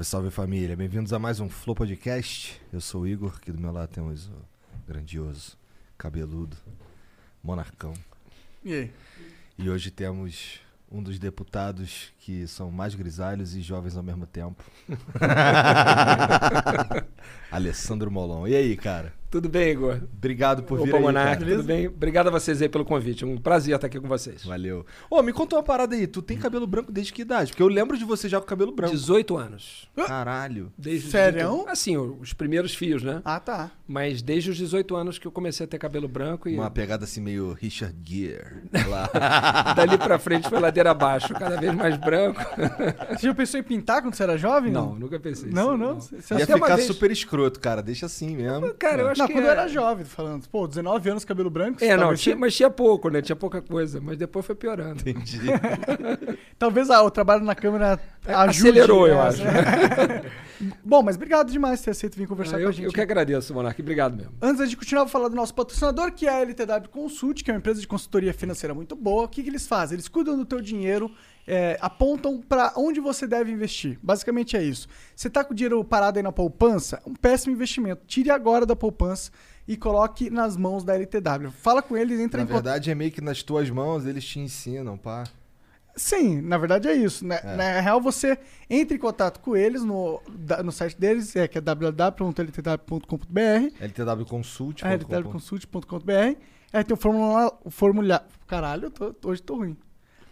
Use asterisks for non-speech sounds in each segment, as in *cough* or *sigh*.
Salve, salve família. Bem-vindos a mais um Flow Podcast. Eu sou o Igor, aqui do meu lado temos o grandioso, cabeludo, monarcão. E aí? E hoje temos um dos deputados que são mais grisalhos e jovens ao mesmo tempo. *laughs* Alessandro Molon. E aí, cara? Tudo bem, Igor? Obrigado por vir Opa, aí, Monark, tudo bem? Obrigado a vocês aí pelo convite. Um prazer estar aqui com vocês. Valeu. Ô, me conta uma parada aí. Tu tem cabelo branco desde que idade? Porque eu lembro de você já com cabelo branco. 18 anos. Caralho. Desde os Sério? 18 Assim, os primeiros fios, né? Ah, tá. Mas desde os 18 anos que eu comecei a ter cabelo branco e Uma pegada assim meio Richard Gere. *laughs* Lá. dali pra frente foi ladeira abaixo, cada vez mais branco. *laughs* Você já pensou em pintar quando você era jovem? Não, nunca pensei Não, isso, não. Você Ia ficar vez- super escroto, cara. Deixa assim mesmo. Cara, eu acho Não, que quando eu é- era jovem, falando. Pô, 19 anos, cabelo branco. É, não, tinha, mas tinha pouco, né? Tinha pouca coisa, mas depois foi piorando. Entendi. *laughs* talvez ah, o trabalho na câmera É, ajude. acelerou, eu né? acho. *laughs* Bom, mas obrigado demais por ter aceito vir conversar Ah, com eu, a gente. eu que agradeço, Monark. Obrigado mesmo. Antes de continuar, vou falar do nosso patrocinador, que é a LTW Consult, que é uma empresa de consultoria financeira muito boa. O que, que eles fazem? Eles cuidam do teu dinheiro, é, apontam para onde você deve investir. Basicamente é isso. Você está com o dinheiro parado aí na poupança? Um péssimo investimento. Tire agora da poupança e coloque nas mãos da LTW. Fala com eles, entra Na em contato. verdade, é meio que nas tuas mãos eles te ensinam, pá. Sim, na verdade é isso. né? Na real, você entra em contato com eles no, no site deles, é, que é www.ltw.com.br. LTWconsult. É, ltwconsult.com.br. Aí tem o formulário. Caralho, tô- hoje tô ruim.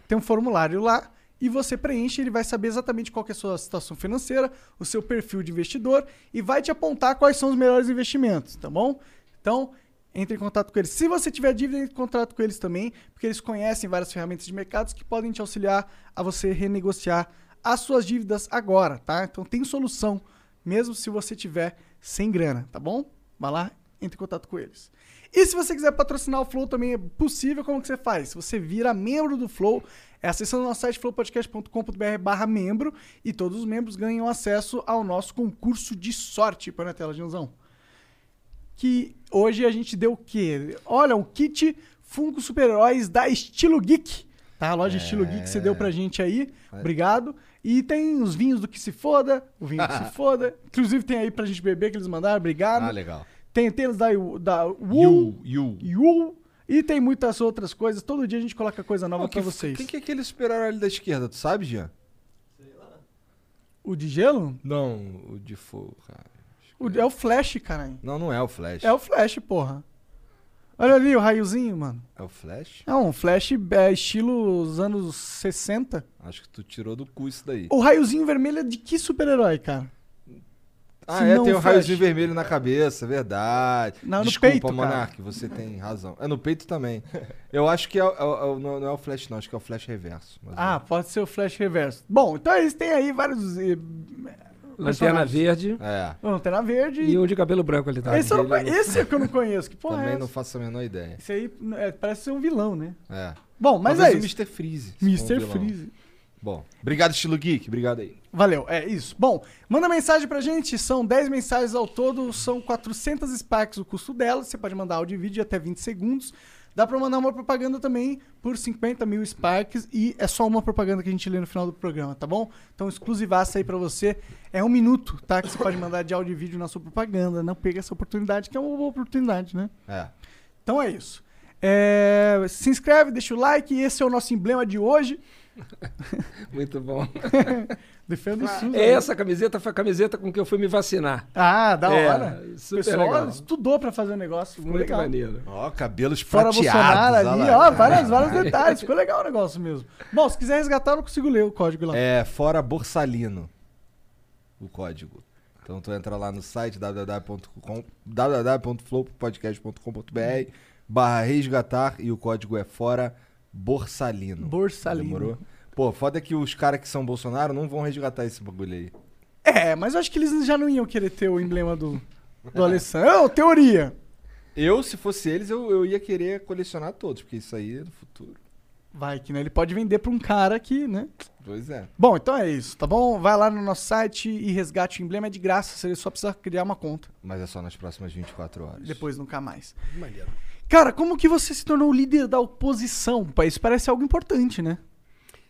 Tem um formulário lá e você preenche, ele vai saber exatamente qual é a sua situação financeira, o seu perfil de investidor e vai te apontar quais são os melhores investimentos, tá bom? Então, entre em contato com eles. Se você tiver dívida, entre em contato com eles também, porque eles conhecem várias ferramentas de mercados que podem te auxiliar a você renegociar as suas dívidas agora, tá? Então tem solução, mesmo se você tiver sem grana, tá bom? Vai lá, entre em contato com eles. E se você quiser patrocinar o Flow também é possível, como que você faz? Você vira membro do Flow, é acessando o nosso site flowpodcast.com.br barra membro e todos os membros ganham acesso ao nosso concurso de sorte. Põe na tela, Janzão. Que hoje a gente deu o quê? Olha, um kit Funko Super-Heróis da Estilo Geek. Tá? A loja Estilo Geek que você deu pra gente aí. Obrigado. E tem os vinhos do que se foda, o vinho que se *laughs* foda. Inclusive tem aí pra gente beber que eles mandaram, obrigado. Ah, legal. Tem tênis da, da Wool, You, you. Yul. E tem muitas outras coisas. Todo dia a gente coloca coisa nova pra que- vocês. Quem que é aquele super-herói ali da esquerda? Tu sabe, Jean? O de gelo? Não, o de fogo, cara. O- é o Flash, caralho. Não, não é o Flash. É o Flash, porra. Olha ali o raiozinho, mano. É o Flash? É um Flash é, estilo os anos 60. Acho que tu tirou do cu isso daí. O raiozinho vermelho é de que super-herói, cara? Ah, se é, tem um raiozinho vermelho na cabeça, verdade. Não, no Desculpa, peito, cara. Monark, você tem razão. É no peito também. *laughs* Eu acho que é, o- é o- é o- não é o Flash, não. Acho que é o Flash reverso. mas Ah, pode ser o Flash reverso. Bom, então eles têm aí vários. eh, Lanterna verde É. Lanterna verde. e um de cabelo branco ali tá. esse, eu não Ele- conhe- esse é o que eu não conheço. Que porra Também é não faço a menor ideia. Esse aí é, parece ser um vilão, né? É. Bom, mas Talvez é o isso. Mr. Freeze. um Mr. vilão. Freeze. Bom, obrigado, Estilo Geek. Obrigado aí. Valeu, é isso. Bom, manda mensagem pra gente, são 10 mensagens ao todo, são 400 Sparks o custo delas, você pode mandar áudio e vídeo de até 20 segundos. Dá pra mandar uma propaganda também por 50 mil Sparks e é só uma propaganda que a gente lê no final do programa, tá bom? Então exclusivaça aí pra você. É um minuto, tá? Que você pode mandar de áudio e vídeo na sua propaganda. Não pega essa oportunidade, que é uma boa oportunidade, né? É. Então é isso. É, se inscreve, deixa o like. Esse é o nosso emblema de hoje. *laughs* Muito bom. *laughs* Defenda o SUS. É aí. essa camiseta foi a camiseta com que eu fui me vacinar. Ah, da É, hora. O super pessoal legal. estudou pra fazer o negócio. Ficou Muito legal. maneiro. Ó, cabelos Fora prateados. Bolsonaro olha ali, ó, vários, vários detalhes. Ficou legal o negócio mesmo. Bom, se quiser resgatar, eu não consigo ler o código lá. É, fora Borsalino. O código. Então tu entra lá no site www.flowpodcast.com.br barra resgatar e o código é fora Borsalino. Borsalino. Demorou? Pô, foda que os caras que são Bolsonaro não vão resgatar esse bagulho aí. É, mas eu acho que eles já não iam querer ter o emblema do, do Alessandro. Ô, teoria. Eu, se fosse eles, eu, eu ia querer colecionar todos, porque isso aí é do futuro. Vai que, né? Ele pode vender pra um cara que, né? Pois é. Bom, então é isso, tá bom? Vai lá no nosso site e resgate o emblema. É de graça, você só precisa criar uma conta. Mas é só nas próximas 24 horas. Depois nunca mais. Maneiro. Cara, como que você se tornou líder da oposição? Isso parece algo importante, né?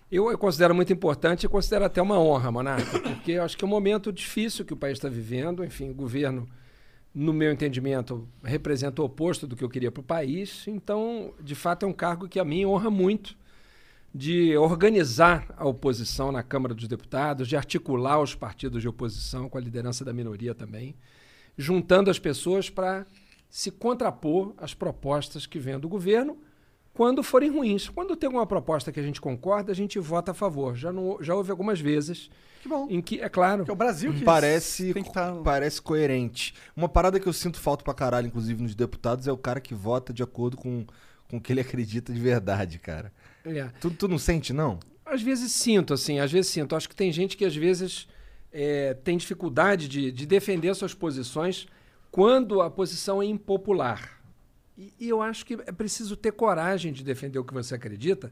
Eu, eu considero muito importante e considero até uma honra, Monarca, porque eu acho que é um momento difícil que o país está vivendo. Enfim, o governo, no meu entendimento, representa o oposto do que eu queria para o país. Então, de fato, é um cargo que a mim honra muito de organizar a oposição na Câmara dos Deputados, de articular os partidos de oposição com a liderança da minoria também, juntando as pessoas para se contrapor às propostas que vêm do governo quando forem ruins. Quando tem alguma proposta que a gente concorda, a gente vota a favor. Já, não, já houve algumas vezes Que bom. em que, é claro, Que é o Brasil que Parece, tem que tá... parece coerente. Uma parada que eu sinto falta pra caralho, inclusive nos deputados, é o cara que vota de acordo com, com o que ele acredita de verdade, cara. é, Tu, tu não sente, não? Às vezes sinto, assim, às vezes sinto. Acho que tem gente que às vezes é, tem dificuldade de, de defender suas posições quando a posição é impopular. E, e eu acho que é preciso ter coragem de defender o que você acredita,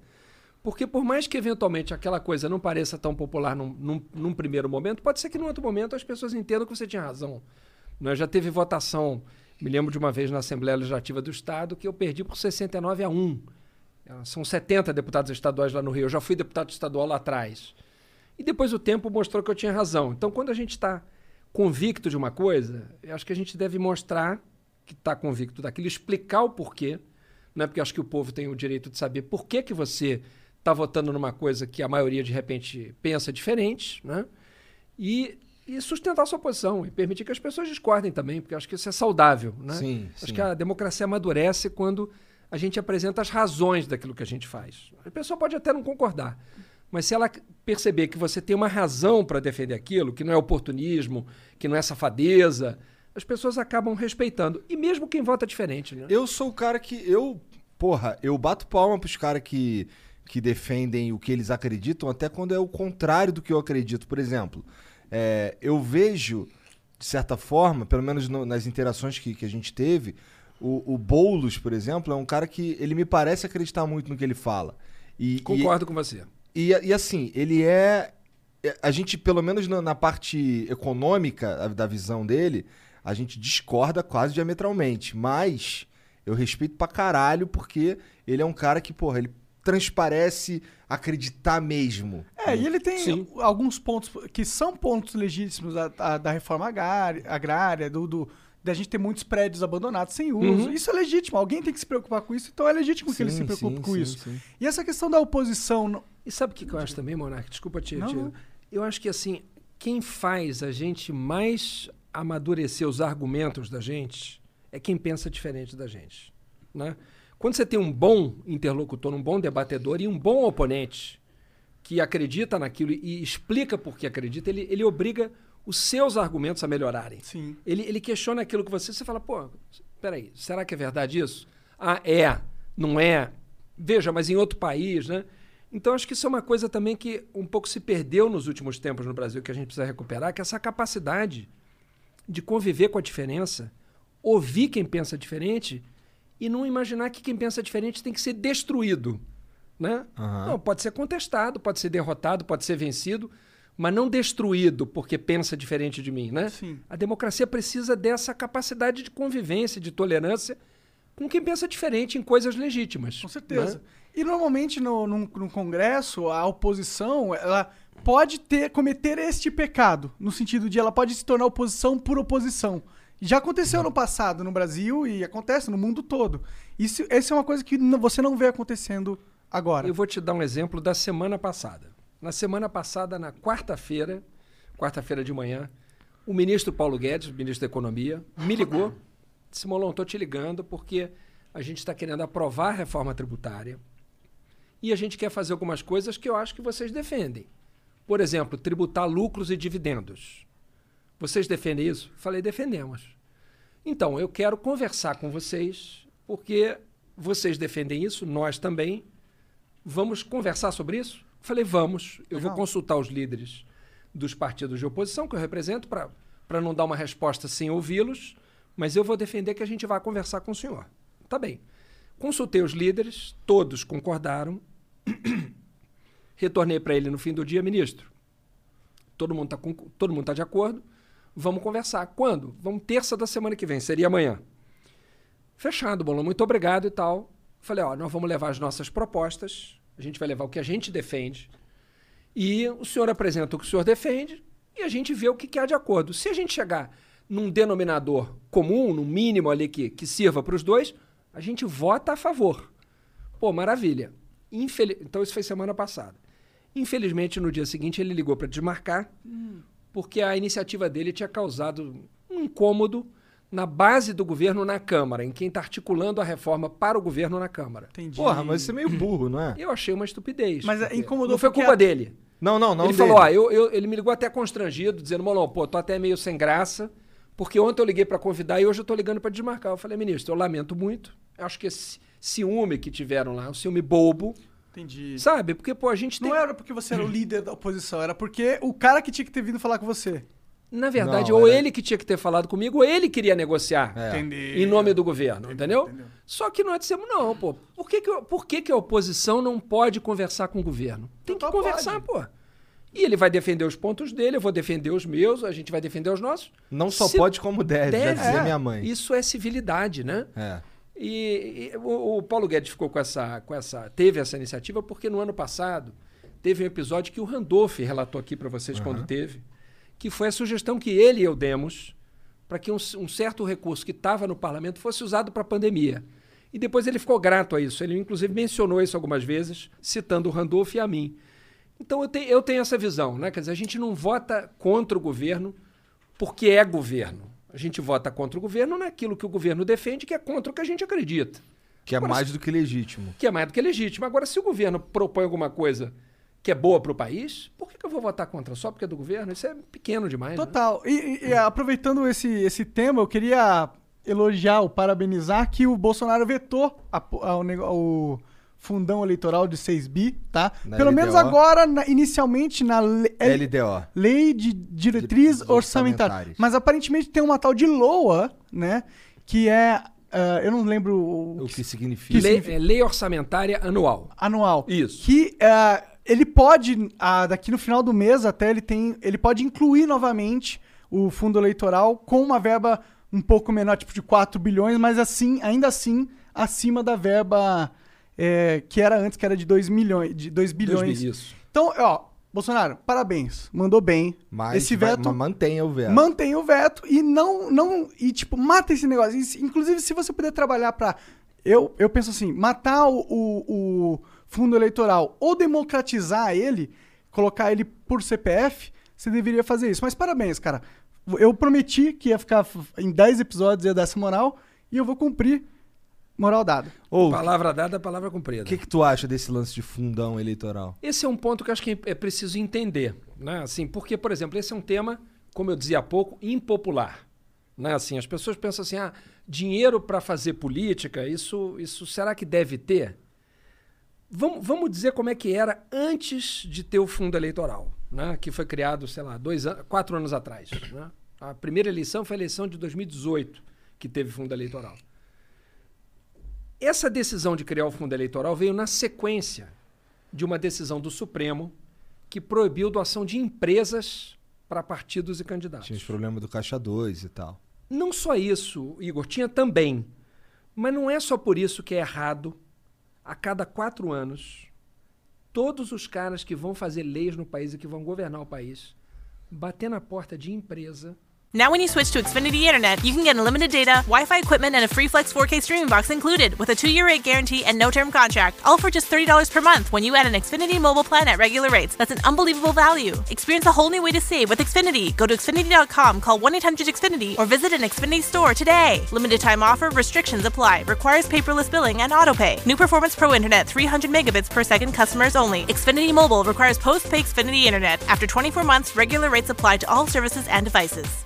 porque por mais que eventualmente aquela coisa não pareça tão popular num, num- num primeiro momento, pode ser que num outro momento as pessoas entendam que você tinha razão. Né? Já teve votação, me lembro de uma vez na Assembleia Legislativa do Estado, que eu perdi por 69 a 1. Ah, São 70 deputados estaduais lá no Rio. Eu já fui deputado estadual lá atrás. E depois o tempo mostrou que eu tinha razão. Então, quando a gente está convicto de uma coisa, eu acho que a gente deve mostrar que está convicto daquilo, explicar o porquê. Né? Porque eu acho que o povo tem o direito de saber por que, que você está votando numa coisa que a maioria, de repente, pensa diferente. Né? E, e sustentar sua posição. E permitir que as pessoas discordem também, porque eu acho que isso é saudável. Né? Sim, Acho sim. que a democracia amadurece quando a gente apresenta as razões daquilo que a gente faz. A pessoa pode até não concordar, mas se ela perceber que você tem uma razão para defender aquilo, que não é oportunismo, que não é safadeza, as pessoas acabam respeitando. E mesmo quem vota diferente, né? Eu sou o cara que. Eu. Porra, eu bato palma pros caras que, que defendem o que eles acreditam, até quando é o contrário do que eu acredito. Por exemplo, é, eu vejo, de certa forma, pelo menos no- nas interações que, que a gente teve, o, o Boulos, por exemplo, é um cara que ele me parece acreditar muito no que ele fala. E, Concordo com você. E, e assim, ele é. é- A gente, pelo menos na, na parte econômica a- da visão dele, a gente discorda quase diametralmente. Mas eu respeito pra caralho porque ele é um cara que, porra, ele transparece acreditar mesmo. É, e ele tem Sim. alguns pontos que são pontos legítimos da, da- da reforma agrária, agrária do, do- da gente ter muitos prédios abandonados sem uso. Isso é legítimo. Alguém tem que se preocupar com isso, então é legítimo que ele se Sim, preocupe sim, com sim, isso. sim. E essa questão da oposição. E sabe o que, que eu acho também, Monark? Desculpa te, Não, te- não. Eu acho que assim, quem faz a gente mais amadurecer os argumentos da gente é quem pensa diferente da gente. Né? Quando você tem um bom interlocutor, um bom debatedor e um bom oponente que acredita naquilo e explica por que acredita, ele, ele obriga os seus argumentos a melhorarem. Sim. Ele, ele questiona aquilo que você, você fala, pô, peraí, será que é verdade isso? Ah, é, não é. Veja, mas em outro país, né? Então acho que isso é uma coisa também que um pouco se perdeu nos últimos tempos no Brasil, que a gente precisa recuperar, que é essa capacidade de conviver com a diferença, ouvir quem pensa diferente e não imaginar que quem pensa diferente tem que ser destruído. Né? Aham. Não, pode ser contestado, pode ser derrotado, pode ser vencido, mas não destruído porque pensa diferente de mim. Né? Sim. A democracia precisa dessa capacidade de convivência, de tolerância com quem pensa diferente em coisas legítimas. Com certeza. né? E normalmente no, no, Congresso, a oposição, ela pode ter, cometer este pecado, no sentido de ela pode se tornar oposição por oposição. Já aconteceu no passado no Brasil e acontece no mundo todo. Isso, essa é uma coisa que você não vê acontecendo Agora. Eu vou te dar um exemplo da semana passada. Na semana passada, na quarta-feira, quarta-feira de manhã, o ministro Paulo Guedes, ministro da Economia, me ligou. Molon, estou te ligando porque a gente está querendo aprovar a reforma tributária e a gente quer fazer algumas coisas que eu acho que vocês defendem. Por exemplo, tributar lucros e dividendos. Vocês defendem isso? Falei, defendemos. Então, eu quero conversar com vocês, porque vocês defendem isso, nós também. Vamos conversar sobre isso? Falei, vamos. Eu vou consultar os líderes dos partidos de oposição que eu represento para não dar uma resposta sem ouvi-los, mas eu vou defender que a gente vai conversar com o senhor. Tá bem. Consultei os líderes, todos concordaram. *clears throat* Retornei para ele no fim do dia, ministro. Todo mundo está tá de acordo. Vamos conversar. Quando? Vamos terça da semana que vem, seria amanhã. Fechado, Bolão, muito obrigado e tal. Falei, ó, nós vamos levar as nossas propostas, a gente vai levar o que a gente defende, e o senhor apresenta o que o senhor defende, e a gente vê o que, há de acordo. Se a gente chegar num denominador comum, no mínimo ali que, que sirva para os dois, a gente vota a favor. Pô, maravilha. Infeli então isso foi semana passada. Infelizmente, no dia seguinte, ele ligou para desmarcar, porque a iniciativa dele tinha causado um incômodo na base do governo na Câmara, em quem está articulando a reforma para o governo na Câmara. Entendi. Porra, mas você é meio burro, não é? Eu achei uma estupidez. Mas, porque incomodou Não foi culpa a- dele. Não, não, não. ele dele. falou, ó, eu, eu- ele me ligou até constrangido, dizendo, Molon, pô, tô até meio sem graça, porque ontem eu liguei para convidar e hoje eu tô ligando para desmarcar. Eu falei, ministro, eu lamento muito. Eu acho que esse ciúme que tiveram lá, um ciúme bobo, Entendi. sabe? Porque, pô, a gente tem... Não era porque você era o líder da oposição, era porque o cara que tinha que ter vindo falar com você. Na verdade, Não, ou era- ele que tinha que ter falado comigo, ou ele queria negociar. É. Entendi. Em nome do governo, entendeu? Só que nós dissemos, não, pô, por que, que, por que, que a oposição não pode conversar com o governo? Tem que Total conversar, pô. E ele vai defender os pontos dele, eu vou defender os meus, a gente vai defender os nossos. Não só Se pode como deve, já deve. dizia É, minha mãe. Isso é civilidade, né? É. E, e o, o Paulo Guedes ficou com essa, com essa, teve essa iniciativa porque no ano passado teve um episódio que o Randolph relatou aqui para vocês quando teve, que foi a sugestão que ele e eu demos para que um, um certo recurso que estava no parlamento fosse usado para a pandemia. E depois ele ficou grato a isso. Ele, inclusive, mencionou isso algumas vezes, citando o Randolph e a mim. Então, eu, te, eu tenho essa visão. Né? Quer dizer, a gente não vota contra o governo porque é governo. A gente vota contra o governo naquilo que o governo defende, que é contra o que a gente acredita. Que é Agora, mais do que legítimo. Que é mais do que legítimo. Agora, se o governo propõe alguma coisa que é boa para o país, por que, que eu vou votar contra? Só porque é do governo? Isso é pequeno demais. né? Total. E, e- e aproveitando esse, esse tema, eu queria elogiar ou parabenizar que o Bolsonaro vetou a a- o fundão eleitoral de 6 bi, tá? Na Pelo LDO. menos agora, na- inicialmente, na le- L- LDO. Lei de Diretriz Diretrizes Orçamentária. Orçamentárias. Mas aparentemente tem uma tal de LOA, né? Que é. ah, eu não lembro o, O que significa? Que Lei, significa- é lei orçamentária anual. anual. Isso. Que ah, ele pode, ah, daqui no final do mês até, ele tem. Ele pode incluir novamente o fundo eleitoral com uma verba um pouco menor, tipo de 4 bilhões, mas assim, ainda assim, acima da verba eh, que era antes, que era de 2 milhões, de 2 bilhões. isso. Então, ó, Bolsonaro, parabéns. Mandou bem. Mas Esse vai- veto. mas mantenha o veto. Mantém o veto e não, não e tipo, mata esse negócio. E inclusive, se você puder trabalhar pra. Eu, eu penso assim, matar o, o, o fundo eleitoral ou democratizar ele, colocar ele por CPF, você deveria fazer isso. Mas parabéns, cara. Eu prometi que ia ficar em 10 episódios, ia dar essa moral, e eu vou cumprir. Moral dada. Ou o Palavra dada, palavra cumprida. que, que tu acha desse lance de fundão eleitoral? Esse é um ponto que eu acho que é preciso entender. Né? Assim, porque, por exemplo, esse é um tema, como eu dizia há pouco, impopular. Né? Assim, as pessoas pensam assim, ah, dinheiro para fazer política, isso, isso será que deve ter? Vamos, vamos dizer como é que era antes de ter o fundo eleitoral, né? que foi criado, sei lá, dois an quatro anos atrás. Né? A primeira eleição foi a eleição de 2018, que teve fundo eleitoral. Essa decisão de criar o fundo eleitoral veio na sequência de uma decisão do Supremo que proibiu doação de empresas para partidos e candidatos. Tinha os problemas do Caixa 2 e tal. Não só isso, Igor, tinha também. Mas não é só por isso que é errado, a cada quatro anos, todos os caras que vão fazer leis no país e que vão governar o país, bater na porta de empresa Now, when you switch to Xfinity Internet, you can get unlimited data, Wi Fi equipment, and a free Flex 4K streaming box included with a two year rate guarantee and no term contract. All for just $30 per month when you add an Xfinity mobile plan at regular rates. That's an unbelievable value. Experience a whole new way to save with Xfinity. Go to Xfinity.com, call 1 800 Xfinity, or visit an Xfinity store today. Limited time offer, restrictions apply, requires paperless billing and auto pay. New Performance Pro Internet, 300 megabits per second, customers only. Xfinity Mobile requires post pay Xfinity Internet. After 24 months, regular rates apply to all services and devices.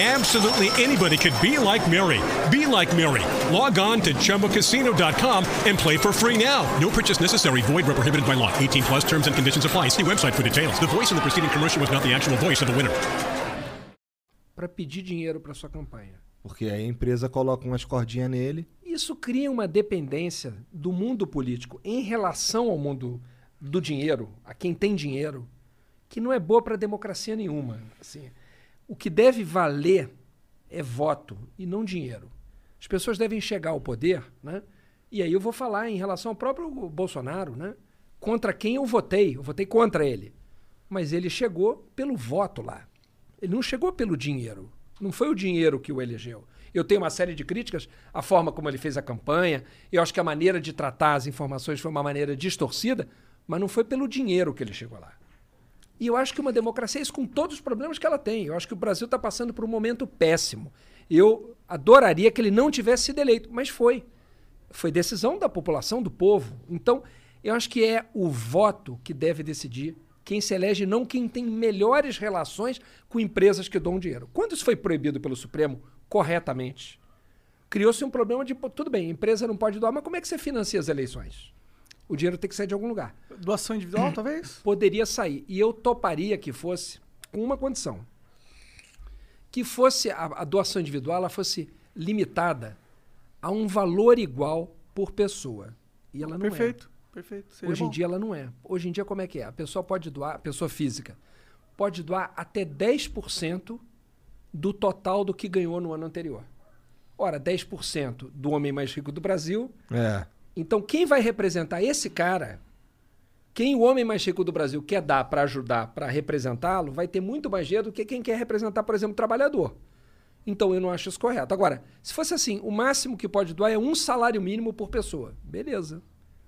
Absolutely anybody could be like Mary. Be like Mary. Log on to ChumboCasino.com and play for free now. No purchase necessary. Void where prohibited by law. 18 plus terms and conditions apply. See website for details. The voice in the preceding commercial was not the actual voice of the winner. Para pedir dinheiro para sua campanha. Porque aí a empresa coloca umas cordinhas nele. Isso cria uma dependência do mundo político em relação ao mundo do dinheiro, a quem tem dinheiro, que não é boa para democracia nenhuma. Assim, o que deve valer é voto e não dinheiro. As pessoas devem chegar ao poder, né? E aí eu vou falar em relação ao próprio Bolsonaro, né? Contra quem eu votei. Eu votei contra ele. Mas ele chegou pelo voto lá. Ele não chegou pelo dinheiro. Não foi o dinheiro que o elegeu. Eu tenho uma série de críticas à forma como ele fez a campanha. Eu acho que a maneira de tratar as informações foi uma maneira distorcida, mas não foi pelo dinheiro que ele chegou lá. E eu acho que uma democracia é isso com todos os problemas que ela tem. Eu acho que o Brasil está passando por um momento péssimo. Eu adoraria que ele não tivesse sido eleito, mas foi. Foi decisão da população, do povo. Então, eu acho que é o voto que deve decidir quem se elege, não quem tem melhores relações com empresas que dão dinheiro. Quando isso foi proibido pelo Supremo corretamente, criou-se um problema de, tudo bem, empresa não pode doar, mas como é que você financia as eleições? O dinheiro tem que sair de algum lugar. Doação individual, talvez? Poderia sair. E eu toparia que fosse com uma condição. Que fosse a, a doação individual, ela fosse limitada a um valor igual por pessoa. E ela não é. Perfeito, perfeito. Hoje em bom. dia ela não é. Hoje em dia como é que é? A pessoa pode doar, a pessoa física, pode doar até 10% do total do que ganhou no ano anterior. Ora, 10% do homem mais rico do Brasil. É. Então quem vai representar esse cara, quem o homem mais rico do Brasil quer dar para ajudar, para representá-lo, vai ter muito mais dinheiro do que quem quer representar, por exemplo, o trabalhador. Então eu não acho isso correto. Agora, se fosse assim, o máximo que pode doar é um salário mínimo por pessoa. Beleza.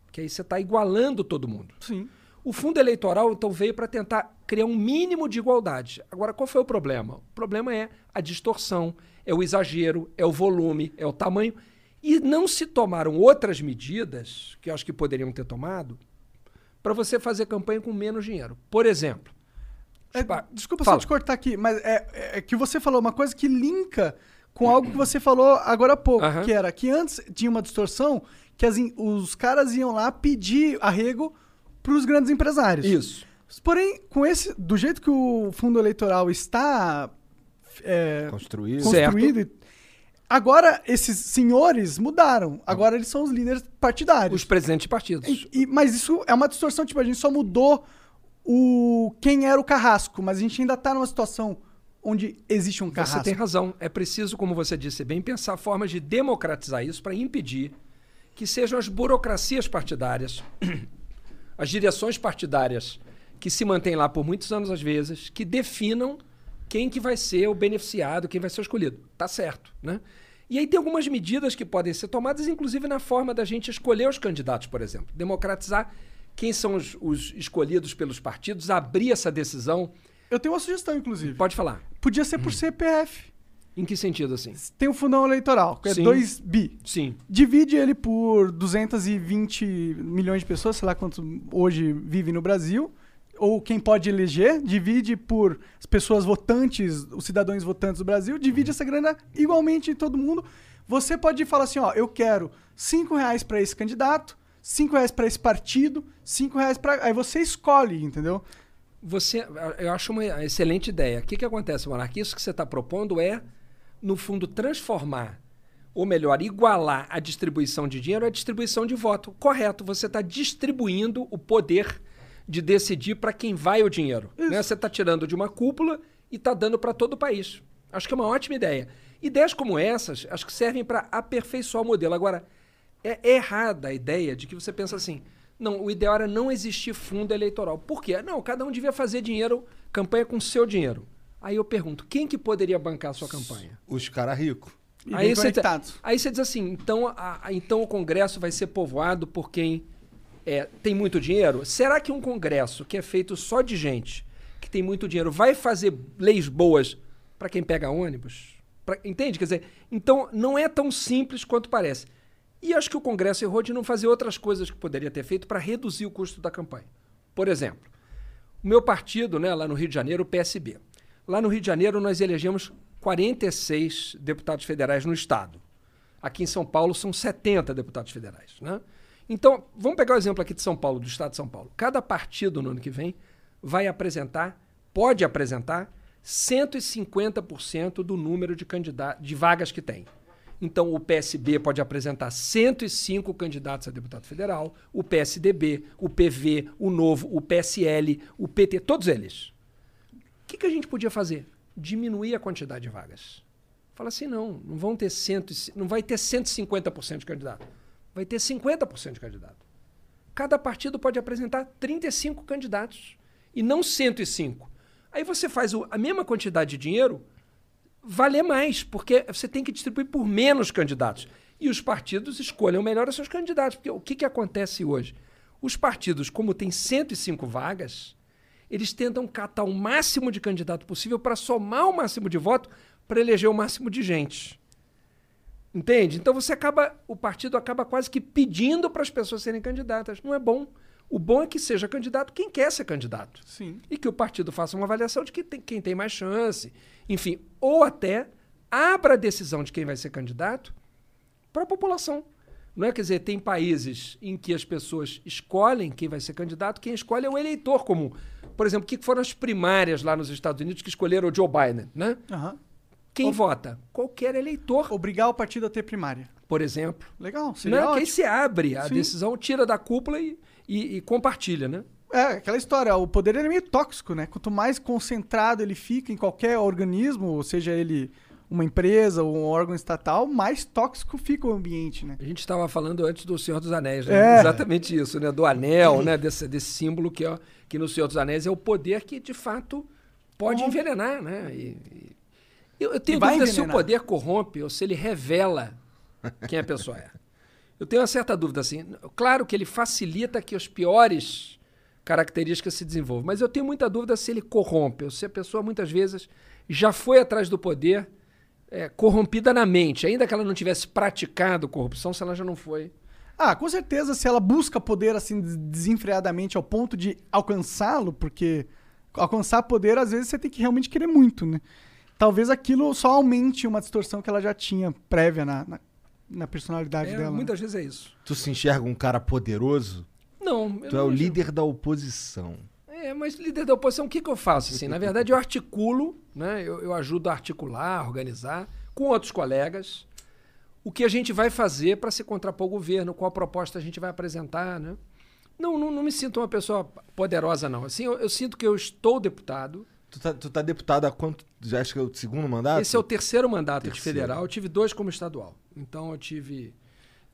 Porque aí você está igualando todo mundo. Sim. O fundo eleitoral, então, veio para tentar criar um mínimo de igualdade. Agora, qual foi o problema? O problema é a distorção, é o exagero, é o volume, é o tamanho. E não se tomaram outras medidas, que eu acho que poderiam ter tomado, para você fazer campanha com menos dinheiro. Por exemplo. É, desculpa Fala. só te cortar aqui, mas é, é que você falou uma coisa que linka com algo que você falou agora há pouco, Aham. que era que antes tinha uma distorção que as os caras iam lá pedir arrego para os grandes empresários. Isso. Porém, com esse, do jeito que o fundo eleitoral está é, Construído. construído, e- agora esses senhores mudaram. Agora eles são os líderes partidários. Os presidentes de partidos. E- e- mas isso é uma distorção, tipo, a gente só mudou o quem era o carrasco, mas a gente ainda tá numa situação onde existe um carrasco. Você tem razão. É preciso, como você disse bem, pensar formas de democratizar isso para impedir que sejam as burocracias partidárias, *clears throat* as direções partidárias que se mantêm lá por muitos anos às vezes, que definam quem que vai ser o beneficiado, quem vai ser o escolhido. Tá certo, né? E aí tem algumas medidas que podem ser tomadas, inclusive na forma da gente escolher os candidatos, por exemplo. Democratizar quem são os, os escolhidos pelos partidos, abrir essa decisão. Eu tenho uma sugestão, inclusive. Pode falar. Podia ser por CPF. Em que sentido, assim? Tem o fundão eleitoral, que é Sim. 2 bi. Sim. Divide ele por 220 milhões de pessoas, sei lá quantos hoje vivem no Brasil. Ou quem pode eleger, divide por as pessoas votantes, os cidadãos votantes do Brasil, divide essa grana igualmente em todo mundo. Você pode falar assim, ó, eu quero 5 reais para esse candidato, 5 reais para esse partido, 5 reais para... Aí você escolhe, entendeu? Você, eu acho uma excelente ideia. O que, que acontece, Monark? Isso que você está propondo é, no fundo, transformar, ou melhor, igualar a distribuição de dinheiro à distribuição de voto. Correto, você está distribuindo o poder de decidir para quem vai o dinheiro. Né? Você está tirando de uma cúpula e está dando para todo o país. Acho que é uma ótima ideia. Ideias como essas, acho que servem para aperfeiçoar o modelo. Agora, é errada a ideia de que você pensa assim, não, o ideal era não existir fundo eleitoral. Por quê? Não, cada um devia fazer dinheiro, campanha com seu dinheiro. Aí eu pergunto, quem que poderia bancar a sua campanha? Os caras ricos. E Aí bem você, conectados. aí você diz assim, então, a- a- então o Congresso vai ser povoado por quem é, tem muito dinheiro? Será que um Congresso que é feito só de gente que tem muito dinheiro vai fazer leis boas para quem pega ônibus? Pra- entende? Quer dizer, então não é tão simples quanto parece. E acho que o Congresso errou de não fazer outras coisas que poderia ter feito para reduzir o custo da campanha. Por exemplo, o meu partido, né, lá no Rio de Janeiro, o PSB. Lá no Rio de Janeiro, nós elegemos 46 deputados federais no Estado. Aqui em São Paulo, são 70 deputados federais. Né? Então, vamos pegar o exemplo aqui de São Paulo, do Estado de São Paulo. Cada partido no ano que vem vai apresentar, pode apresentar, 150% do número de, de vagas que tem. Então, o PSB pode apresentar 105 candidatos a deputado federal, o PSDB, o PV, o Novo, o PSL, o PT, todos eles. O que, que a gente podia fazer? Diminuir a quantidade de vagas. Fala assim, não, não vão ter cento, não vai ter 150% de candidato. Vai ter 50% de candidato. Cada partido pode apresentar 35 candidatos e não 105. Aí você faz a mesma quantidade de dinheiro valer mais, porque você tem que distribuir por menos candidatos. E os partidos escolham melhor os seus candidatos. Porque o que, que acontece hoje? Os partidos, como tem 105 vagas, eles tentam catar o máximo de candidato possível para somar o máximo de voto para eleger o máximo de gente. Entende? Então você acaba, o partido acaba quase que pedindo para as pessoas serem candidatas. Não é bom. O bom é que seja candidato quem quer ser candidato. Sim. E que o partido faça uma avaliação de que tem- quem tem mais chance. Enfim, ou até abra a decisão de quem vai ser candidato para a população. Não é? Quer dizer, tem países em que as pessoas escolhem quem vai ser candidato, quem escolhe é o eleitor comum. Por exemplo, o que foram as primárias lá nos Estados Unidos que escolheram o Joe Biden, né? Aham. Quem Ob- vota? Qualquer eleitor, Obrigar o partido a ter primária. por exemplo. Legal, seria? Que aí ótimo. se abre a Sim. decisão, tira da cúpula e, e- e compartilha, né? É, aquela história, o poder é meio tóxico, né? Quanto mais concentrado ele fica em qualquer organismo, ou seja ele uma empresa ou um órgão estatal, mais tóxico fica o ambiente, né? A gente estava falando antes do Senhor dos Anéis, né? É. Exatamente isso, né? Do anel, né? Desse, desse símbolo que, ó, que no Senhor dos Anéis é o poder que, de fato, pode envenenar, né? E- e- eu, eu tenho dúvida se o poder corrompe ou se ele revela quem a pessoa é. Eu tenho uma certa dúvida, assim. Claro que ele facilita que as piores características se desenvolvam, mas eu tenho muita dúvida se ele corrompe, ou se a pessoa, muitas vezes, já foi atrás do poder é, corrompida na mente, ainda que ela não tivesse praticado corrupção, se ela já não foi. Ah, com certeza, se ela busca poder assim des- desenfreadamente ao ponto de alcançá-lo, porque alcançar poder, às vezes, você tem que realmente querer muito, né? Talvez aquilo só aumente uma distorção que ela já tinha prévia na, na, na personalidade É, dela. né? muitas vezes é isso. Tu se enxerga um cara poderoso? Não, Tu é não o imagino. líder da oposição. É, mas líder da oposição, o que, que eu faço? Assim, na verdade, eu articulo, né? eu, eu ajudo a articular, organizar, com outros colegas, o que a gente vai fazer para se contrapor ao governo, qual proposta a gente vai apresentar. Né? Não, não, não me sinto uma pessoa poderosa, não. Assim, eu, eu sinto que eu estou deputado. Tu tá, tu tá deputado há quanto? Já acho que é o segundo mandato? Esse é o terceiro mandato de Terceiro. federal. Eu tive dois como estadual. Então, eu tive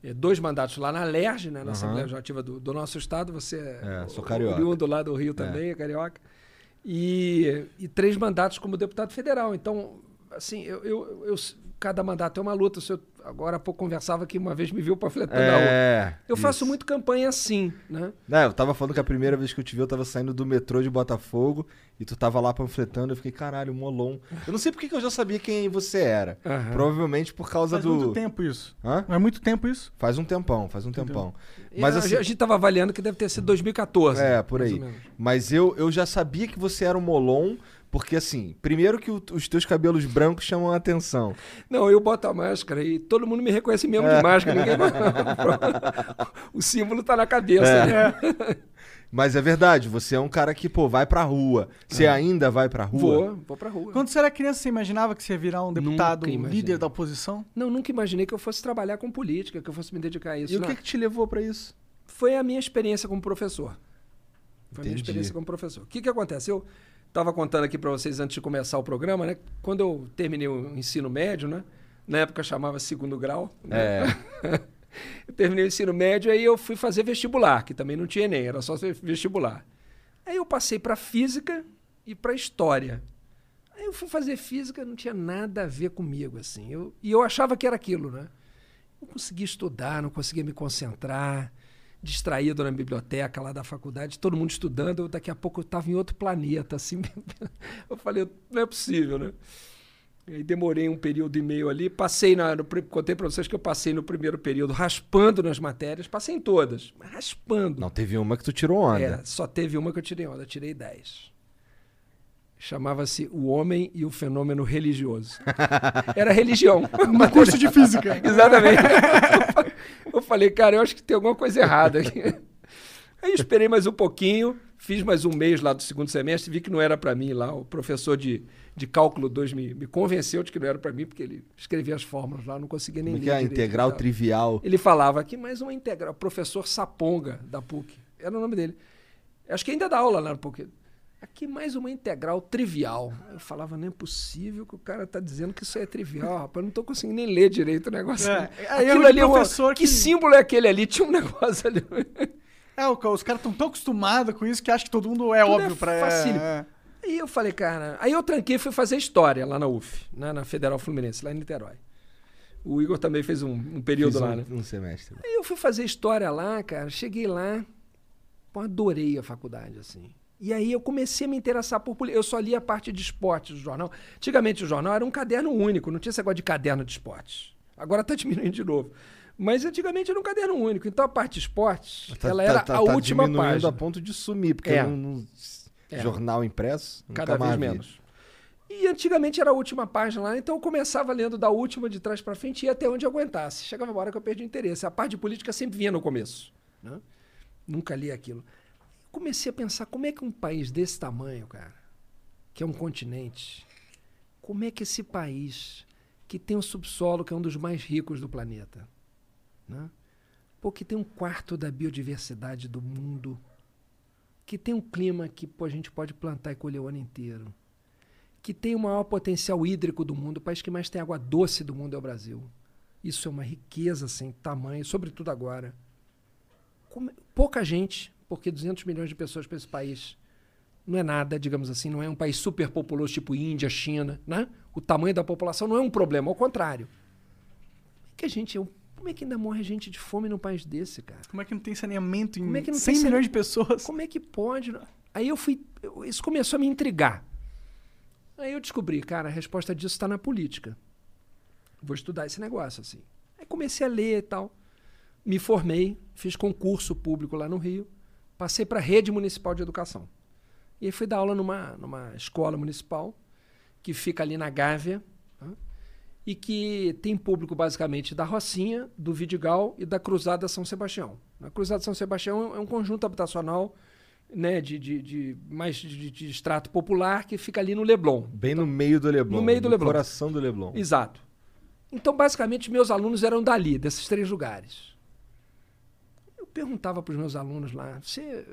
eh, dois mandatos lá na LERJ, né, na Assembleia Legislativa do, do nosso estado. Você É, é, sou carioca. oriundo lá do Rio também, é carioca. E, e três mandatos como deputado federal. Então, assim, eu, eu, eu- cada mandato é uma luta. Agora há pouco conversava que uma vez me viu panfletando rua. É. Eu faço isso. muito campanha assim, né? Não, eu tava falando que a primeira vez que eu te vi, eu tava saindo do metrô de Botafogo e tu tava lá panfletando. Eu fiquei, caralho, Molon. Eu não sei porque que eu já sabia quem você era. Aham. Provavelmente por causa Faz do. muito tempo isso. Hã? Não é muito tempo isso? Faz um tempão, faz um tempão. Mas a, assim. a gente estava avaliando que deve ter sido 2014. É, por aí. Mas eu, eu já sabia que você era o Molon, porque assim, primeiro que o- os teus cabelos brancos chamam a atenção. Não, eu boto a máscara e todo mundo me reconhece mesmo de máscara. Ninguém... *laughs* o símbolo tá na cabeça. É. Né? *laughs* Mas é verdade, você é um cara que, pô, vai pra rua. Você ainda vai pra rua? Vou, vou pra rua. Quando você era criança, você imaginava que você ia virar um deputado imaginei. líder da oposição? Não, nunca imaginei que eu fosse trabalhar com política, que eu fosse me dedicar a isso. E o Não. que, que te levou pra isso? Foi a minha experiência como professor. Foi a minha experiência como professor. O que, que acontece? Eu estava contando aqui para vocês antes de começar o programa, né? Quando eu terminei o ensino médio, né? Na época chamava segundo grau. né? É. *laughs* eu terminei o ensino médio, aí eu fui fazer vestibular, que também não tinha Enem, era só vestibular. Aí eu passei para física e para história. Aí eu fui fazer física, não tinha nada a ver comigo, assim. Eu, e eu achava que era aquilo, né? Não conseguia estudar, não conseguia me concentrar, distraído na biblioteca lá da faculdade, todo mundo estudando, eu, daqui a pouco eu estava em outro planeta, assim. *laughs* eu falei, não é possível, né? E aí demorei um período e meio ali, passei na. No, contei para vocês que eu passei no primeiro período raspando nas matérias, passei em todas, mas raspando. Não, teve uma que tu tirou onda. É, só teve uma que eu tirei onda, eu tirei 10. Chamava-se O Homem e o Fenômeno Religioso. *laughs* Era religião. *laughs* No curso de física. Exatamente. Eu falei, cara, eu acho que tem alguma coisa errada aqui. *laughs* Aí esperei mais um pouquinho, fiz mais um mês lá do segundo semestre, vi que não era para mim lá. O professor de, de cálculo 2 me, me convenceu de que não era para mim, porque ele escrevia as fórmulas lá, não conseguia nem Como é ler que é? direito e Integral trivial. Ele falava aqui mais uma integral. Professor Saponga, da PUC. Era o nome dele. Acho que ainda dá aula lá na PUC. Aqui mais uma integral trivial. Eu falava, não é possível que o cara tá dizendo que isso é trivial, rapaz. Eu não tô conseguindo nem ler direito o negócio. É, é Aquilo de ali é uma- professor que... que- símbolo é aquele ali? *laughs* Tinha um negócio ali. É, o- os caras estão tão acostumados com isso que acham que todo mundo é Tudo óbvio é pra facílimo. é. Aí eu falei, cara. Aí eu tranquei e fui fazer história lá na UF, né, na Federal Fluminense, lá em Niterói. O Igor também fez um, um período Fiz lá, um, né? um semestre. Aí eu fui fazer história lá, cara. Cheguei lá, pô, adorei a faculdade, assim. E aí eu comecei a me interessar por política. Eu só lia a parte de esportes do jornal. Antigamente o jornal era um caderno único, não tinha esse negócio de caderno de esportes. Agora tá *laughs* diminuindo de novo. Mas antigamente era um caderno único. Então a parte de esportes, Tá- ela tá- era tá- a tá última diminuindo página. a ponto de sumir, porque É. não- É. jornal impresso, Cada vez vi. menos. E antigamente era a última página lá, então eu começava lendo da última de trás para frente e ia até onde eu aguentasse. Chegava uma hora que eu perdi o interesse. A parte de política sempre vinha no começo. né? Nunca li aquilo. Comecei a pensar como é que um país desse tamanho, cara, que é um continente, como é que esse país, que tem um subsolo que é um dos mais ricos do planeta, né? Que tem um quarto da biodiversidade do mundo, que tem um clima que pô, a gente pode plantar e colher o ano inteiro, que tem o maior potencial hídrico do mundo, o país que mais tem água doce do mundo é o Brasil. Isso é uma riqueza sem tamanho, sobretudo agora. Como- pouca gente, porque 200 milhões de pessoas para esse país não é nada, digamos assim, não é um país super populoso tipo Índia, China, né? O tamanho da população não é um problema, ao contrário. Como é que a gente como é que ainda morre gente de fome num país desse, cara? Como é que não tem saneamento em Como é que não 100 tem milhões de pessoas? Como é que pode? Aí eu fui. eu- isso começou a me intrigar. Aí eu descobri, cara, a resposta disso está na política. Vou estudar esse negócio, assim. Aí comecei a ler e tal. Me formei, fiz concurso público lá no Rio, passei para a rede municipal de educação. E aí fui dar aula numa, numa escola municipal, que fica ali na Gávea, né? e que tem público basicamente da Rocinha, do Vidigal e da Cruzada São Sebastião. A Cruzada São Sebastião é um conjunto habitacional né, de, de, de mais de, de extrato popular que fica ali no Leblon. Bem no meio do Leblon. No meio do Leblon. coração do Leblon. Exato. Então, basicamente, meus alunos eram dali, desses três lugares. Perguntava para os meus alunos lá: "Você-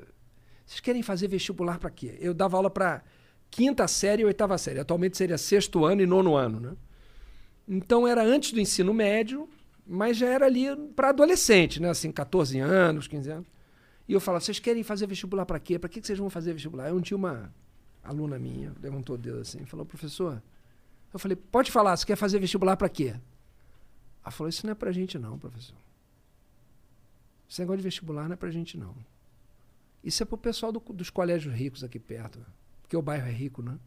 vocês querem fazer vestibular para quê? Eu dava aula para quinta série e oitava série. Atualmente seria sexto ano e nono ano, né? Então era antes do ensino médio, mas já era ali para adolescente, né? Assim, 14 anos, 15 anos. E eu falava: vocês querem fazer vestibular para quê? Para que que vocês vão fazer vestibular? Eu tinha uma aluna minha, levantou o dedo assim, falou: professor, eu falei, pode falar, você quer fazer vestibular para quê? Ela falou, isso não é pra gente não, professor. Esse negócio de vestibular não é pra gente não. Isso é pro pessoal do- dos colégios ricos aqui perto. Porque o bairro é rico, né?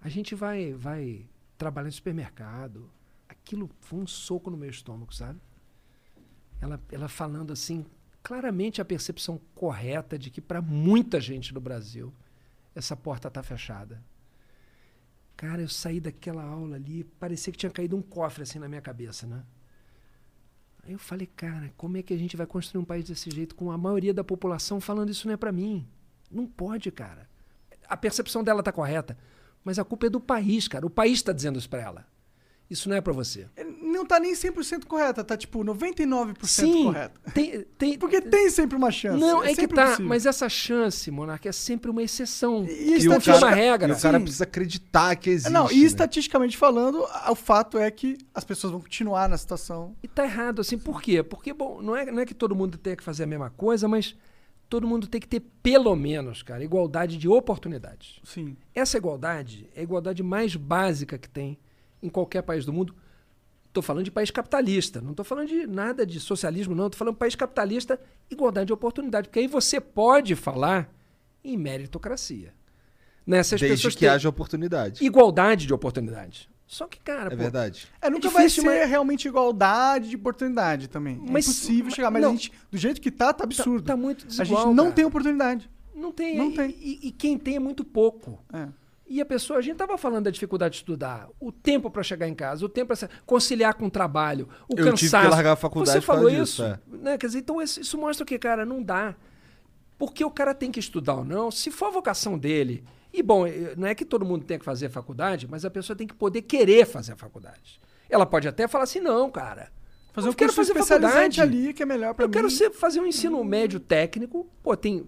A gente vai, vai trabalhar em supermercado. Aquilo foi um soco no meu estômago, sabe? Ela, ela falando assim, claramente a percepção correta de que para muita gente no Brasil essa porta está fechada. Cara, eu saí daquela aula ali, parecia que tinha caído um cofre assim na minha cabeça, né? Aí eu falei, cara, como é que a gente vai construir um país desse jeito com a maioria da população falando isso não é pra mim? Não pode, cara. A percepção dela tá correta, mas a culpa é do país, cara. O país está dizendo isso pra ela. Isso não é pra você. Não tá nem 100% correta, tá tipo 99% Sim, correta. tem, tem, Porque tem sempre uma chance. Não, é, que sempre tá. possível. Mas essa chance, Monark, é sempre uma exceção. E E o cara- uma regra. E o cara Sim. precisa acreditar que existe. Não, e né? estatisticamente falando, o fato é que as pessoas vão continuar na situação. E tá errado, assim, por quê? Porque, bom, não é, não é que todo mundo tenha que fazer a mesma coisa, mas todo mundo tem que ter, pelo menos, cara, igualdade de oportunidades. Sim. Essa igualdade é a igualdade mais básica que tem em qualquer país do mundo. Estou falando de país capitalista, não estou falando de nada de socialismo, não. Estou falando de país capitalista, igualdade de oportunidade. Porque aí você pode falar em meritocracia. Né? Se as Desde pessoas que têm haja oportunidade. igualdade de oportunidade. Só que, cara, É pô, verdade. É, nunca difícil, vai ser mas- realmente igualdade de oportunidade também. Mas- é impossível mas- chegar, mas não. a gente, do jeito que tá, tá absurdo. tá muito A desigual, gente não cara. tem oportunidade. não tem. Não e, tem. E, e quem tem é muito pouco. É. E a pessoa, a gente estava falando da dificuldade de estudar, o tempo para chegar em casa, o tempo para conciliar com o trabalho, o Eu tive cansaço. que largar a faculdade Você falou disso, isso, é. né? Quer dizer, então isso, isso mostra o que, cara, não dá. Porque o cara tem que estudar ou não, se for a vocação dele. E bom, eh, não é que todo mundo tem que fazer a faculdade, mas a pessoa tem que poder querer fazer a faculdade. Ela pode até falar assim, não, cara. Fazer eu um quero curso fazer faculdade. ali, que é melhor Eu mim. quero ser- fazer um ensino médio técnico. Pô, tem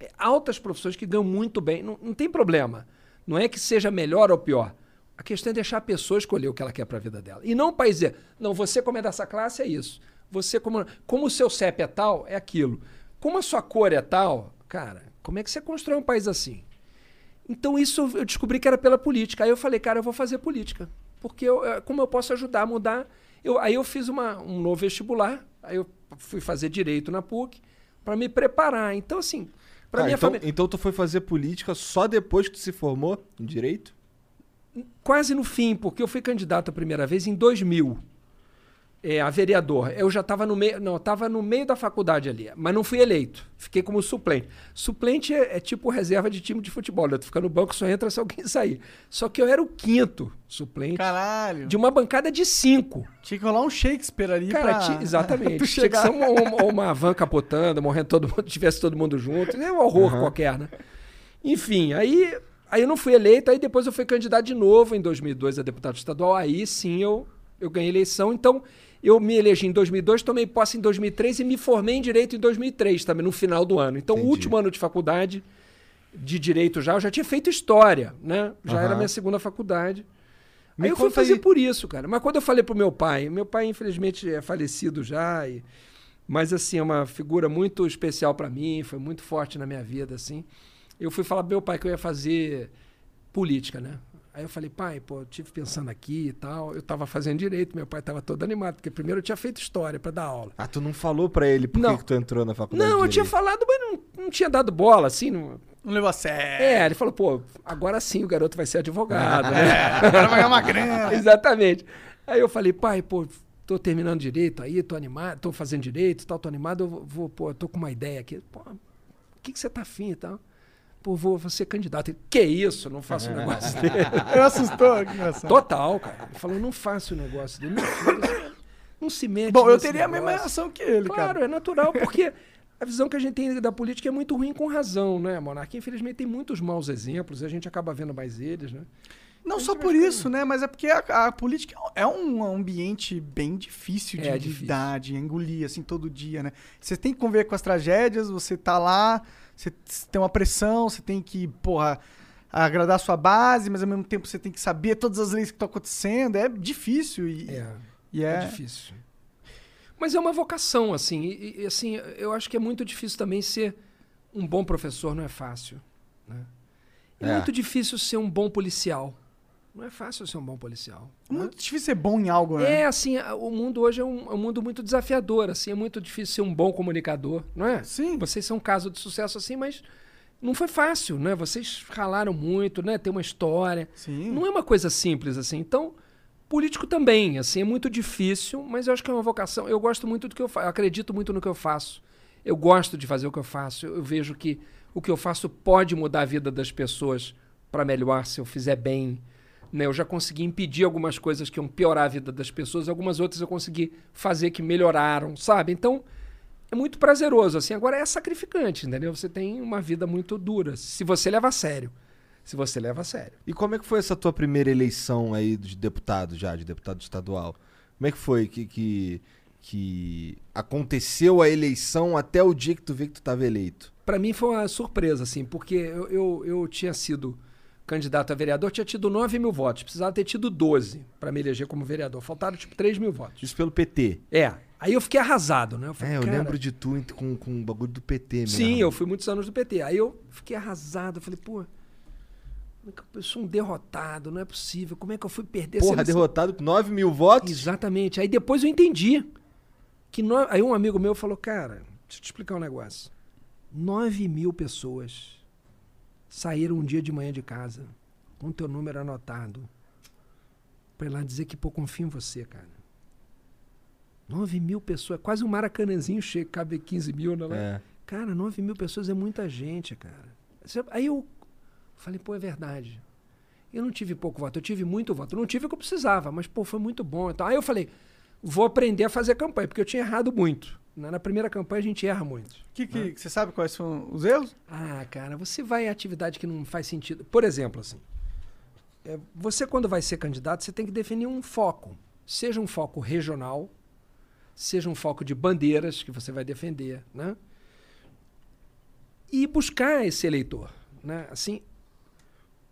é, altas profissões que ganham muito bem. Não, não tem problema. Não é que seja melhor ou pior. A questão é deixar a pessoa escolher o que ela quer para a vida dela. E não para dizer, não, você como é dessa classe é isso. Você como como o seu CEP é tal, é aquilo. Como a sua cor é tal, cara, como é que você constrói um país assim? Então isso eu descobri que era pela política. Aí eu falei, cara, eu vou fazer política. Porque eu, eh, como eu posso ajudar a mudar? Eu, aí eu fiz uma, um novo vestibular, aí eu fui fazer direito na PUC para me preparar. Então, assim, para Ah, minha então, família. então tu foi fazer política só depois que tu se formou em direito? Quase no fim, porque eu fui candidato a primeira vez em 2000. É, a vereador. Eu já estava no meio. Não, eu estava no meio da faculdade ali, mas não fui eleito. Fiquei como suplente. Suplente é, é tipo reserva de time de futebol. Né? Tu fica no banco, só entra se alguém *laughs* sair. Só que eu era o quinto suplente Caralho. de uma bancada de cinco. Tinha que rolar um Shakespeare ali Cara, pra... ti- *laughs* exatamente. tu Tinha que ser uma, uma, uma van capotando, morrendo todo mundo, *laughs* tivesse todo mundo junto. É um horror qualquer, né? Enfim, aí, aí eu não fui eleito, aí depois eu fui candidato de novo em 2002 a deputado estadual. Aí sim eu, eu ganhei eleição. Então eu me elegi em 2002, tomei posse em 2003 e me formei em direito em 2003 também, no final do ano. Então, o Entendi. último ano de faculdade de direito já, eu já tinha feito história, né? Já era Aham. minha segunda faculdade. Me aí eu fui fazer aí. por isso, cara. Mas quando eu falei pro meu pai, meu pai infelizmente é falecido já, e- mas assim, é uma figura muito especial para mim, foi muito forte na minha vida, assim. Eu fui falar pro meu pai que eu ia fazer política, né? Aí eu falei, pai, pô, eu tive pensando aqui e tal. Eu tava fazendo direito, meu pai tava todo animado, porque primeiro eu tinha feito história para dar aula. Ah, tu não falou pra ele por que Não. que tu entrou na faculdade Não, eu tinha falado, mas não, não tinha dado bola, assim. Não... Não levou a sério. É, ele falou, pô, agora sim o garoto vai ser advogado, né? *laughs* Agora vai ganhar uma grana. *laughs* Exatamente. Aí eu falei, pai, pô, tô terminando direito aí, tô animado, tô fazendo direito e tal, tô animado, eu vou, vou, pô, eu tô com uma ideia aqui. Pô, o que, que você tá afim e tal? Pô, vou, vou ser candidato. Ele, que isso? Não faço um negócio *laughs* dele. Eu assustou, que. Total, cara. Ele falou, não faço o negócio dele. Não, se mete Bom, eu teria a mesma negócio. reação que ele, Claro, cara. é natural, porque a visão que a gente tem da política é muito ruim com razão, né, Monarque? Infelizmente tem muitos maus exemplos, e a gente acaba vendo mais eles, né? Não só por isso, né? Mas é porque a, a política é um ambiente bem difícil de É difícil. lidar, de engolir, assim, todo dia, né? Você tem que conviver com as tragédias, você tá lá, você tem uma pressão, você tem que, porra, agradar a sua base, mas ao mesmo tempo você tem que saber todas as leis que estão acontecendo. É difícil e É, e é, é, difícil. Mas é uma vocação, assim, e, e, assim, eu acho que é muito difícil também ser um bom professor, não é fácil. Né? É, É. muito difícil ser um bom policial. Não é fácil ser um bom policial. É muito difícil ser bom em algo, né? É, assim, o mundo hoje é um, é um mundo muito desafiador, assim, é muito difícil ser um bom comunicador, não é? Sim. Vocês são um caso de sucesso assim, mas não foi fácil, né? Vocês ralaram muito, né? Tem uma história. Sim. Não é uma coisa simples assim. Então, político também, assim, é muito difícil, mas eu acho que é uma vocação. Eu gosto muito do que eu faço, acredito muito no que eu faço. Eu gosto de fazer o que eu faço. Eu, eu vejo que o que eu faço pode mudar a vida das pessoas para melhor se eu fizer bem. Né? Eu já consegui impedir algumas coisas que iam piorar a vida das pessoas, algumas outras eu consegui fazer que melhoraram, sabe? Então, é muito prazeroso, assim. Agora é sacrificante, entendeu? Você tem uma vida muito dura, se você leva a sério. se você leva a sério. E como é que foi essa tua primeira eleição aí de deputado já, de deputado estadual? Como é que foi que, que, que aconteceu a eleição até o dia que tu vê que tu tava eleito? Para mim foi uma surpresa, assim, porque eu, eu, eu tinha sido candidato a vereador, tinha tido 9 mil votos, precisava ter tido 12 para me eleger como vereador. Faltaram, tipo, 3 mil votos. Isso pelo PT. É. Aí eu fiquei arrasado, né? Eu falei, É, eu "Cara, lembro de tu com, com o bagulho do PT mesmo. Sim, eu fui muitos anos do PT. Aí eu fiquei arrasado. Eu falei, pô, é eu sou um derrotado? Não é possível. Como é que eu fui perder Porra, derrotado com 9 mil votos? Exatamente. Aí depois eu entendi. que no... Aí um amigo meu falou, cara, deixa eu te explicar um negócio. 9 mil pessoas saíram um dia de manhã de casa com teu número anotado pra ir lá dizer que pô, confio em você, cara. 9 mil pessoas, quase um maracanãzinho cheio, cabe 15 mil, né? É. Cara, 9 mil pessoas é muita gente, cara. Aí eu falei, pô, é verdade. Eu não tive pouco voto, eu tive muito voto. Não tive o que eu precisava, mas, pô, foi muito bom. Então, aí eu falei, vou aprender a fazer campanha, porque eu tinha errado muito. Na primeira campanha a gente erra muito. Que, que, Você sabe quais são os erros? Ah, cara, você vai em atividade que não faz sentido. Por exemplo, assim, é, você quando vai ser candidato, você tem que definir um foco. Seja um foco regional, seja um foco de bandeiras que você vai defender, né? E buscar esse eleitor, né? Assim,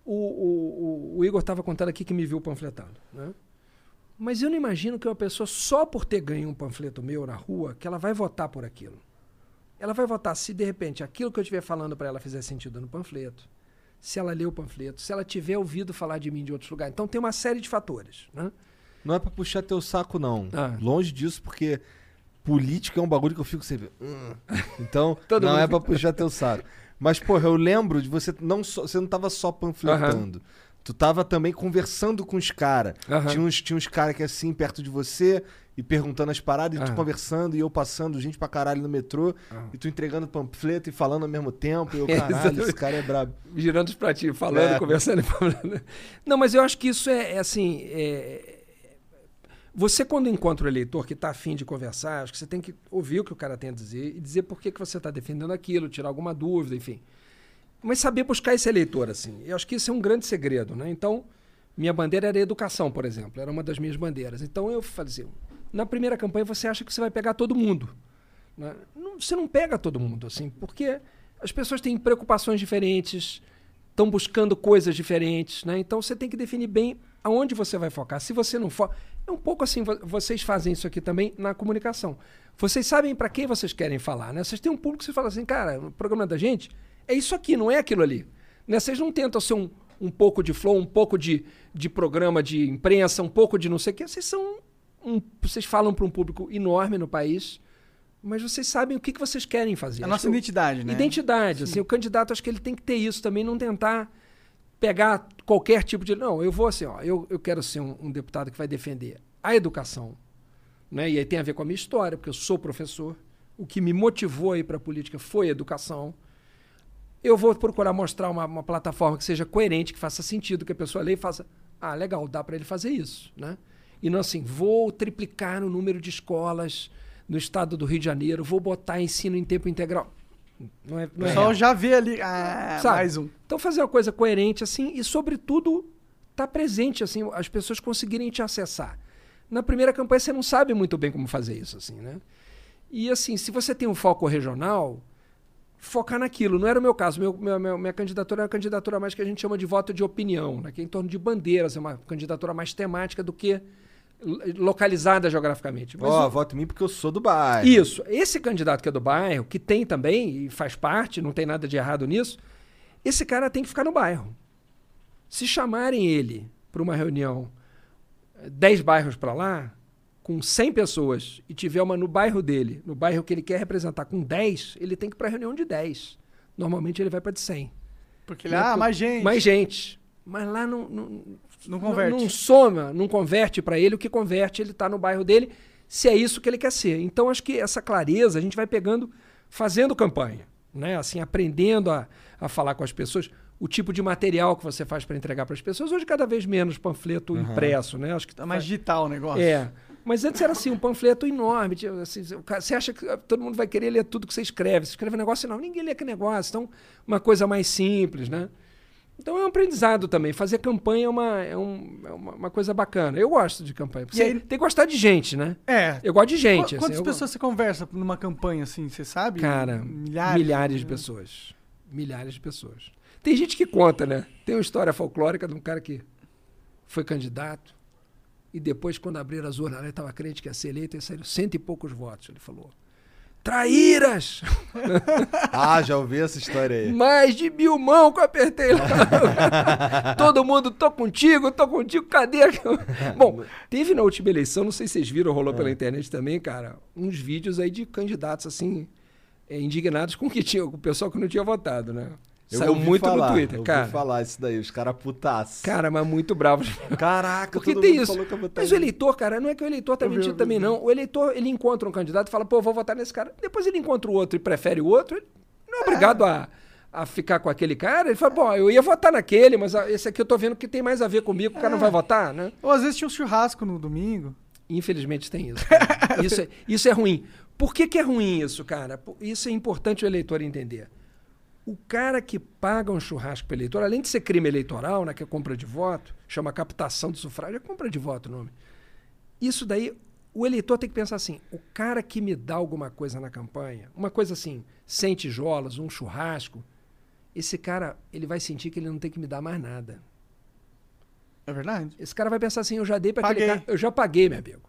o, o, o- o Igor estava contando aqui que me viu panfletando, né? Mas eu não imagino que uma pessoa, só por ter ganho um panfleto meu na rua, que ela vai votar por aquilo. Ela vai votar se, de repente, aquilo que eu estiver falando para ela fizer sentido no panfleto, se ela ler o panfleto, se ela tiver ouvido falar de mim de outros lugares. Então, tem uma série de fatores, né? Não é pra puxar teu saco, não. Ah. Longe disso, porque política é um bagulho que eu fico sempre. "Hum". Então, *laughs* não é fica- puxar teu saco. Mas, porra, eu lembro de você não só, você não tava só panfletando. Tu tava também conversando com os caras. Aham. Tinha uns, tinha uns caras que assim, perto de você, e perguntando as paradas, e tu conversando, e eu passando gente pra caralho no metrô, e tu entregando panfleto e falando ao mesmo tempo, e eu, *laughs* É, caralho, esse cara é brabo. girando os pratinhos, falando, É. conversando e falando. Não, mas eu acho que isso é, é assim. é- Você, quando encontra o eleitor que está afim de conversar, acho que você tem que ouvir o que o cara tem a dizer e dizer por que, que você está defendendo aquilo, tirar alguma dúvida, enfim. Mas saber buscar esse eleitor, assim. Eu acho que isso é um grande segredo, né? Então, minha bandeira era educação, por exemplo. Era uma das minhas bandeiras. Então, eu assim, na primeira campanha você acha que você vai pegar todo mundo. né? Não- você não pega todo mundo, assim, porque as pessoas têm preocupações diferentes, estão buscando coisas diferentes, né? Então você tem que definir bem aonde você vai focar. Se você não foca, é um pouco assim. vo- Vocês fazem isso aqui também na comunicação. Vocês sabem para quem vocês querem falar, né? Vocês têm um público que você fala assim, cara, o programa da gente é isso aqui, não é aquilo ali. Né? Vocês não tentam ser um, um pouco de flow, um pouco de, de programa de imprensa, um pouco de não sei o quê. Vocês são um, vocês falam para um público enorme no país, mas vocês sabem o que, que vocês querem fazer. A Acho nossa identidade, né? Identidade. Assim, o candidato, acho que ele tem que ter isso também, não tentar pegar qualquer tipo de. Não, eu vou assim, ó, eu, eu quero ser um, um deputado que vai defender a educação. Né? E aí tem a ver com a minha história, porque eu sou professor. O que me motivou a ir para a política foi a educação. Eu vou procurar mostrar uma, uma plataforma que seja coerente, que faça sentido, que a pessoa leia e faça. Ah, legal, dá para ele fazer isso. Né? E não assim, vou triplicar o número de escolas no estado do Rio de Janeiro, vou botar ensino em tempo integral. Não é, não é real. já vê ali. Ah, mais um. Então fazer uma coisa coerente assim e sobretudo tá presente assim, as pessoas conseguirem te acessar. Na primeira campanha você não sabe muito bem como fazer isso assim, né? E assim, se você tem um foco regional, focar naquilo. Não era o meu caso. Meu, meu- minha candidatura é uma candidatura mais que a gente chama de voto de opinião, né? que é em torno de bandeiras, é uma candidatura mais temática do que lo- localizada geograficamente. Ó, o- voto em mim porque eu sou do bairro. isso. Esse candidato que é do bairro, que tem também e faz parte, não tem nada de errado nisso, esse cara tem que ficar no bairro. Se chamarem ele para uma reunião, eh, 10 bairros para lá, com 100 pessoas, e tiver uma no bairro dele, no bairro que ele quer representar com 10, ele tem que ir para a reunião de 10. Normalmente ele vai para de 100. Porque ele, Né? ah, Por- mais gente. Mais gente. Mas lá não, não, Não converte. Não, não soma, não converte para ele. O que converte, ele está no bairro dele, se é isso que ele quer ser. Então, acho que essa clareza a gente vai pegando fazendo campanha. Né? Assim, aprendendo a, a falar com as pessoas. O tipo de material que você faz para entregar para as pessoas. Hoje, cada vez menos panfleto impresso. Né? Acho que Tá mais digital o negócio. é. Mas antes era assim, um panfleto enorme. tinha, assim, você acha que todo mundo vai querer ler tudo que você escreve? Você escreve um negócio, não, ninguém lê aquele negócio. Então, uma coisa mais simples, né? Então é um aprendizado também. Fazer campanha é uma, é um- é uma, uma coisa bacana. Eu gosto de campanha. Você aí- tem que gostar de gente, né? É. Eu gosto de gente. Assim, Quantas eu pessoas você conversa numa campanha assim, você sabe? Cara, milhares. milhares, de pessoas. Milhares de pessoas. Tem gente que conta, né? Tem uma história folclórica de um cara que foi candidato e depois, quando abriram as urnas, ele estava crente que ia ser eleito e saíram cento e poucos votos. Ele falou: Traíras! *laughs* Ah, já ouvi essa história aí. Mais de mil mãos que eu apertei lá. *laughs* Todo mundo, tô contigo, tô contigo, cadê? *laughs* Bom, teve na última eleição, não sei se vocês viram, rolou É. pela internet também, cara, uns vídeos aí de candidatos, assim, eh, indignados com o que tinha, com o pessoal que não tinha votado, né? Eu Saiu muito falar, no Twitter, eu cara. ouvi falar isso daí, os caras putaços. Cara, mas muito bravos. *laughs* Caraca, Porque tem isso. Mas o eleitor, cara, não é que o eleitor tá Eu mentindo eu vi, também, eu vi. não. O eleitor, ele encontra um candidato e fala, pô, vou votar nesse cara. Depois ele encontra o outro e prefere o outro. Ele não é obrigado a, a ficar com aquele cara. Ele fala, bom, eu ia votar naquele, mas esse aqui eu tô vendo que tem mais a ver comigo, o cara não vai votar, né? Ou às vezes tinha um churrasco no domingo. Infelizmente tem isso. *laughs* isso, é, isso é ruim. Por que, que é ruim isso, cara? Isso é importante o eleitor entender. O cara que paga um churrasco para eleitor, além de ser crime eleitoral, né, que é compra de voto, chama captação de sufrágio, é compra de voto o nome. Isso daí, o eleitor tem que pensar assim: o cara que me dá alguma coisa na campanha, uma coisa assim, 100 tijolos, um churrasco, esse cara, ele vai sentir que ele não tem que me dar mais nada. É verdade? Esse cara vai pensar assim, eu já dei para aquele cara, eu já paguei, meu amigo.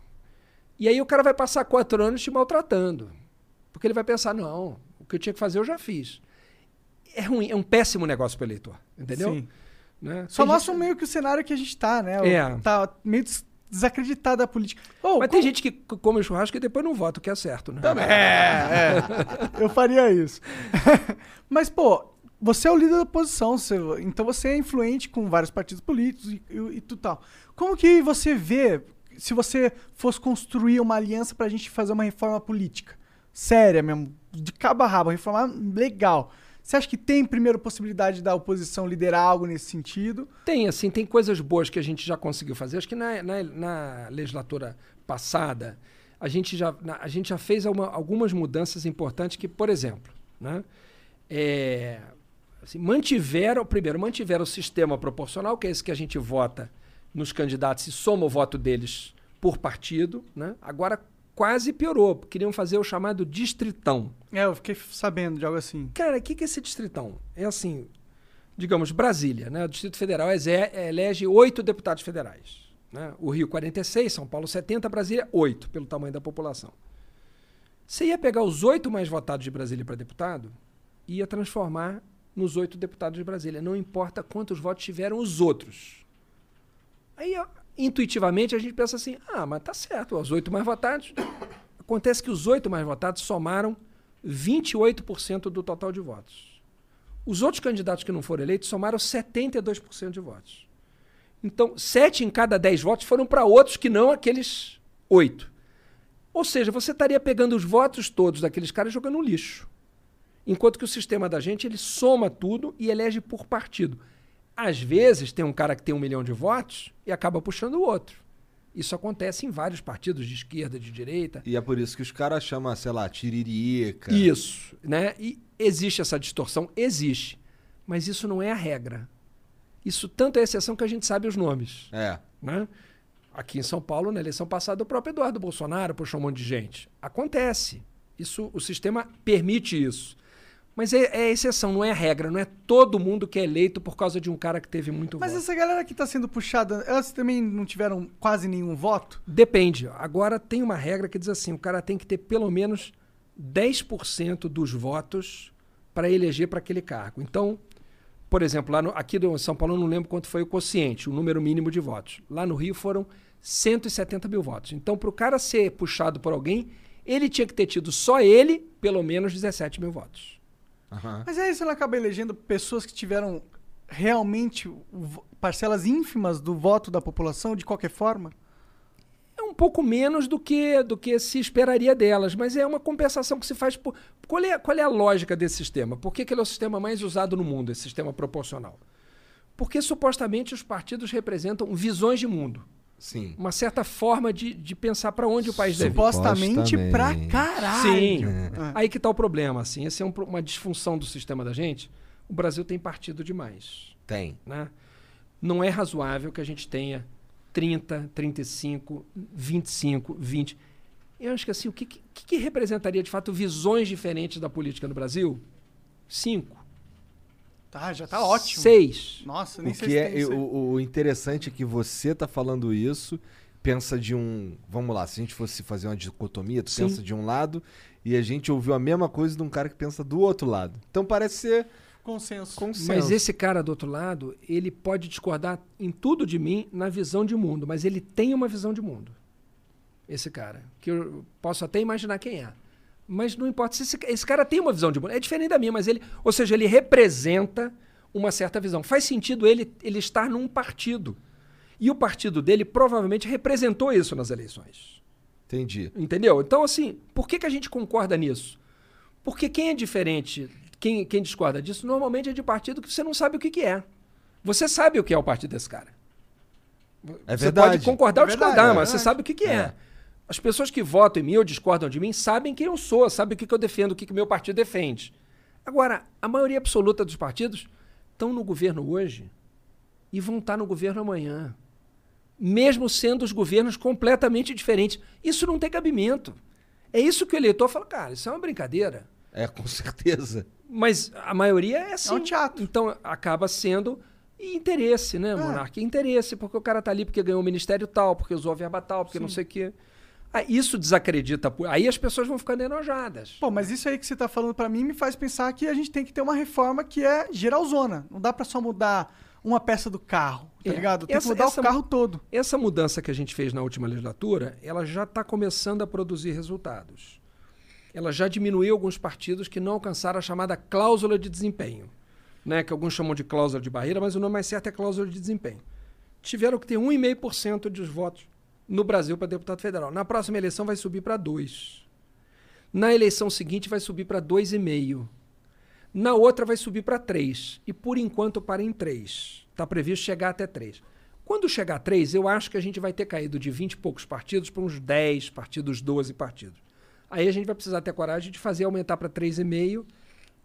E aí o cara vai passar quatro anos te maltratando. Porque ele vai pensar, não, o que eu tinha que fazer eu já fiz. É ruim, é um péssimo negócio para o eleitor, entendeu? Sim. Né? Só Tem mostra gente- meio que o cenário que a gente tá, né? É. Tá meio des- desacreditado da política. Ô, Mas tem gente que come churrasco e depois não vota, o que é certo, né? É, é. *laughs* Eu faria isso. *laughs* Mas, pô, você é o líder da oposição, você- então você é influente com vários partidos políticos e, e, e tudo tal. Como que você vê se você fosse construir uma aliança pra gente fazer uma reforma política? Séria mesmo, de cabo a rabo, reforma legal. Você acha que tem, primeiro, possibilidade da oposição liderar algo nesse sentido? Tem, assim, tem coisas boas que a gente já conseguiu fazer. Acho que na, na, na legislatura passada, a gente já, na- a gente já fez uma- algumas mudanças importantes que, por exemplo, né, é, assim, mantiveram, primeiro, mantiveram o sistema proporcional, que é esse que a gente vota nos candidatos e soma o voto deles por partido. Né? Agora quase piorou, queriam fazer o chamado distritão. É, eu fiquei sabendo de algo assim. Cara, o que, que é esse distritão? É assim, digamos, Brasília, né? O Distrito Federal elege oito deputados federais. Né? O Rio, 46, São Paulo, 70, Brasília, 8, pelo tamanho da população. Você ia pegar os oito mais votados de Brasília para deputado e ia transformar nos oito deputados de Brasília. Não importa quantos votos tiveram os outros. Aí, ó, intuitivamente, a gente pensa assim: ah, mas tá certo, os oito mais votados. *coughs* Acontece que os oito mais votados somaram 28% do total de votos. Os outros candidatos que não foram eleitos somaram 72% de votos. Então, sete em cada dez votos foram para outros que não aqueles oito. Ou seja, você estaria pegando os votos todos daqueles caras jogando no lixo. Enquanto que o sistema da gente, ele soma tudo e elege por partido. Às vezes, tem um cara que tem um milhão de votos e acaba puxando o outro. Isso acontece em vários partidos de esquerda, de direita. E é por isso que os caras chamam, sei lá, tiririca. Isso, né? E existe essa distorção? Existe. Mas isso não é a regra. Isso tanto é exceção que a gente sabe os nomes. É. Né? Aqui em São Paulo, na eleição passada, o próprio Eduardo Bolsonaro puxou um monte de gente. Acontece. Isso, o sistema permite isso. Mas é, é exceção, não é regra. Não é todo mundo que é eleito por causa de um cara que teve muito Mas voto. essa galera que tá sendo puxada, elas também não tiveram quase nenhum voto? Depende. Agora tem uma regra que diz assim: o cara tem que ter pelo menos 10% dos votos para eleger para aquele cargo. Então, por exemplo, lá no, aqui do São Paulo eu não lembro quanto foi o quociente, o número mínimo de votos. Lá no Rio foram 170 mil votos. Então, para o cara ser puxado por alguém, ele tinha que ter tido só ele pelo menos 17 mil votos. Mas aí você acaba elegendo pessoas que tiveram realmente parcelas ínfimas do voto da população, de qualquer forma? É um pouco menos do que, do que se esperaria delas, mas é uma compensação que se faz por. Qual é, qual é a lógica desse sistema? Por que, que ele é o sistema mais usado no mundo, esse sistema proporcional? Porque supostamente os partidos representam visões de mundo. Sim. Uma certa forma de, de pensar para onde o país deve ir. Supostamente pra caralho. Sim. É. Aí que tá o problema, assim. Essa é um uma disfunção do sistema da gente. O Brasil tem partido demais. Tem. né? Não é razoável que a gente tenha 30, 35, 25, 20. Eu acho que assim, o que, que, que representaria de fato visões diferentes da política no Brasil? Cinco. Tá, já tá ótimo. Seis. Nossa, nem O sei que se é tem o, o interessante é que você tá falando isso, pensa de um, vamos lá, se a gente fosse fazer uma dicotomia, tu Sim. pensa de um lado e a gente ouviu a mesma coisa de um cara que pensa do outro lado. Então parece ser Consenso. consenso. Mas esse cara do outro lado, ele pode discordar em tudo de mim na visão de mundo, mas ele tem uma visão de mundo. Esse cara. Que eu posso até imaginar quem é. Mas não importa se esse, esse cara tem uma visão de mundo. É diferente da minha, mas ele. Ou seja, ele representa uma certa visão. Faz sentido ele, ele estar num partido. E o partido dele provavelmente representou isso nas eleições. Entendi. Entendeu? Então, assim, por que, que a gente concorda nisso? Porque quem é diferente, quem, quem discorda disso, normalmente é de partido que você não sabe o que, que é. Você sabe o que é o partido desse cara. É você verdade. pode concordar É ou discordar, verdade, é mas você verdade. sabe o que, que é. É. As pessoas que votam em mim ou discordam de mim sabem quem eu sou, sabem o que, que eu defendo, o que, que meu partido defende. Agora, a maioria absoluta dos partidos estão no governo hoje e vão estar no governo amanhã. Mesmo sendo os governos completamente diferentes. Isso não tem cabimento. É isso que o eleitor fala, cara, isso é uma brincadeira. É, com certeza. Mas a maioria é assim. É um teatro. Então acaba sendo interesse, né, Monarca? Interesse, porque o cara tá ali porque ganhou o ministério tal, porque usou a verba tal, porque não sei o quê. Ah, isso desacredita. Aí as pessoas vão ficando enojadas. Pô, mas isso aí que você tá falando pra mim me faz pensar que a gente tem que ter uma reforma que é geralzona. Não dá pra só mudar uma peça do carro, tá É. ligado? Tem Essa- que mudar essa- o carro todo. Essa mudança que a gente fez na última legislatura, ela já está começando a produzir resultados. Ela já diminuiu alguns partidos que não alcançaram a chamada cláusula de desempenho, né? que alguns chamam de cláusula de barreira, mas o nome mais certo é cláusula de desempenho. Tiveram que ter 1,5% dos votos no Brasil para deputado federal. Na próxima eleição vai subir para 2. Na eleição seguinte vai subir para 2,5. Na outra vai subir para 3. E por enquanto para em 3. Está previsto chegar até 3. Quando chegar a 3, eu acho que a gente vai ter caído de 20 e poucos partidos para uns 10 partidos, 12 partidos. Aí a gente vai precisar ter coragem de fazer aumentar para 3,5,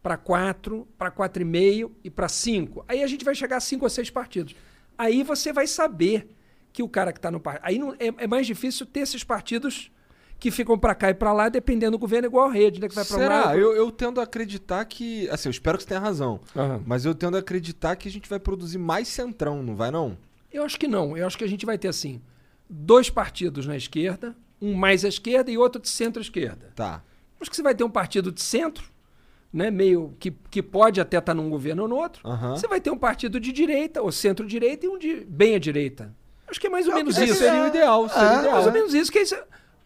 para 4, para 4,5 e para 5. Aí a gente vai chegar a 5 ou 6 partidos. Aí você vai saber que o cara que está no partido. Aí não, é, é mais difícil ter esses partidos que ficam para cá e para lá, dependendo do governo, igual a rede, né? Que vai para um Será? lado. Eu, eu tendo a acreditar que. Assim, eu espero que você tenha razão. Aham. Mas eu tendo a acreditar que a gente vai produzir mais centrão, não vai não? Eu acho que não. Eu acho que a gente vai ter, assim, dois partidos na esquerda, um mais à esquerda e outro de centro-esquerda. Tá. Acho que você vai ter um partido de centro, né, meio que, que pode até estar num governo ou no outro. Aham. Você vai ter um partido de direita, ou centro-direita, e um de bem à direita. Acho que é mais ou menos Esse isso. seria o ideal, seria É, ideal. mais ou menos isso. Que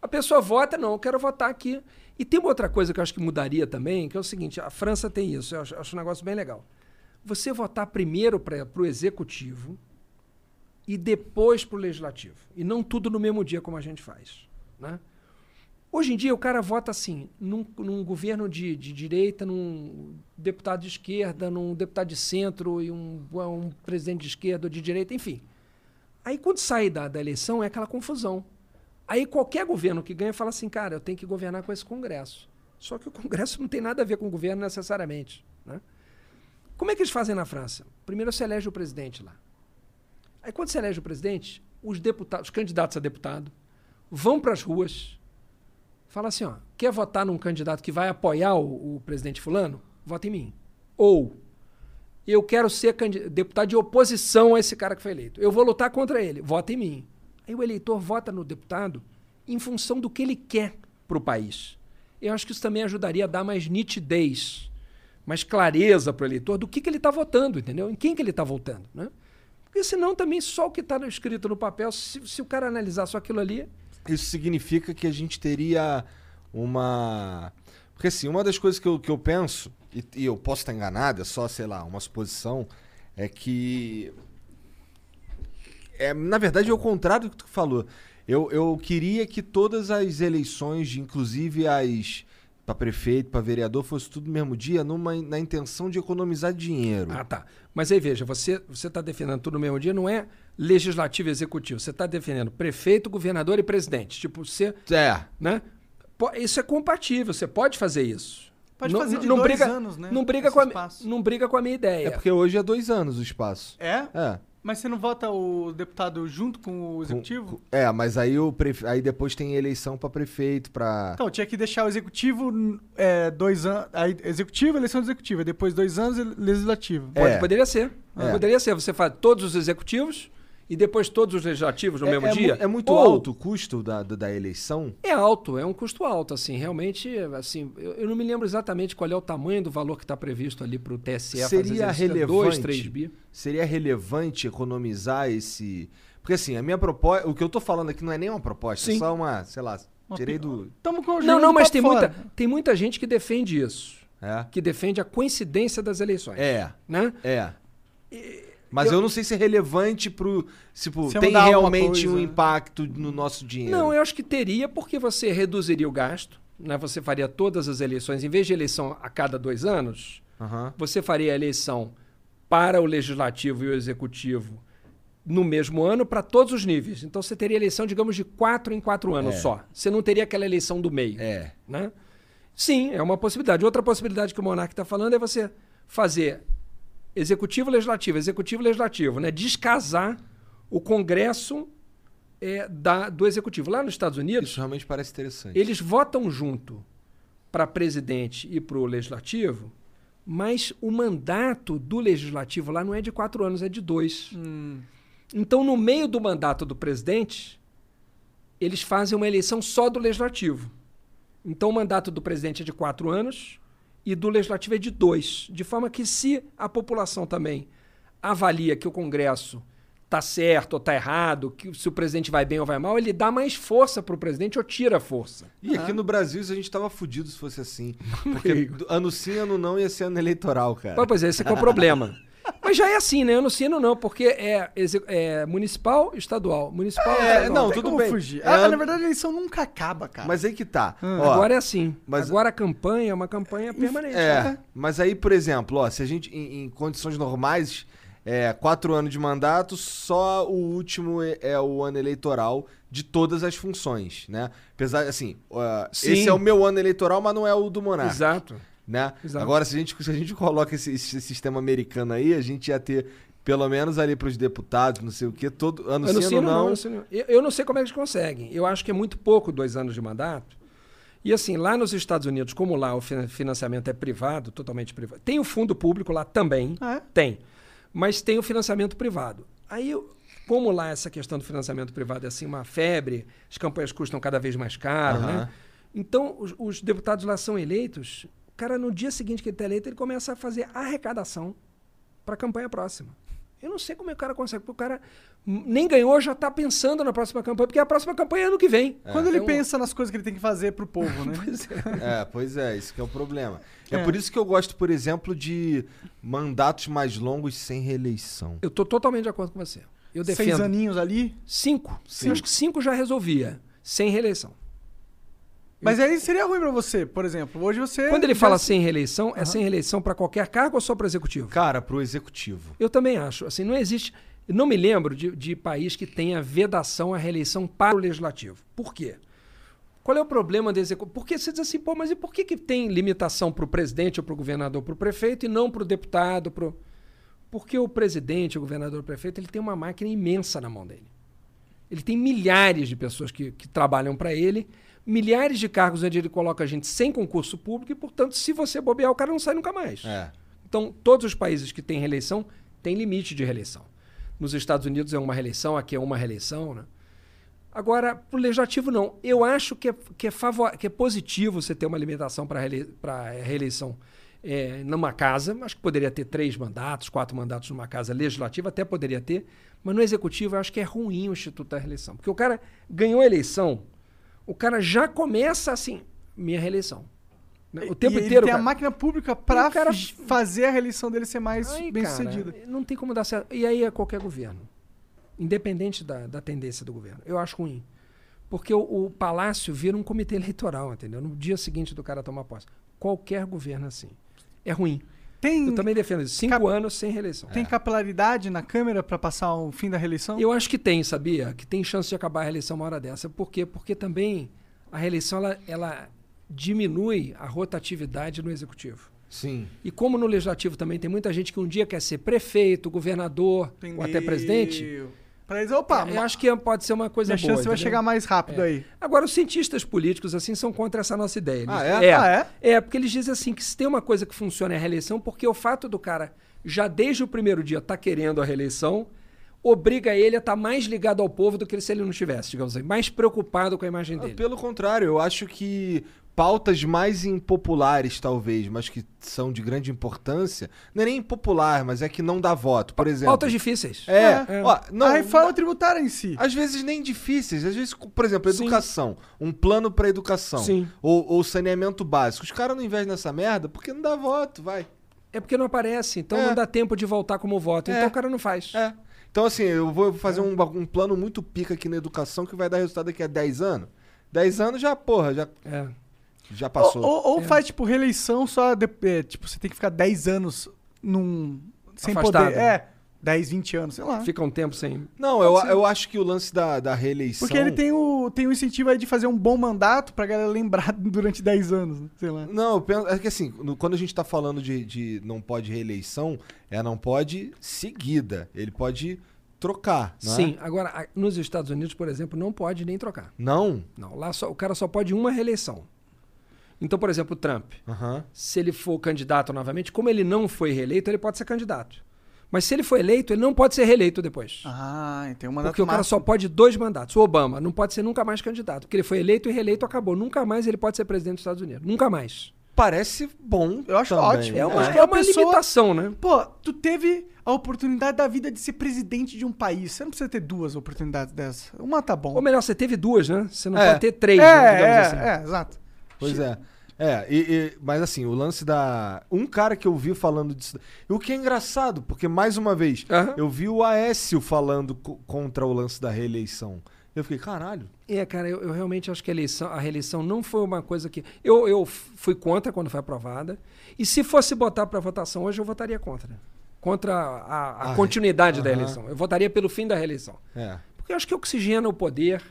a pessoa vota, não, eu quero votar aqui. E tem uma outra coisa que eu acho que mudaria também, que é o seguinte, a França tem isso, eu acho, acho um negócio bem legal. Você votar primeiro para o executivo e depois para o legislativo. E não tudo no mesmo dia como a gente faz. Né? Hoje em dia o cara vota assim, num, num governo de, de direita, num deputado de esquerda, num deputado de centro e um, um presidente de esquerda ou de direita, enfim. Aí quando sai da, da eleição é aquela confusão. Aí qualquer governo que ganha fala assim, cara, eu tenho que governar com esse Congresso. Só que o Congresso *laughs* não tem nada a ver com o governo necessariamente. Né? Como é que eles fazem na França? Primeiro se elege o presidente lá. Aí quando se elege o presidente, os deputados, os candidatos a deputado vão para as ruas, fala assim, ó, quer votar num candidato que vai apoiar o, o presidente fulano? Vota em mim. Ou eu quero ser deputado de oposição a esse cara que foi eleito. Eu vou lutar contra ele. Vota em mim. Aí o eleitor vota no deputado em função do que ele quer para o país. Eu acho que isso também ajudaria a dar mais nitidez, mais clareza para o eleitor do que, que ele está votando, entendeu? Em quem que ele está votando, né? Porque senão também só o que está escrito no papel, se, se o cara analisar só aquilo ali, Isso significa que a gente teria uma. Porque assim, uma das coisas que eu, que eu penso, e, e eu posso estar enganado, é só, sei lá, uma suposição, é que. É, na verdade, é o contrário do que tu falou. Eu, eu queria que todas as eleições, inclusive as para prefeito, para vereador, fosse tudo no mesmo dia, numa, na intenção de economizar dinheiro. Ah, tá. Mas aí veja, você você está defendendo tudo no mesmo dia, não é legislativo e executivo. Você está defendendo prefeito, governador e presidente. Tipo, você. É. Né? Isso é compatível, você pode fazer isso. Pode não, fazer de não dois briga, anos, né? Não briga, Esse com a, espaço. não briga com a minha ideia. É porque hoje é dois anos o espaço. É? É. Mas você não vota o deputado junto com o executivo? É, mas aí, o prefe... aí depois tem eleição pra prefeito, pra. Então, tinha que deixar o executivo é, dois anos. Aí, executivo, eleição do executivo. e Depois dois anos, legislativo. Pode, É. Poderia ser. É. Poderia ser. Você faz todos os executivos e depois todos os legislativos no é, mesmo é dia. mu- é muito Ou- alto o custo da, da, da eleição? É alto, é um custo alto, assim, realmente, assim, eu, eu não me lembro exatamente qual é o tamanho do valor que está previsto ali para o TSE fazer Seria relevante. 2, 3 bi. Seria relevante economizar esse. Porque assim, a minha proposta. O que eu tô falando aqui não é nem uma proposta, é Sim. só uma, sei lá, Uma tirei do. Tamo com Não, não, mas tem fora. muita, tem muita gente que defende isso, É. que defende a coincidência das eleições. É. Né? É. Mas eu, não sei se é relevante pro. Tipo, Se tem realmente um impacto no nosso dinheiro. Não, eu acho que teria, porque você reduziria o gasto, né? Você faria todas as eleições, em vez de eleição a cada dois anos, Aham. você faria a eleição para o legislativo e o executivo no mesmo ano para todos os níveis. Então você teria eleição, digamos, de quatro em quatro anos É. só. Você não teria aquela eleição do meio. É. Né? Sim, é uma possibilidade. Outra possibilidade que o Monark está falando é você fazer executivo, legislativo, executivo, legislativo, né? Descasar o Congresso é, da, do executivo. Lá nos Estados Unidos, Isso realmente parece interessante. eles votam junto para presidente e para o legislativo, mas o mandato do legislativo lá não é de quatro anos, é de dois. Então, no meio do mandato do presidente, eles fazem uma eleição só do legislativo. Então, o mandato do presidente é de quatro anos e do legislativo é de dois. De forma que, se a população também avalia que o Congresso está certo ou está errado, que se o presidente vai bem ou vai mal, ele dá mais força para o presidente ou tira a força. E aqui no Brasil a gente tava fudido se fosse assim. *laughs* Porque ano sim, ano não ia ser ano eleitoral, cara. Pois, Pois é, esse é que é o problema. *laughs* Mas já é assim, né? Ano sim, ano não, porque é, é municipal, estadual. Municipal, É, estadual. não, Tem tudo bem. fugir. É, Ah, na verdade, a eleição nunca acaba, cara. Mas aí que tá. Ó, Agora é assim. mas- Agora a campanha é uma campanha permanente. É, né? mas aí, por exemplo, ó, se a gente, em, em condições normais, é, quatro anos de mandato, só o último é, é o ano eleitoral de todas as funções, né? Apesar, assim, Sim. esse é o meu ano eleitoral, mas não é o do Monarca. Exato. Né? Exato. Agora, se a, gente, se a gente coloca esse, esse sistema americano aí, a gente ia ter, pelo menos ali pros deputados, não sei o quê, todo ano, sim, ano não. não. Eu, eu não sei como é que eles conseguem. Eu acho que é muito pouco dois anos de mandato. E assim, lá nos Estados Unidos, como lá o finan- financiamento é privado, totalmente privado, tem o fundo público lá também, Ah, é? tem, mas tem o financiamento privado. Aí, como lá essa questão do financiamento privado é assim uma febre, as campanhas custam cada vez mais caro, Aham. né? Então, os, os deputados lá são eleitos, cara no dia seguinte que ele está eleito, ele começa a fazer arrecadação para a campanha próxima. Eu não sei como é que o cara consegue, porque o cara nem ganhou, já está pensando na próxima campanha, porque a próxima campanha é ano que vem. Quando ele Então, pensa nas coisas que ele tem que fazer pro povo, né? *laughs* É, pois é, isso que é o problema. É. É. por isso que eu gosto, por exemplo, de mandatos mais longos sem reeleição. Eu estou totalmente de acordo com você. Eu Seis defendo aninhos ali. cinco. Sim. Eu acho que cinco já resolvia, sem reeleição. Mas aí seria ruim pra você, por exemplo. Hoje você. Quando ele fala sem reeleição, é sem reeleição para qualquer cargo ou só para executivo? Cara, pro executivo. Eu também acho. Assim, não existe. Não me lembro de, de país que tenha vedação à reeleição para o legislativo. Por quê? Qual é o problema do executivo? Porque você diz assim, pô, mas e por que, que tem limitação para o presidente ou para o governador, para o prefeito e não para o deputado? Pro... Porque o presidente, o governador, o prefeito, ele tem uma máquina imensa na mão dele. Ele tem milhares de pessoas que, que trabalham para ele, milhares de cargos onde ele coloca gente sem concurso público e, portanto, se você bobear, o cara não sai nunca mais. É. Então, todos os países que têm reeleição têm limite de reeleição. Nos Estados Unidos é uma reeleição, aqui é uma reeleição. Né? Agora, para o legislativo, não. Eu acho que é, que é, favor, que é positivo você ter uma limitação para reele, reeleição é, numa casa. Acho que poderia ter três mandatos, quatro mandatos numa casa legislativa, até poderia ter. Mas no executivo, eu acho que é ruim o Instituto da Reeleição. Porque o cara ganhou a eleição, o cara já começa assim, minha reeleição. Né? O tempo e ele inteiro. tem a cara. máquina pública pra o cara- fazer a reeleição dele ser mais Aí, bem cara, sucedida. Não tem como dar certo. E aí é qualquer governo. Independente da, da tendência do governo. Eu acho ruim. Porque o, o palácio vira um comitê eleitoral, entendeu? No dia seguinte do cara tomar posse. Qualquer governo é assim. É ruim. Tem, Eu também defendo isso. Cinco Cap- anos sem reeleição. tem capilaridade na Câmara pra passar o fim da reeleição? Eu acho que tem, sabia? Que tem chance de acabar a reeleição uma hora dessa. Por quê? Porque também a reeleição ela, ela diminui a rotatividade no executivo. Sim. E como no legislativo também tem muita gente que um dia quer ser prefeito, governador ou até presidente, Pra eles, opa, eu acho que pode ser uma coisa minha boa. chance vai entendeu? chegar mais rápido É. aí. Agora, os cientistas políticos, assim, são contra essa nossa ideia. Eles- Ah, é? É, Ah, é? porque eles dizem assim, que se tem uma coisa que funciona é a reeleição, porque o fato do cara, já desde o primeiro dia, tá querendo a reeleição, obriga ele a estar mais ligado ao povo do que se ele não tivesse, digamos assim, mais preocupado com a imagem Ah, dele. Pelo contrário, eu acho que pautas mais impopulares, talvez, mas que são de grande importância, não é nem impopular, mas é que não dá voto. Por exemplo. Pautas difíceis. É, É. ó, não, a reforma tributária em si. Às vezes nem difíceis, às vezes, por exemplo, Sim. educação, um plano pra educação, Sim. Ou, ou saneamento básico. Os caras não investem nessa merda porque não dá voto, vai. É porque não aparece, então É. não dá tempo de voltar como voto. É. Então o cara não faz. É. Então, assim, eu vou fazer um, ba- um plano muito pica aqui na educação que vai dar resultado daqui a 10 anos. 10 anos já, porra, já, É. já Ou, passou. ou- ou faz, tipo, reeleição só. de- é, tipo, você tem que ficar 10 anos num. Sem Afastado. poder. É, 10, 20 anos, sei lá. Fica um tempo sem. Não, eu, eu acho que o lance da, da reeleição. Porque ele tem o, tem o incentivo aí de fazer um bom mandato pra galera lembrar *laughs* durante 10 anos, né? sei lá. Não, eu penso, é que assim, no- quando a gente tá falando de, de não pode reeleição, é não pode seguida. Ele pode trocar. não é? Sim, agora, nos Estados Unidos, por exemplo, não pode nem trocar. Não? Não, lá só, o cara só pode uma reeleição. Então, por exemplo, o Trump, Aham. se ele for candidato novamente, como ele não foi reeleito, ele pode ser candidato. Mas se ele for eleito, ele não pode ser reeleito depois. Ah, tem um mandato porque o cara máximo. só pode dois mandatos. O Obama não pode ser nunca mais candidato. Porque ele foi eleito e reeleito, acabou. Nunca mais ele pode ser presidente dos Estados Unidos. Nunca mais. Parece bom. Eu acho também. ótimo. É uma, é a uma pessoa- limitação, né? Pô, tu teve a oportunidade da vida de ser presidente de um país. Você não precisa ter duas oportunidades dessas. Uma tá bom. Ou melhor, você teve duas, né? Você não É. pode ter três, é, né, digamos é, assim. é, exato. Pois é. É, e- e- mas assim, o lance da. Um cara que eu vi falando disso. E o que é engraçado, porque mais uma vez, Aham. eu vi o Aécio falando co- contra o lance da reeleição. Eu fiquei, caralho. É, cara, eu, eu realmente acho que a, eleição, a reeleição não foi uma coisa que. Eu, eu fui contra quando foi aprovada. E se fosse botar para votação hoje, eu votaria contra. Contra a, a Ah, continuidade da aham. eleição. Eu votaria pelo fim da reeleição. É. Porque eu acho que oxigena o poder.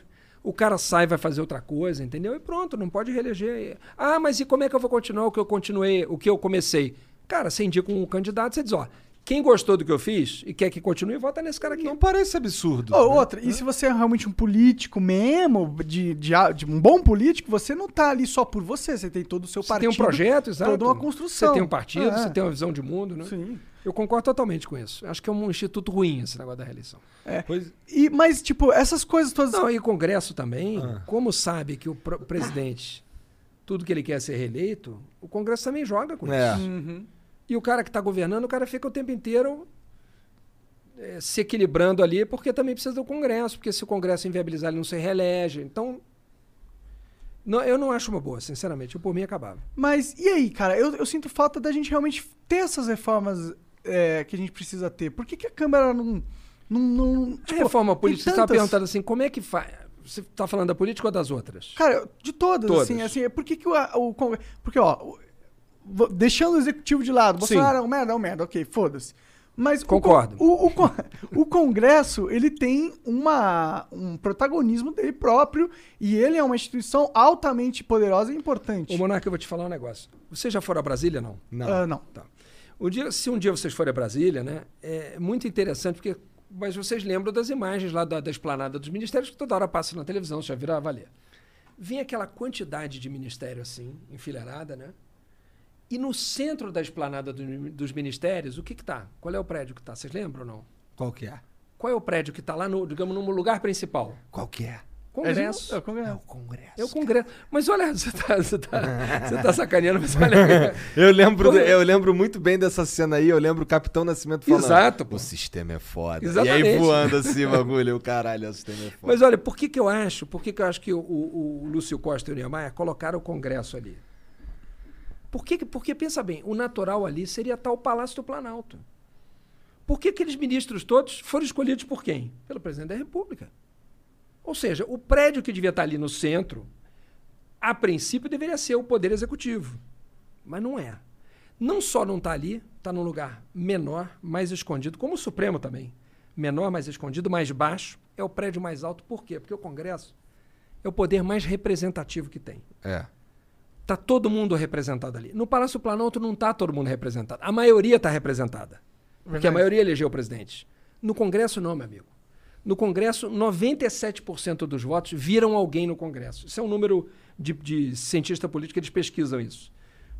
O cara sai, vai fazer outra coisa, entendeu? E pronto, não pode reeleger. Ah, mas e como é que eu vou continuar o que eu continuei, o que eu comecei? Cara, você indica um candidato, você diz, ó, quem gostou do que eu fiz e quer que continue, vota nesse cara aqui. Não parece absurdo. Ô, né? outra, e se você é realmente um político mesmo, de, de, de um bom político, você não tá ali só por você, você tem todo o seu Você partido. tem um projeto, exato. Toda uma construção. Você tem um partido, É. você tem uma visão de mundo, né? Sim. Eu concordo totalmente com isso. Acho que é um instituto ruim esse negócio da reeleição. Pois- E, mas, tipo, essas coisas todas. Não, e o Congresso também, Ah. como sabe que o presidente, tudo que ele quer é ser reeleito, o Congresso também joga com É. isso. Uhum. E o cara que está governando, o cara fica o tempo inteiro eh, se equilibrando ali, porque também precisa do Congresso, porque se o Congresso inviabilizar, ele não se reelege. Então, não, eu não acho uma boa, sinceramente. Eu, por mim, acabava. Mas e aí, cara? Eu, eu sinto falta da gente realmente ter essas reformas é, que a gente precisa ter. Por que, que a Câmara não. não, não A reforma política, você estava tantas- perguntando assim, como é que faz? Você está falando da política ou das outras? Cara, de todas, Todas. assim, assim, por que, que o, o Congresso. Porque, ó, deixando o executivo de lado, Sim. Bolsonaro é um merda, é um merda, ok, foda-se. Mas Concordo. O, o, o Congresso, ele tem uma, um protagonismo dele próprio e ele é uma instituição altamente poderosa e importante. Ô, Monarca, eu vou te falar um negócio. Vocês já foram a Brasília, não? Não. Ah, não. Tá. O dia, se um dia vocês forem a Brasília, né, é muito interessante, porque mas vocês lembram das imagens lá da, da esplanada dos ministérios que toda hora passa na televisão, já viram a valer. Vinha aquela quantidade de ministério assim, enfileirada, né? E no centro da esplanada do- dos ministérios, o que que tá? Qual é o prédio que tá? Vocês lembram ou não? Qual que é? Qual é o prédio que tá lá, no, digamos, no lugar principal? Qual que é? Congresso. É o Congresso. Congresso. É o Congresso. Mas olha, *laughs* você tá, você tá, você tá sacaneando, mas olha. *laughs* Eu lembro, eu lembro muito bem dessa cena aí. Eu lembro o Capitão Nascimento falando. Exato, pô. O sistema é foda. E Exatamente. aí voando assim, bagulho. O caralho, o sistema é foda. Mas olha, por que, que eu acho? Por que, que eu acho que o, o- o Lúcio Costa e o Niemeyer colocaram o Congresso ali? Por que, que- porque, pensa bem, o natural ali seria tal Palácio do Planalto. Por que aqueles ministros todos foram escolhidos por quem? Pelo presidente da República. Ou seja, o prédio que devia estar ali no centro, a princípio deveria ser o Poder Executivo. Mas não é. Não só não está ali, está num lugar menor, mais escondido, como o Supremo também. Menor, mais escondido, mais baixo. É o prédio mais alto. Por quê? Porque o Congresso é o poder mais representativo que tem. É. Tá todo mundo representado ali. No Palácio Planalto não tá todo mundo representado. A maioria tá representada. Porque a Verdade. maioria elegeu o presidente. No Congresso, não, meu amigo. No Congresso, 97% dos votos viram alguém no Congresso. Isso é um número de, de cientista político, eles pesquisam isso.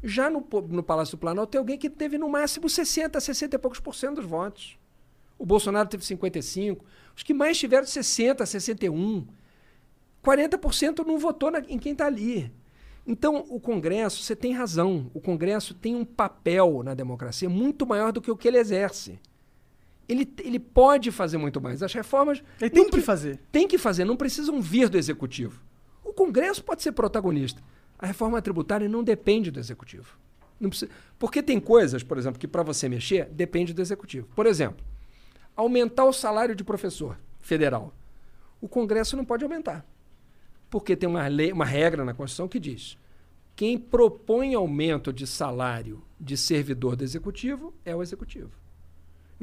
Já no, no Palácio do Planalto, tem alguém que teve no máximo 60, 60 e poucos por cento dos votos. O Bolsonaro teve 55. Os que mais tiveram 60, 61. 40% não votou na- em quem está ali. Então, o Congresso, você tem razão, o Congresso tem um papel na democracia muito maior do que o que ele exerce. Ele, ele pode fazer muito mais. As reformas. Ele tem que fazer. Tem que fazer, não precisam vir do executivo. O Congresso pode ser protagonista. A reforma tributária não depende do executivo. Não precisa- Porque tem coisas, por exemplo, que para você mexer, depende do executivo. Por exemplo, aumentar o salário de professor federal. O Congresso não pode aumentar. Porque tem uma, lei, uma regra na Constituição que diz: quem propõe aumento de salário de servidor do executivo é o executivo.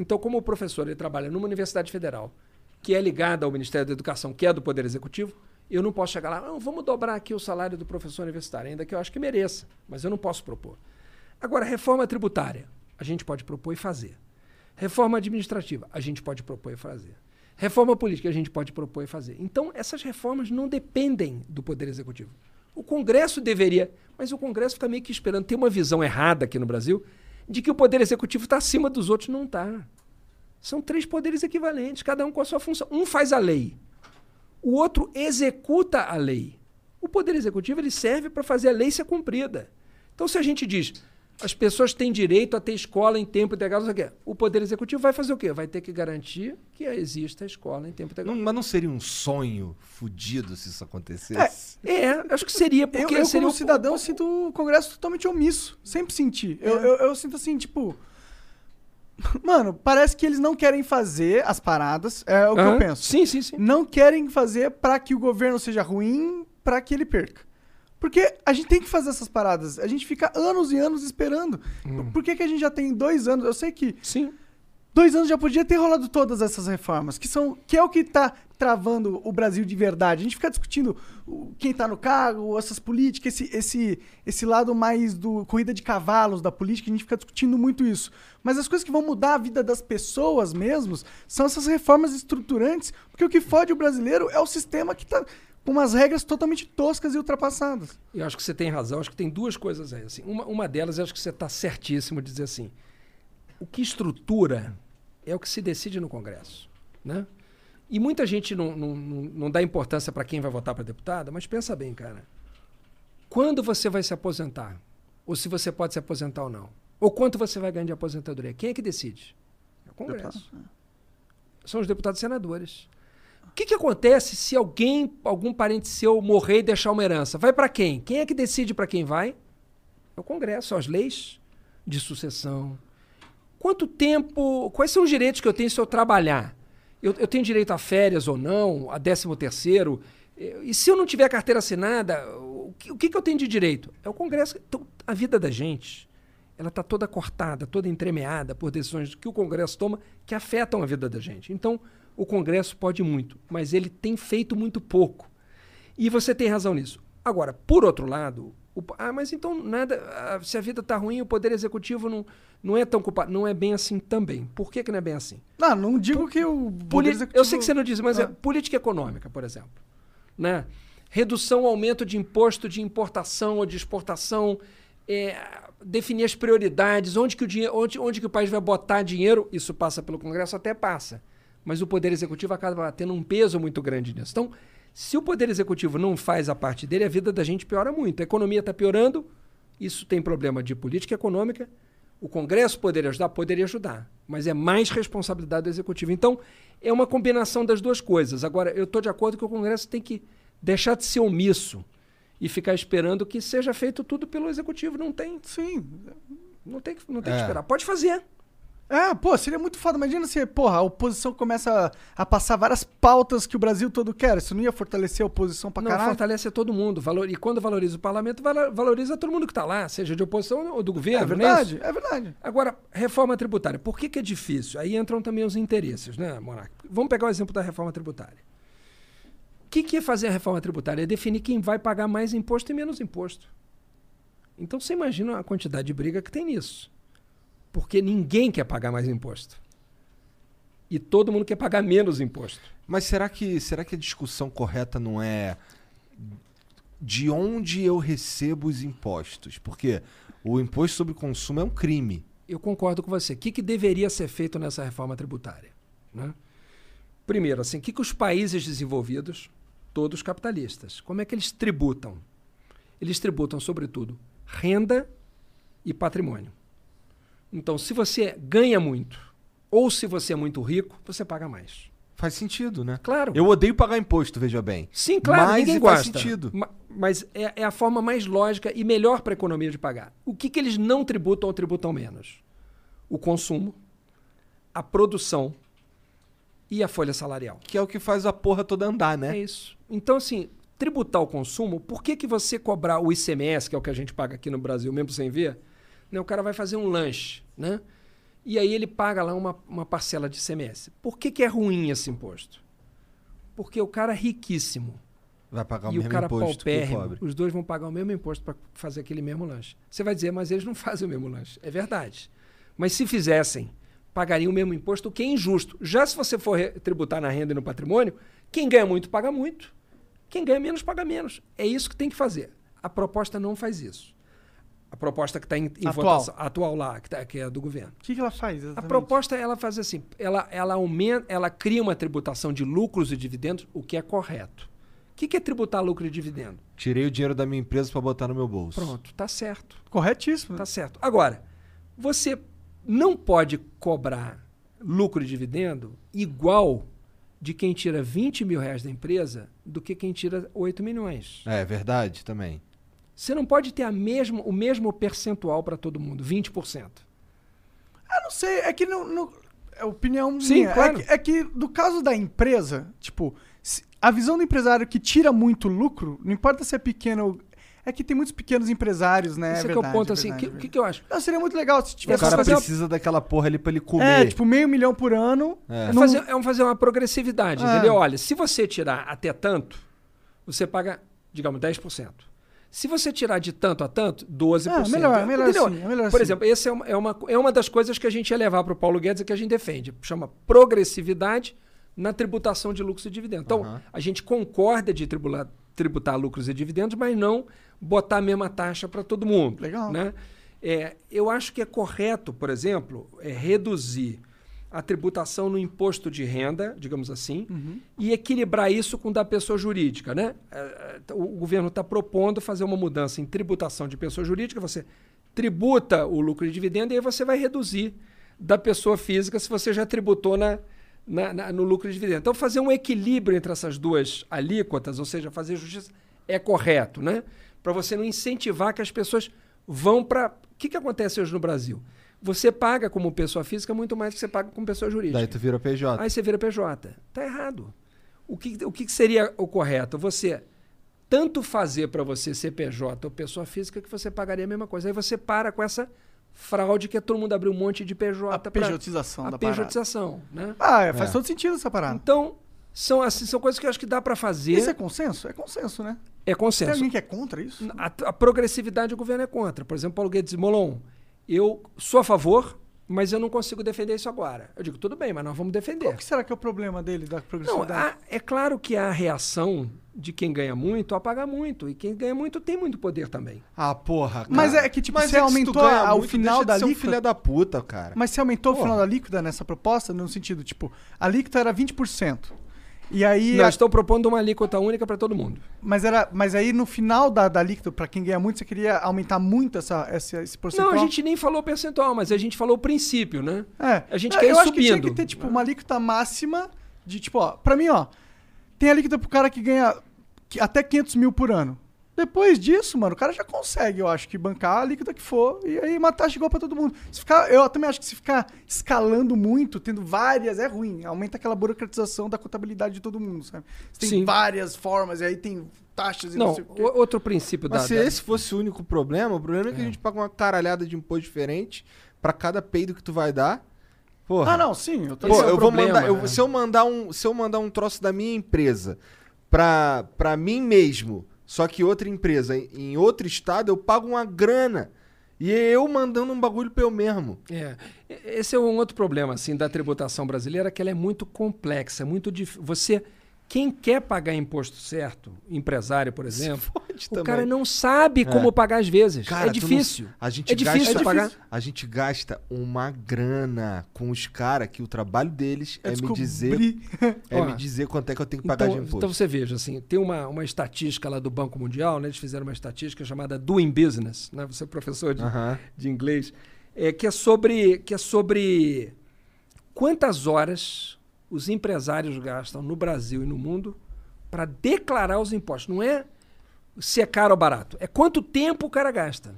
Então, como o professor ele trabalha numa universidade federal, que é ligada ao Ministério da Educação, que é do Poder Executivo, eu não posso chegar lá, não, vamos dobrar aqui o salário do professor universitário, ainda que eu acho que mereça, mas eu não posso propor. Agora, reforma tributária, a gente pode propor e fazer. Reforma administrativa, a gente pode propor e fazer. Reforma política, a gente pode propor e fazer. Então, essas reformas não dependem do Poder Executivo. O Congresso deveria, mas o Congresso está meio que esperando. Tem uma visão errada aqui no Brasil de que o Poder Executivo está acima dos outros. Não está. São três poderes equivalentes, cada um com a sua função. Um faz a lei, o outro executa a lei. O Poder Executivo ele serve para fazer a lei ser cumprida. Então, se a gente diz as pessoas têm direito a ter escola em tempo integral, não sei o quê, o Poder Executivo vai fazer o quê? Vai ter que garantir que exista escola em tempo integral. Não- mas não seria um sonho fudido se isso acontecesse? É, acho que seria, Eu, porque eu seria como o- cidadão, sinto o Congresso totalmente omisso. Sempre senti. Eu, É. eu, eu sinto assim, tipo... Mano, parece que eles não querem fazer as paradas. É o que eu penso. Sim, sim, sim. Não querem fazer pra que o governo seja ruim, pra que ele perca. Porque a gente tem que fazer essas paradas. A gente fica anos e anos esperando. Por- Por que, que a gente já tem dois anos? Eu sei que Sim. dois anos já podia ter rolado todas essas reformas, que são que é o que tá travando o Brasil de verdade. A gente fica discutindo quem tá no cargo, essas políticas, esse, esse, esse lado mais do corrida de cavalos da política, a gente fica discutindo muito isso. Mas as coisas que vão mudar a vida das pessoas mesmos são essas reformas estruturantes, porque o que fode o brasileiro é o sistema que tá com umas regras totalmente toscas e ultrapassadas. Eu acho que você tem razão. Acho que tem duas coisas aí. Assim. Uma, uma delas, eu acho que você está certíssimo de dizer assim: o que estrutura é o que se decide no Congresso. Né? E muita gente não, não, não, não dá importância para quem vai votar para deputado, mas pensa bem, cara. Quando você vai se aposentar? Ou se você pode se aposentar ou não? Ou quanto você vai ganhar de aposentadoria? Quem é que decide? É o Congresso. São os deputados e senadores. O que, que acontece se alguém, algum parente seu morrer e deixar uma herança? Vai para quem? Quem é que decide para quem vai? É o Congresso, as leis de sucessão. Quanto tempo. Quais são os direitos que eu tenho se eu trabalhar? Eu, eu tenho direito a férias ou não, a décimo terceiro? E se eu não tiver carteira assinada, o que, o que que eu tenho de direito? É o Congresso. Então, a vida da gente, ela está toda cortada, toda entremeada por decisões que o Congresso toma que afetam a vida da gente. Então, o Congresso pode muito, mas ele tem feito muito pouco. E você tem razão nisso. Agora, por outro lado, o- ah, mas então nada, ah, se a vida está ruim, o Poder Executivo não, não é tão culpado. Não é bem assim também. Por que, que não é bem assim? Não, não digo que o Poder Executivo- Eu sei que você não diz, mas é Ah. política econômica, por exemplo. Né? Redução, aumento de imposto de importação ou de exportação, é, definir as prioridades, onde que, o dinheiro, onde, onde que o país vai botar dinheiro, isso passa pelo Congresso, até passa. Mas o Poder Executivo acaba tendo um peso muito grande nisso. Então, se o Poder Executivo não faz a parte dele, a vida da gente piora muito. A economia está piorando, isso tem problema de política econômica. O Congresso poderia ajudar? Poderia ajudar. Mas é mais responsabilidade do Executivo. Então, é uma combinação das duas coisas. Agora, eu estou de acordo que o Congresso tem que deixar de ser omisso e ficar esperando que seja feito tudo pelo Executivo. Não tem. Sim. Não tem, que- não tem É. que esperar. Pode fazer. É, pô, seria muito foda. Imagina se, porra, a oposição começa a, a passar várias pautas que o Brasil todo quer. Isso não ia fortalecer a oposição pra não, caralho? fortalece todo mundo. Valor, e quando valoriza o parlamento, valo- valoriza todo mundo que está lá, seja de oposição ou do governo. É não verdade, isso? é verdade. Agora, reforma tributária. Por que, que é difícil? Aí entram também os interesses, né, Monarca? Vamos pegar o exemplo da reforma tributária. O que, que é fazer a reforma tributária? É definir quem vai pagar mais imposto e menos imposto. Então você imagina a quantidade de briga que tem nisso. Porque ninguém quer pagar mais imposto. E todo mundo quer pagar menos imposto. Mas será que, será que a discussão correta não é de onde eu recebo os impostos? Porque o imposto sobre consumo é um crime. Eu concordo com você. O que, que deveria ser feito nessa reforma tributária? né? Primeiro, assim, o que, que os países desenvolvidos, todos capitalistas, como é que eles tributam? Eles tributam, sobretudo, renda e patrimônio. Então, se você ganha muito ou se você é muito rico, você paga mais. Faz sentido, né? Claro. Eu odeio pagar imposto, veja bem. Sim, claro, Mas ninguém faz gosta. sentido. Ma- Mas é, é a forma mais lógica e melhor para a economia de pagar. O que, que eles não tributam ou tributam menos? O consumo, a produção e a folha salarial. Que é o que faz a porra toda andar, né? É isso. Então, assim, tributar o consumo, por que, que você cobrar o ICMS, que é o que a gente paga aqui no Brasil, mesmo sem ver? Né, o cara vai fazer um lanche, né? E aí ele paga lá uma, uma parcela de ICMS. Por que, que é ruim esse imposto? Porque o cara riquíssimo Vai pagar o e o mesmo cara imposto o paupérrimo, os dois vão pagar o mesmo imposto para fazer aquele mesmo lanche. Você vai dizer, mas eles não *laughs* fazem o mesmo lanche. É verdade. Mas se fizessem, pagariam o mesmo imposto, o que é injusto. Já se você for tributar na renda e no patrimônio, quem ganha muito paga muito. Quem ganha menos paga menos. É isso que tem que fazer. A proposta não faz isso. A proposta que está em, em Atual. votação atual lá, que, tá- que é do governo. O que, que ela faz? A Exatamente? proposta ela faz assim, ela, ela aumenta, ela cria uma tributação de lucros e dividendos, o que é correto. O que, que é tributar lucro e dividendo? Tirei o dinheiro da minha empresa pra botar no meu bolso. Pronto, tá certo. Corretíssimo. Tá certo. Agora, você não pode cobrar lucro e dividendo igual de quem tira 20 mil reais da empresa do que quem tira 8 milhões. É verdade também. Você não pode ter a mesma, o mesmo percentual para todo mundo, 20%. Ah, não sei. É que não. não- é opinião Sim, minha. claro. É, que, é que no caso da empresa, tipo, se- a visão do empresário que tira muito lucro, não importa se é pequeno ou. É que tem muitos pequenos empresários, né? Esse é, é que é o verdade, ponto, é assim. O que, é que, que eu acho? Não, seria muito legal se O tivesse cara fazer uma- precisa daquela porra ali pra ele comer. É, tipo, meio milhão por ano. É. É fazer, é um fazer uma progressividade, É. entendeu? Olha, se você tirar até tanto, você paga, digamos, 10%. Se você tirar de tanto a tanto, 12%. É, melhor, melhor entendeu? assim, é melhor Por assim. exemplo, essa é uma, é, uma, é uma das coisas que a gente ia levar para o Paulo Guedes e que a gente defende. Chama progressividade na tributação de lucros e dividendos. Então, Aham. a gente concorda de tribular, tributar lucros e dividendos, mas não botar a mesma taxa para todo mundo. Legal. Né? É, eu acho que é correto, por exemplo, é reduzir a tributação no imposto de renda, digamos assim, e equilibrar isso com o da pessoa jurídica. Né? É, é, O governo está propondo fazer uma mudança em tributação de pessoa jurídica, você tributa o lucro e dividendo e aí você vai reduzir da pessoa física se você já tributou na, na- na- no lucro e dividendo. Então, fazer um equilíbrio entre essas duas alíquotas, ou seja, fazer justiça, é correto, né? Para você não incentivar que as pessoas vão para. O que, que acontece hoje no Brasil? Você paga como pessoa física muito mais do que você paga como pessoa jurídica. Daí tu vira PJ. Aí você vira PJ. Tá errado. O que, o que seria o correto? Você tanto fazer para você ser PJ ou pessoa física que você pagaria a mesma coisa. Aí você para com essa fraude que é todo mundo abrir um monte de PJ. A pra- pejotização a da parada. pejotização, né? Ah, é, faz É. todo sentido essa parada. Então, são, assim, são coisas que eu acho que dá para fazer. Isso é consenso? É consenso, né? É Tem consenso. alguém que é contra isso? A, a progressividade o governo é contra. Por exemplo, Paulo Guedes Molon, eu sou a favor, mas eu não consigo defender isso agora. Eu digo, tudo bem, mas nós vamos defender. Qual que será que é o problema dele, da Não, progressividade? há- é claro que a reação de quem ganha muito a pagar muito. E quem ganha muito tem muito poder também. Ah, porra, cara. Mas é que, tipo, Mas você é aumentou a- o muito, final deixa de da ser um alíquota? filho da puta, cara. Mas você aumentou Porra. o final da líquida nessa proposta, no sentido, tipo, a líquida era 20%. E aí. Não, a- estão propondo uma alíquota única para todo mundo. mas, era, mas aí no final da, da líquida, pra quem ganha muito, você queria aumentar muito essa, essa, esse percentual? Não, a gente nem falou percentual, mas a gente falou o princípio, né? É. A gente É, quer ir eu acho que tinha subindo. que ter, tipo, uma alíquota máxima de, tipo, ó, pra mim, ó, tem alíquota pro cara que ganha até 500 mil por ano. Depois disso, mano, o cara já consegue, eu acho, que bancar a alíquota que for e aí uma taxa igual pra todo mundo. Se ficar, eu também acho que se ficar escalando muito, tendo várias, é ruim. Aumenta aquela burocratização da contabilidade de todo mundo, sabe? Você tem Sim. várias formas e aí tem taxas e não, Não, sei o quê. outro princípio Mas da... se da- esse fosse o único problema, o problema é que a gente paga uma caralhada de imposto diferente pra cada peido que tu vai dar. Porra. Ah, não, sim, eu tô Pô, é o eu vou problema, mandar. eu- né? se, eu mandar um, se eu mandar um troço da minha empresa pra, pra mim mesmo, Só que outra empresa em- outro estado eu pago uma grana. E é eu mandando um bagulho pra eu mesmo. É. Esse é um outro problema assim da tributação brasileira, que ela é muito complexa, muito difícil. Você quem quer pagar imposto certo, empresário, por exemplo, o também. cara não sabe como É. pagar às vezes. Cara, é tu não- difícil. a gente é difícil gasta, de pagar. A gente gasta uma grana com os caras que o trabalho deles é, me dizer *laughs* é Ó, me dizer quanto é que eu tenho que pagar Então, de imposto. então você veja, assim, tem uma, uma estatística lá do Banco Mundial, né? Eles fizeram uma estatística chamada Doing Business, né? Você é professor de, Aham. de inglês, é, que, é sobre, que é sobre quantas horas os empresários gastam no Brasil e no mundo para declarar os impostos. Não é se é caro ou barato, é quanto tempo o cara gasta.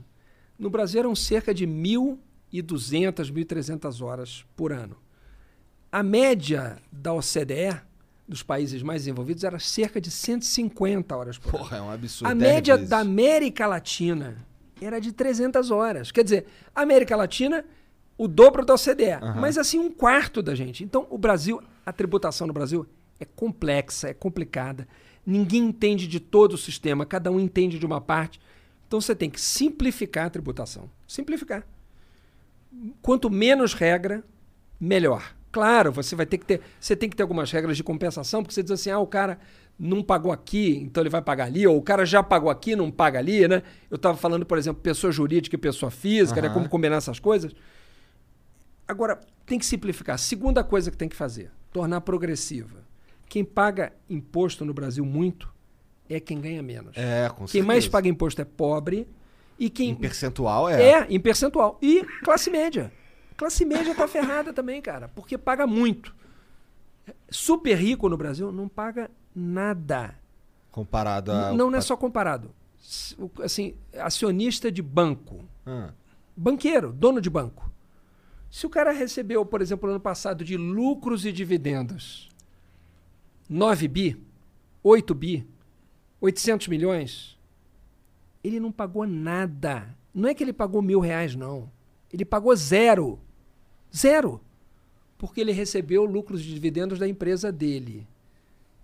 No Brasil eram cerca de 1.200, 1.300 horas por ano. A média da OCDE, dos países mais desenvolvidos, era cerca de 150 horas por ano. Porra, é um absurdo. A média vezes. da América Latina era de 300 horas. Quer dizer, a América Latina, o dobro da OCDE, mas assim um quarto da gente. Então, o Brasil, a tributação no Brasil é complexa, é complicada. Ninguém entende de todo o sistema, cada um entende de uma parte. Então, você tem que simplificar a tributação. Simplificar. Quanto menos regra, melhor. Claro, você vai ter que ter, você tem que ter algumas regras de compensação, porque você diz assim, ah, o cara não pagou aqui, então ele vai pagar ali, ou o cara já pagou aqui, não paga ali, né? Eu estava falando, por exemplo, pessoa jurídica e pessoa física, né? Aham. Como combinar essas coisas. Agora, tem que simplificar. Segunda coisa que tem que fazer, tornar progressiva. Quem paga imposto no Brasil muito é quem ganha menos. É, com Quem mais certeza. paga imposto é pobre e quem Em percentual é. é, em percentual. E classe média. Classe média tá ferrada também, cara, porque paga muito. Super rico no Brasil não paga nada. Comparado a. Não, não é só comparado. Assim, acionista de banco, Ah, banqueiro, dono de banco. Se o cara recebeu, por exemplo, no ano passado de lucros e dividendos 9 bi, 8 bi, 800 milhões, ele não pagou nada. Não é que ele pagou mil reais, não. Ele pagou zero. Zero. Porque ele recebeu lucros de dividendos da empresa dele.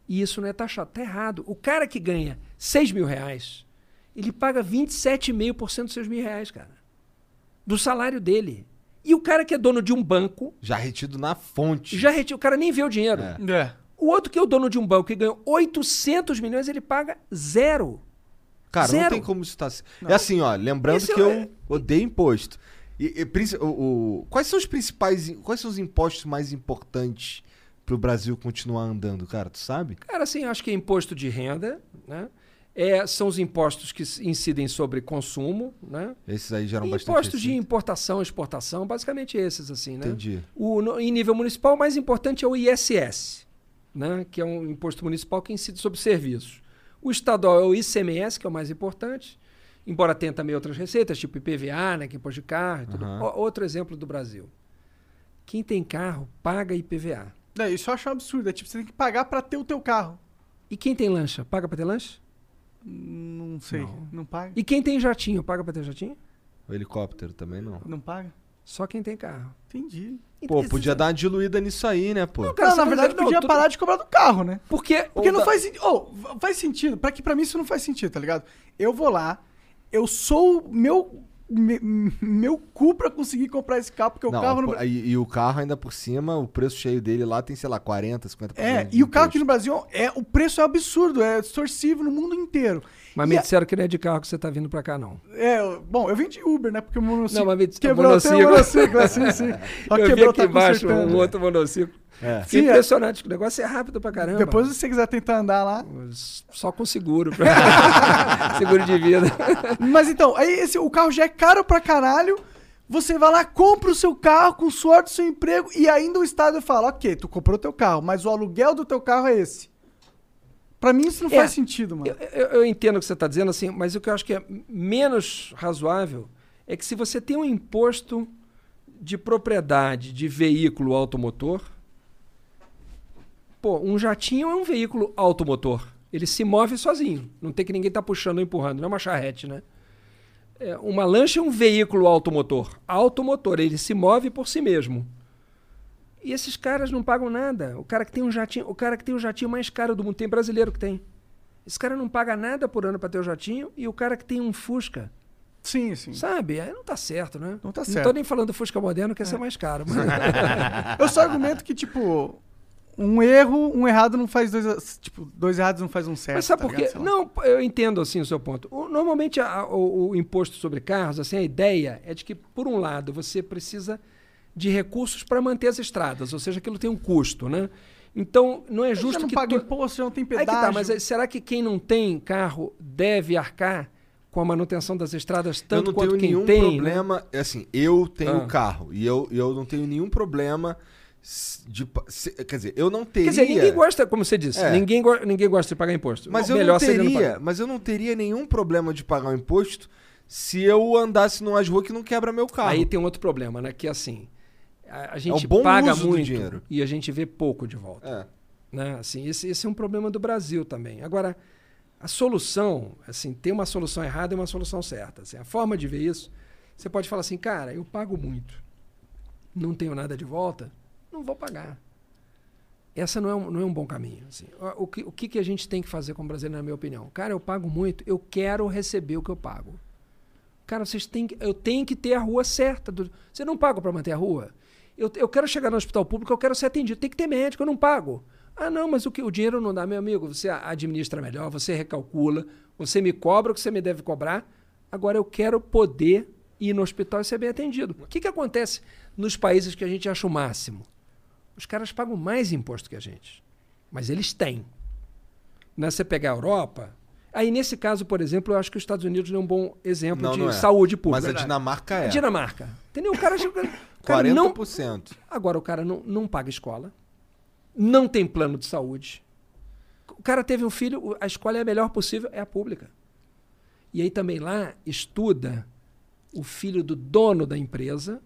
E isso não é taxado. Está errado. O cara que ganha 6 mil reais, ele paga 27,5% dos seus mil reais, cara. Do salário dele. E o cara que é dono de um banco, já retido na fonte. já retira, o cara nem vê o dinheiro. É. É. O outro que é o dono de um banco e ganhou 800 milhões, ele paga zero. Cara, não Zero. tem como isso estar. É assim, ó, lembrando Isso que eu é- odeio imposto. E, e o, o- quais são os principais. Quais são os impostos mais importantes pro Brasil continuar andando, cara? Tu sabe? Cara, assim, acho que é imposto de renda, né? É, são os impostos que incidem sobre consumo, né? Esses aí geram E bastante. impostos de importação, exportação, basicamente esses, assim, né? Entendi. O, no- em nível municipal, o mais importante é o ISS, né? que é um imposto municipal que incide sobre serviços. O estadual é o ICMS, que é o mais importante, embora tenha também outras receitas, tipo IPVA, né? que é imposto de carro e tudo. Aham. O- outro exemplo do Brasil. Quem tem carro paga IPVA. É, isso eu acho um absurdo. É tipo, você tem que pagar pra ter o teu carro. E quem tem lancha, paga para ter lancha? Não sei. Não, paga? E quem tem jatinho, paga para ter jatinho? O helicóptero também não. Não paga? Só quem tem carro. Entendi. Pô, podia dar uma diluída nisso aí, né, pô? Não, cara, não, na vai verdade, não, podia tudo- parar de cobrar do carro, né? Porque, Porque não dá- faz sentido. Oh, faz sentido. Pra, que, pra mim isso não faz sentido, tá ligado? Eu vou lá, eu sou o meu, me- meu cu pra conseguir comprar esse carro, porque o Não, carro pô, no e, e o carro ainda por cima, o preço cheio dele lá tem, sei lá, 40, 50%. É, e o carro aqui no Brasil, é, o preço é absurdo, é distorsivo no mundo inteiro. Mas E me a- disseram que não é de carro que você tá vindo pra cá, não. É, bom, eu vim de Uber, né? Porque o monociclo Não, mas me disse- quebrou. monociclo. Tem um monociclo, assim, sim. *laughs* Ó, Eu vi quebrou, aqui tá embaixo um outro monociclo. É. Sim, é. impressionante, o negócio é rápido pra caramba. Depois, se você quiser tentar andar lá. Só com seguro. pra- *laughs* seguro de vida. Mas então, aí esse, o carro já é caro pra caralho. Você vai lá, compra o seu carro com o suor do seu emprego e ainda o Estado fala: ok, tu comprou o teu carro, mas o aluguel do teu carro é esse. Pra mim isso não É, faz sentido, mano. Eu, eu- eu entendo o que você está dizendo, assim, mas o que eu acho que é menos razoável é que se você tem um imposto de propriedade de veículo automotor, pô, um jatinho é um veículo automotor. Ele se move sozinho. Não tem que ninguém estar puxando ou empurrando. Não é uma charrete, né? É, uma lancha é um veículo automotor. Automotor, ele se move por si mesmo. E esses caras não pagam nada. O cara que tem um jatinho, o cara que tem o jatinho mais caro do mundo, tem brasileiro que tem. Esse cara não paga nada por ano para ter o jatinho e o cara que tem um Fusca. Sim, sim. Sabe? Aí não tá certo, né? Não tá Não certo. tô nem falando do Fusca moderno, que ia ser mais caro. *laughs* mas- Eu só argumento que, tipo, um erro, um errado não faz dois. Tipo, dois errados não faz um certo. Mas sabe tá por quê? Não, eu entendo assim o seu ponto. O- normalmente a- o, o imposto sobre carros, assim, a ideia é de que, por um lado, você precisa de recursos para manter as estradas, ou seja, aquilo tem um custo, né? Então, não é Já justo não que paga to- imposto, já não tem Aí que pedágio. tá, mas será que quem não tem carro deve arcar com a manutenção das estradas tanto eu não quanto tenho quem nenhum tem? né? problema. é Assim, eu tenho Ah. carro e eu, eu não tenho nenhum problema de. quer dizer, eu não teria. Quer dizer, ninguém gosta, como você disse, É. ninguém, ninguém gosta de pagar imposto. Mas O eu não teria, pagar. mas eu não teria nenhum problema de pagar o imposto se eu andasse numas ruas que não quebra meu carro. Aí tem um outro problema, né? Que assim, a, a gente É bom paga muito dinheiro. e a gente vê pouco de volta. É. Né? Assim, esse, esse é um problema do Brasil também. Agora, a solução, assim, tem uma solução errada e uma solução certa. Assim, a forma de ver isso, você pode falar assim, cara, eu pago muito, não tenho nada de volta, não vou pagar. Essa não é um, não é um bom caminho. assim. O, que, o que a gente tem que fazer como brasileiro, na minha opinião? Cara, eu pago muito, eu quero receber o que eu pago. Cara, vocês têm que, eu tenho que ter a rua certa. do- você não paga para manter a rua? Eu, eu quero chegar no hospital público, eu quero ser atendido. Tem que ter médico, eu não pago. Ah, não, mas o, que, o dinheiro não dá, meu amigo. Você administra melhor, você recalcula, você me cobra o que você me deve cobrar. Agora eu quero poder ir no hospital e ser bem atendido. O que, que acontece nos países que a gente acha o máximo? Os caras pagam mais imposto que a gente. Mas eles têm. Né? Você pegar a Europa. Aí, nesse caso, por exemplo, eu acho que os Estados Unidos é um bom exemplo Não, de não é. saúde pública. Mas a Dinamarca é. A Dinamarca. Entendeu? O cara, o cara não, 40%. Agora o cara não, não paga escola, não tem plano de saúde. O cara teve um filho, a escola é a melhor possível, é a pública. E aí também lá estuda o filho do dono da empresa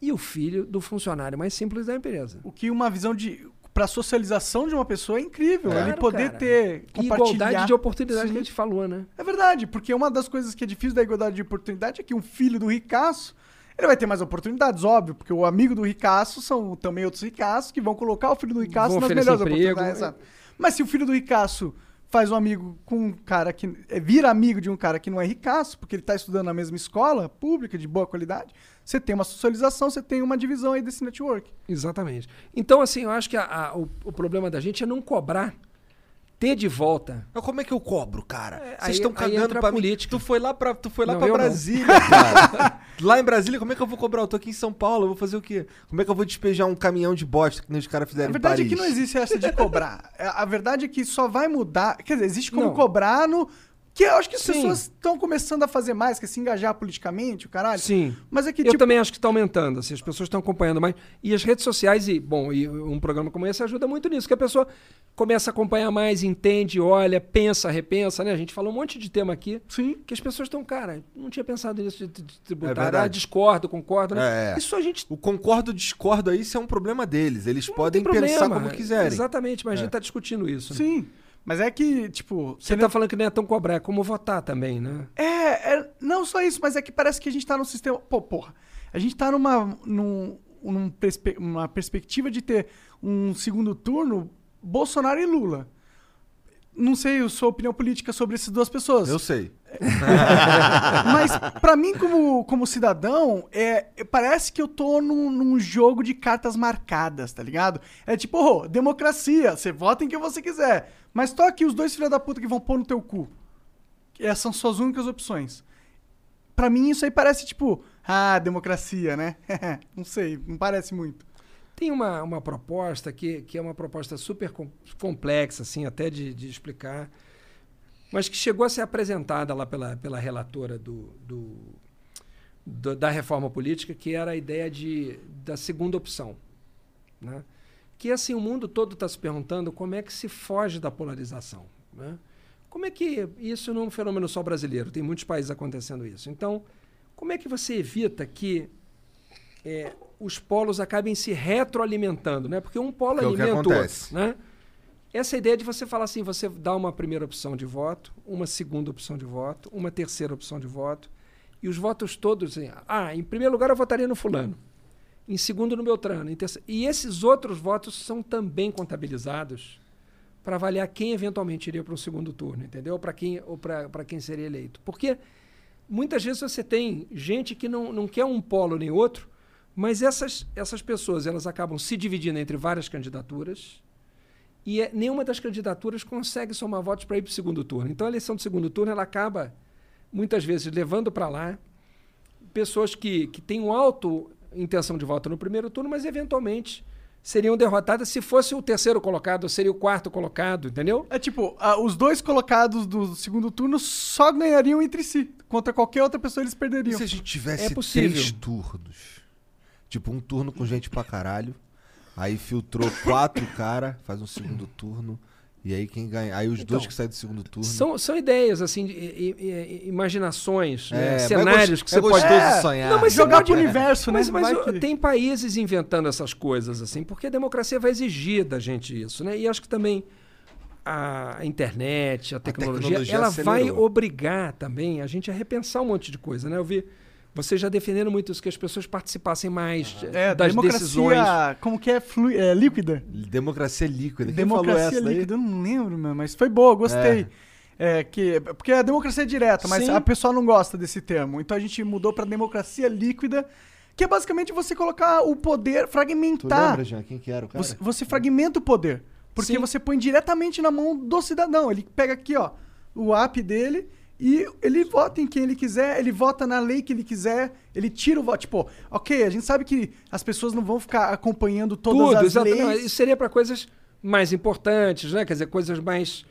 e o filho do funcionário mais simples da empresa. O que uma visão de. Pra socialização de uma pessoa é incrível. ele Claro, poder cara. ter. Igualdade de oportunidade Sim. que a gente falou, né? É verdade, porque uma das coisas que é difícil da igualdade de oportunidade é que um filho do ricaço, ele vai ter mais oportunidades, óbvio, porque o amigo do ricaço são também outros ricaços que vão colocar o filho do ricaço Vão nas melhores emprego, oportunidades. Mas se o filho do ricaço faz um amigo com um cara que é, vira amigo de um cara que não é ricaço, porque ele tá estudando na mesma escola pública de boa qualidade, você tem uma socialização, você tem uma divisão aí desse network. Exatamente. Então, assim, eu acho que a- a- o, o problema da gente é não cobrar, ter de volta. Mas como é que eu cobro, cara? É, Vocês estão aí cagando pra mim. política. Tu foi lá pra, tu foi lá Não, pra eu não. Brasília, *laughs* cara. Lá em Brasília, como é que eu vou cobrar? Eu tô aqui em São Paulo, eu vou fazer o quê? Como é que eu vou despejar um caminhão de bosta que nem os caras fizeram A verdade em é que não existe essa de cobrar. *laughs* É, A verdade é que só vai mudar. Quer dizer, existe como Não. cobrar no. Que eu acho que as Sim. pessoas estão começando a fazer mais, que é se engajar politicamente, o caralho. Sim. Mas é que, eu tipo. também acho que está aumentando, assim, as pessoas estão acompanhando mais. E as redes sociais, e, bom, e um programa como esse ajuda muito nisso, que a pessoa começa a acompanhar mais, entende, olha, pensa, repensa, né? A gente falou um monte de tema aqui. Sim. Que as pessoas estão, cara, não tinha pensado nisso de, de, de É ah, discordo, concordo, né? É, é. Isso a gente O concordo discordo aí, isso é um problema deles. Eles não podem pensar como quiserem. Exatamente, mas a É. gente está discutindo isso. né? Sim. Mas é que, tipo. Você está falando que não é tão cobrar, é como votar também, né? É, é, não só isso, mas é que parece que a gente tá num sistema. Pô, porra. A gente tá numa, num, num perspe- uma perspectiva de ter um segundo turno Bolsonaro e Lula. Não sei a sua opinião política sobre essas duas pessoas. Eu sei. *laughs* Mas pra mim, como, como cidadão, é, parece que eu tô num, num jogo de cartas marcadas, tá ligado? É tipo, ô, democracia, você vota em quem você quiser. Mas tô aqui os dois filhos da puta que vão pôr no teu cu. Essas são suas únicas opções. Pra mim, isso aí parece tipo, ah, democracia, né? *laughs* não sei, não parece muito. Tem uma, uma proposta que, que é uma proposta super com- complexa, assim, até de, de explicar, mas que chegou a ser apresentada lá pela, pela relatora do, do- do- da reforma política, que era a ideia de, da segunda opção. Né? Que assim, o mundo todo está se perguntando como é que se foge da polarização. Né? Como é que isso não é um fenômeno só brasileiro? Tem muitos países acontecendo isso. Então, como é que você evita que é, os polos acabem se retroalimentando, né? Porque um polo Que é o que alimenta o outro, acontece. né? Essa ideia de você falar assim, você dá uma primeira opção de voto, uma segunda opção de voto, uma terceira opção de voto, e os votos todos, assim, ah, em primeiro lugar eu votaria no fulano, em segundo no Beltrano, terceiro, e esses outros votos são também contabilizados para avaliar quem eventualmente iria para o segundo turno, entendeu? Para quem, ou para quem seria eleito. Porque muitas vezes você tem gente que não, não quer um polo nem outro, mas essas, essas pessoas elas acabam se dividindo entre várias candidaturas e é, nenhuma das candidaturas consegue somar votos para ir para o segundo turno. Então a eleição do segundo turno ela acaba muitas vezes levando para lá pessoas que, que têm um alto intenção de voto no primeiro turno, mas eventualmente seriam derrotadas se fosse o terceiro colocado, seria o quarto colocado, entendeu? É tipo, ah, os dois colocados do segundo turno só ganhariam entre si. Contra qualquer outra pessoa eles E perderiam. se a gente tivesse É possível. três turnos? Tipo, um turno com gente pra caralho. Aí filtrou quatro cara, faz um segundo turno. E aí quem ganha. Aí os dois Então, que saem do segundo turno. São, são ideias, assim, de- i- i- imaginações, É, né? é cenários gost- que você é pode... É, sonhar. Não, mas Jogar pode- pro universo, né? Mas, mas Vai que- tem países inventando essas coisas, assim, porque a democracia vai exigir da gente isso, né? E acho que também a internet, a tecnologia, tecnologia ela vai acelerou. obrigar também a gente a repensar um monte de coisa, né? Eu vi você já defendendo muito isso, que as pessoas participassem mais É, das democracia, decisões. como que é, flui, é líquida? Democracia líquida. Quem democracia falou essa daí? líquida, eu não lembro, meu, mas foi boa, gostei. É. que, porque a democracia é direta, mas Sim. a pessoa não gosta desse termo. Então a gente mudou pra democracia líquida, que é basicamente você colocar o poder, Tu fragmentar. lembra, Jean? Quem que era o cara? Você, você fragmenta o poder. Porque Sim. você põe diretamente na mão do cidadão. Ele pega aqui, ó, o app dele e ele vota em quem ele quiser, ele vota na lei que ele quiser, ele tira o voto. Tipo, ok, a gente sabe que as pessoas não vão ficar acompanhando todas Tudo, as exato. leis. Isso seria para coisas mais importantes, né? Quer dizer, coisas mais.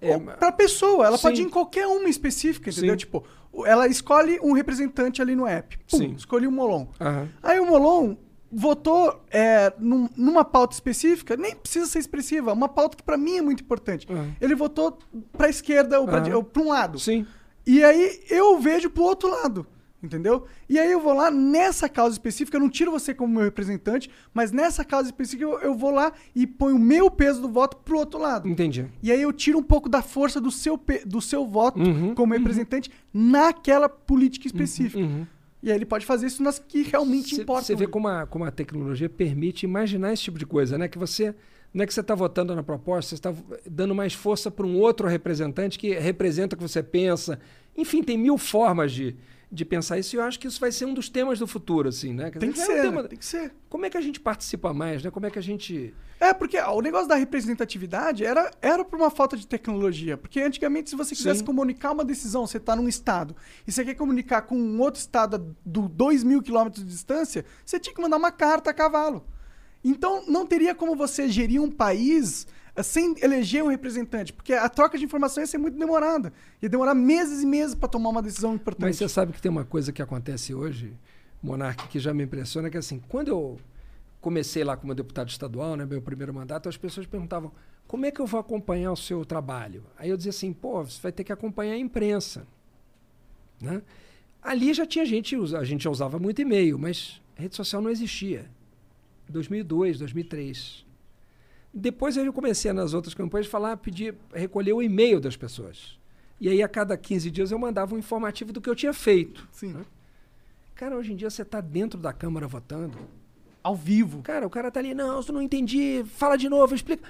é, pra pessoa, ela pode Sim. ir em qualquer uma específica, entendeu? Sim. Tipo, ela escolhe um representante ali no app. Pum, Sim. escolhi o Molon. aham. Aí o Molon votou é, num- numa pauta específica, nem precisa ser expressiva, uma pauta que pra mim é muito importante. Uhum. Ele votou pra esquerda ou Uhum. di- ou pra um lado. Sim. E aí eu vejo pro outro lado. Entendeu? E aí eu vou lá nessa causa específica, eu não tiro você como meu representante, mas nessa causa específica eu, eu vou lá e ponho o meu peso do voto pro outro lado. Entendi. E aí eu tiro um pouco da força do seu, do seu voto Uhum, como representante naquela política específica. E aí ele pode fazer isso nas que realmente Cê- importam. Você vê como a, como a tecnologia permite imaginar esse tipo de coisa, né? Que você não é que você está votando na proposta, você está dando mais força para um outro representante que representa o que você pensa. Enfim, tem mil formas de, de pensar isso e eu acho que isso vai ser um dos temas do futuro, assim, né? Tem que é um ser, tema- né? tem que ser. Como é que a gente participa mais, né? Como é que a gente... É, porque ó, o negócio da representatividade era, era por uma falta de tecnologia. Porque antigamente, se você quisesse Sim. comunicar uma decisão, você está num estado, e você quer comunicar com um outro estado a do 2 mil quilômetros de distância, você tinha que mandar uma carta a cavalo. Então, não teria como você gerir um país sem eleger um representante, porque a troca de informação ia ser muito demorada. Ia demorar meses e meses para tomar uma decisão importante. Mas você sabe que tem uma coisa que acontece hoje, Monark, que já me impressiona, que assim, quando eu comecei lá como deputado estadual, né, meu primeiro mandato, as pessoas perguntavam como é que eu vou acompanhar o seu trabalho? Aí eu dizia assim, pô, você vai ter que acompanhar a imprensa. Né? Ali já tinha gente, a gente já usava muito e-mail, mas rede social não existia. 2002, 2003. Depois eu comecei nas outras campanhas a falar, pedir, recolher o e-mail das pessoas. E aí a cada 15 dias eu mandava um informativo do que eu tinha feito. Sim. né? Cara, hoje em dia você está dentro da Câmara votando. Ao vivo. Cara, o cara tá ali, não, eu não entendi, fala de novo, explica.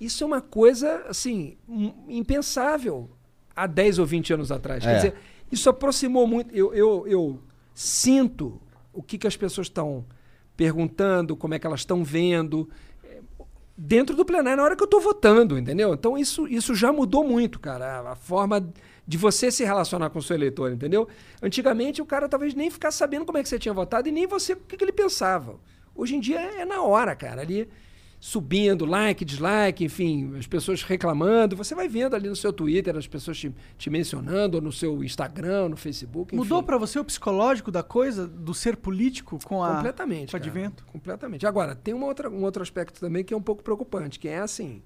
Isso é uma coisa, assim, im- impensável há 10 ou 20 anos atrás. Quer É. dizer, isso aproximou muito. Eu, eu, eu sinto o que, que as pessoas estão perguntando, como é que elas estão vendo, dentro do plenário, na hora que eu estou votando, entendeu? Então isso, isso já mudou muito, cara. A, forma de você se relacionar com o seu eleitor, entendeu? Antigamente o cara talvez nem ficasse sabendo como é que você tinha votado e nem você o que, que ele pensava. Hoje em dia é na hora, cara. Ali subindo, like, dislike, enfim, as pessoas reclamando. Você vai vendo ali no seu Twitter as pessoas te, te mencionando, ou no seu Instagram, no Facebook. Enfim. Mudou pra você o psicológico da coisa, do ser político com a Completamente. com o advento? Completamente. Agora, tem uma outra, um outro aspecto também que é um pouco preocupante, que é assim.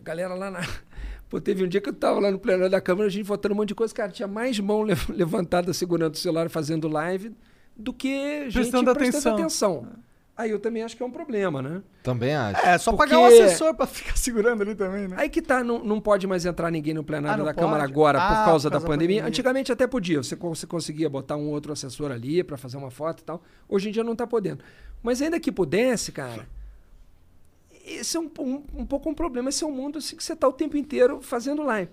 A galera lá na. *laughs* Pô, teve um dia que eu tava lá no plenário da Câmara, a gente votando um monte de coisa, cara, tinha mais mão le- *laughs* levantada segurando o celular fazendo live do que gente Prestando prestando atenção. atenção. Aí eu também acho que é um problema, né? Também acho. É, só Porque- pagar um assessor pra ficar *laughs* segurando ali também, né? Aí que tá, não, não pode mais entrar ninguém no plenário Ah, da Câmara pode? agora Ah, por causa por da causa da pandemia. pandemia. Antigamente até podia, você, você conseguia botar um outro assessor ali para fazer uma foto e tal. Hoje em dia não tá podendo. Mas ainda que pudesse, cara, esse é um, um, um pouco um problema. Esse é um mundo assim, que você está o tempo inteiro fazendo live.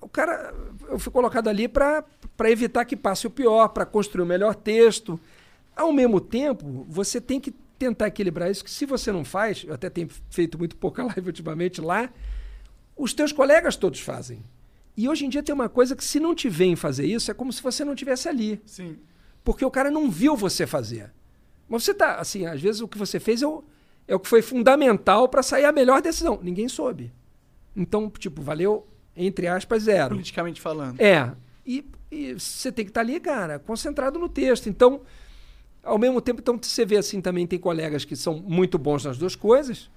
O cara, eu fui colocado ali para evitar que passe o pior, para construir o melhor texto. Ao mesmo tempo, você tem que tentar equilibrar isso, que se você não faz, eu até tenho feito muito pouca *laughs* live ultimamente lá, os teus colegas todos fazem. E hoje em dia tem uma coisa que se não te vem fazer isso, é como se você não tivesse ali. Sim. Porque o cara não viu você fazer. Mas você tá, assim, às vezes o que você fez é o, é o que foi fundamental para sair a melhor decisão. Ninguém soube. Então, tipo, valeu, entre aspas, zero. Politicamente falando. É. E, e você tem que estar tá ali, cara, concentrado no texto. Então, ao mesmo tempo, então você vê assim também, tem colegas que são muito bons nas duas coisas,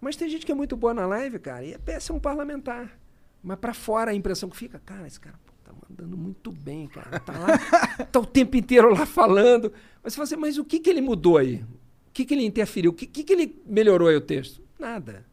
mas tem gente que é muito boa na live, cara, e é péssimo parlamentar. Mas para fora a impressão que fica, cara, esse cara pô, tá mandando muito bem, cara. Tá lá, *laughs* tá o tempo inteiro lá falando. Mas você fala assim, mas o que, que ele mudou aí? O que, que ele interferiu? O que, que, que ele melhorou aí o texto? Nada.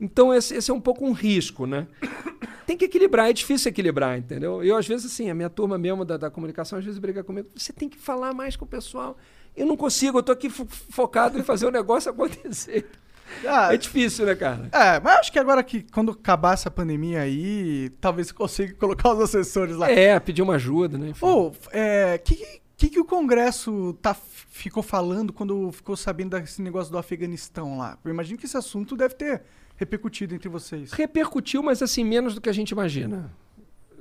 Então esse, esse, é um pouco um risco, né? *coughs* Tem que equilibrar, é difícil equilibrar, entendeu? Eu, às vezes, assim, a minha turma mesmo da, da comunicação, às vezes briga comigo. Você tem que falar mais com o pessoal. Eu não consigo, eu tô aqui fo focado em fazer o negócio acontecer. *laughs* Ah, é difícil, né, cara? É, mas acho que agora que quando acabar essa pandemia aí, talvez você consiga colocar os assessores lá. É, pedir uma ajuda, né? Ou, é, que, que, que o Congresso tá, ficou falando quando ficou sabendo desse negócio do Afeganistão lá? Eu imagino que esse assunto deve ter repercutido entre vocês. Repercutiu, mas assim, menos do que a gente imagina.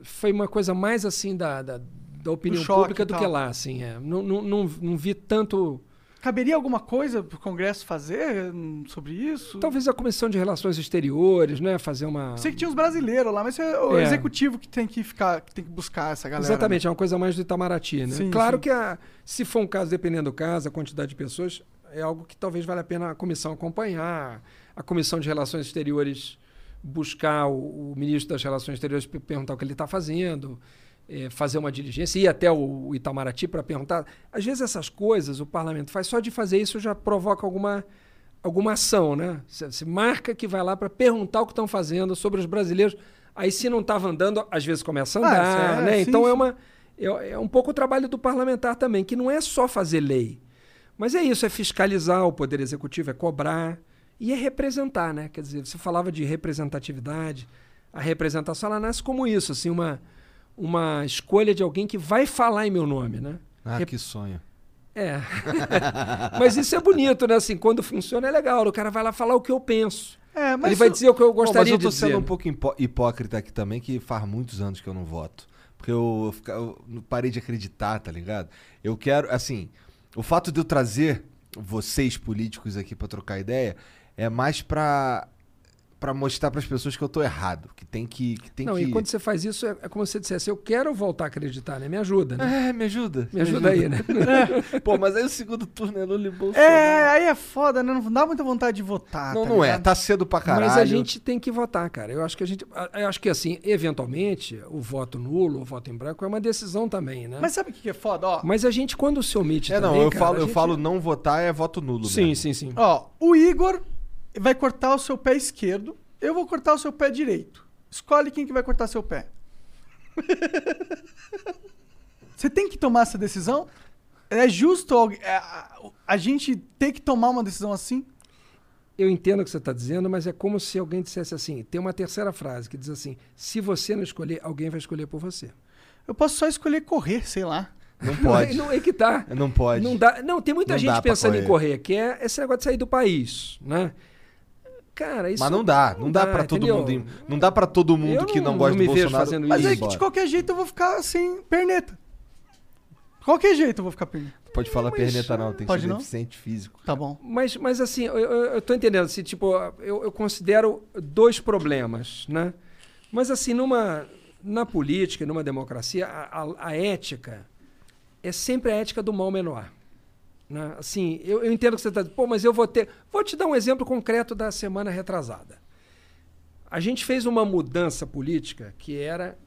Foi uma coisa mais assim da, da, da opinião pública do que lá, assim. É. Não, não, não, não vi tanto Caberia alguma coisa para o Congresso fazer hum, sobre isso? Talvez a Comissão de Relações Exteriores, né? Fazer uma. Sei que tinha os brasileiros lá, mas é o é. executivo que tem que ficar, que tem que buscar essa galera. Exatamente, né? é uma coisa mais do Itamaraty, né? Sim, claro sim. que a, se for um caso, dependendo do caso, a quantidade de pessoas, é algo que talvez valha a pena a comissão acompanhar, a Comissão de Relações Exteriores buscar o, o ministro das Relações Exteriores perguntar o que ele está fazendo é, fazer uma diligência, ir até o, Itamaraty para perguntar. Às vezes essas coisas o parlamento faz, só de fazer isso já provoca alguma, alguma ação, né? Se, marca que vai lá para perguntar o que estão fazendo sobre os brasileiros. Aí se não estava andando, às vezes começa a ah, andar, ah, é, né? Sim, então é sim. é uma é, é um pouco o trabalho do parlamentar também, que não é só fazer lei. Mas é isso, é fiscalizar o poder executivo, é cobrar e é representar, né? Quer dizer, você falava de representatividade, a representação ela nasce como isso, assim, uma uma escolha de alguém que vai falar em meu nome, né? Ah, Rep... que sonho. É. *laughs* mas isso é bonito, né? Assim, quando funciona é legal. O cara vai lá falar o que eu penso. É, Ele vai dizer o que eu gostaria de dizer. Mas eu tô sendo um pouco hipó hipócrita aqui também, que faz muitos anos que eu não voto. Porque eu, eu, eu parei de acreditar, tá ligado? Eu quero, assim, o fato de eu trazer vocês políticos aqui para trocar ideia é mais para para mostrar para as pessoas que eu tô errado, que tem que, que tem Não, que... e quando você faz isso é, é como se você dissesse, eu quero voltar a acreditar, né? Me ajuda, né? É, me ajuda. Me, me ajuda, ajuda, aí, né? *laughs* É. Pô, mas aí o segundo turno é Lula e Bolsonaro. É, aí é foda, né? Não dá muita vontade de votar. Não, tá não é. Tá cedo pra caralho. Mas a gente tem que votar, cara. Eu acho que a gente. Eu acho que assim, eventualmente, o voto nulo, o voto em branco é uma decisão também, né? Mas sabe o que é foda? Ó, mas a gente, quando se omite. É, também, não, eu cara, falo, eu gente... falo não votar é voto nulo. Sim, mesmo. sim, sim. Ó, o Igor vai cortar o seu pé esquerdo eu vou cortar o seu pé direito. Escolhe quem que vai cortar seu pé. *laughs* Você tem que tomar essa decisão? É justo é, a gente ter que tomar uma decisão assim? Eu entendo o que você está dizendo, mas é como se alguém dissesse assim: tem uma terceira frase que diz assim: se você não escolher, alguém vai escolher por você. Eu posso só escolher correr, sei lá. Não pode. *laughs* não, é que tá. Não pode. Não, dá, não tem muita não gente pensando correr. em correr, que é esse negócio de sair do país, né? Cara, isso Mas não dá, não, não dá, dá para todo mundo, não dá para todo mundo que não, não gosta não do Bolsonaro. Fazendo Mas isso. é que de qualquer jeito eu vou ficar assim, perneta. De qualquer jeito eu vou ficar perneta. Pode falar mas, perneta não, tem que ser não? deficiente físico. Tá bom. Mas, mas assim, eu, eu, eu tô entendendo, assim, tipo, eu, eu considero dois problemas, né? Mas assim, numa na política, numa democracia, a, a, a ética é sempre a ética do mal menor. Né? Assim, eu, eu entendo que você está dizendo, pô, mas eu vou ter. Vou te dar um exemplo concreto da semana retrasada. A gente fez uma mudança política que era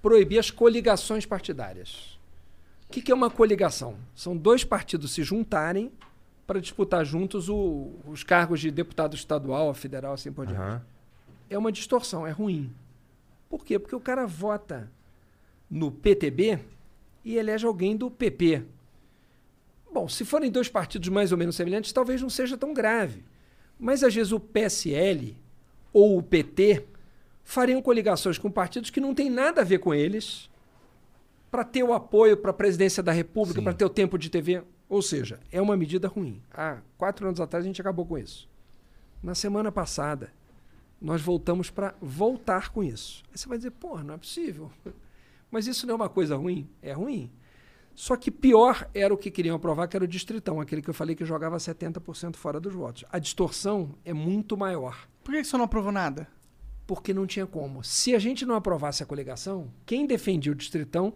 proibir as coligações partidárias. O que, que é uma coligação? São dois partidos se juntarem para disputar juntos o, os cargos de deputado estadual, federal, assim por diante. Uhum. É uma distorção, é ruim. Por quê? Porque o cara vota no PTB e elege alguém do PP. Bom, se forem dois partidos mais ou menos semelhantes, talvez não seja tão grave. Mas às vezes o PSL ou o PT fariam coligações com partidos que não têm nada a ver com eles para ter o apoio para a presidência da República, para ter o tempo de TV. Ou seja, é uma medida ruim. Há quatro anos atrás a gente acabou com isso. Na semana passada, nós voltamos para voltar com isso. Aí você vai dizer, porra, não é possível. *laughs* Mas isso não é uma coisa ruim? É ruim. Só que pior era o que queriam aprovar, que era o distritão, aquele que eu falei que jogava 70% fora dos votos. A distorção é muito maior, Por que você não aprovou nada? porque não tinha como. Se a gente não aprovasse a coligação, quem defendia o distritão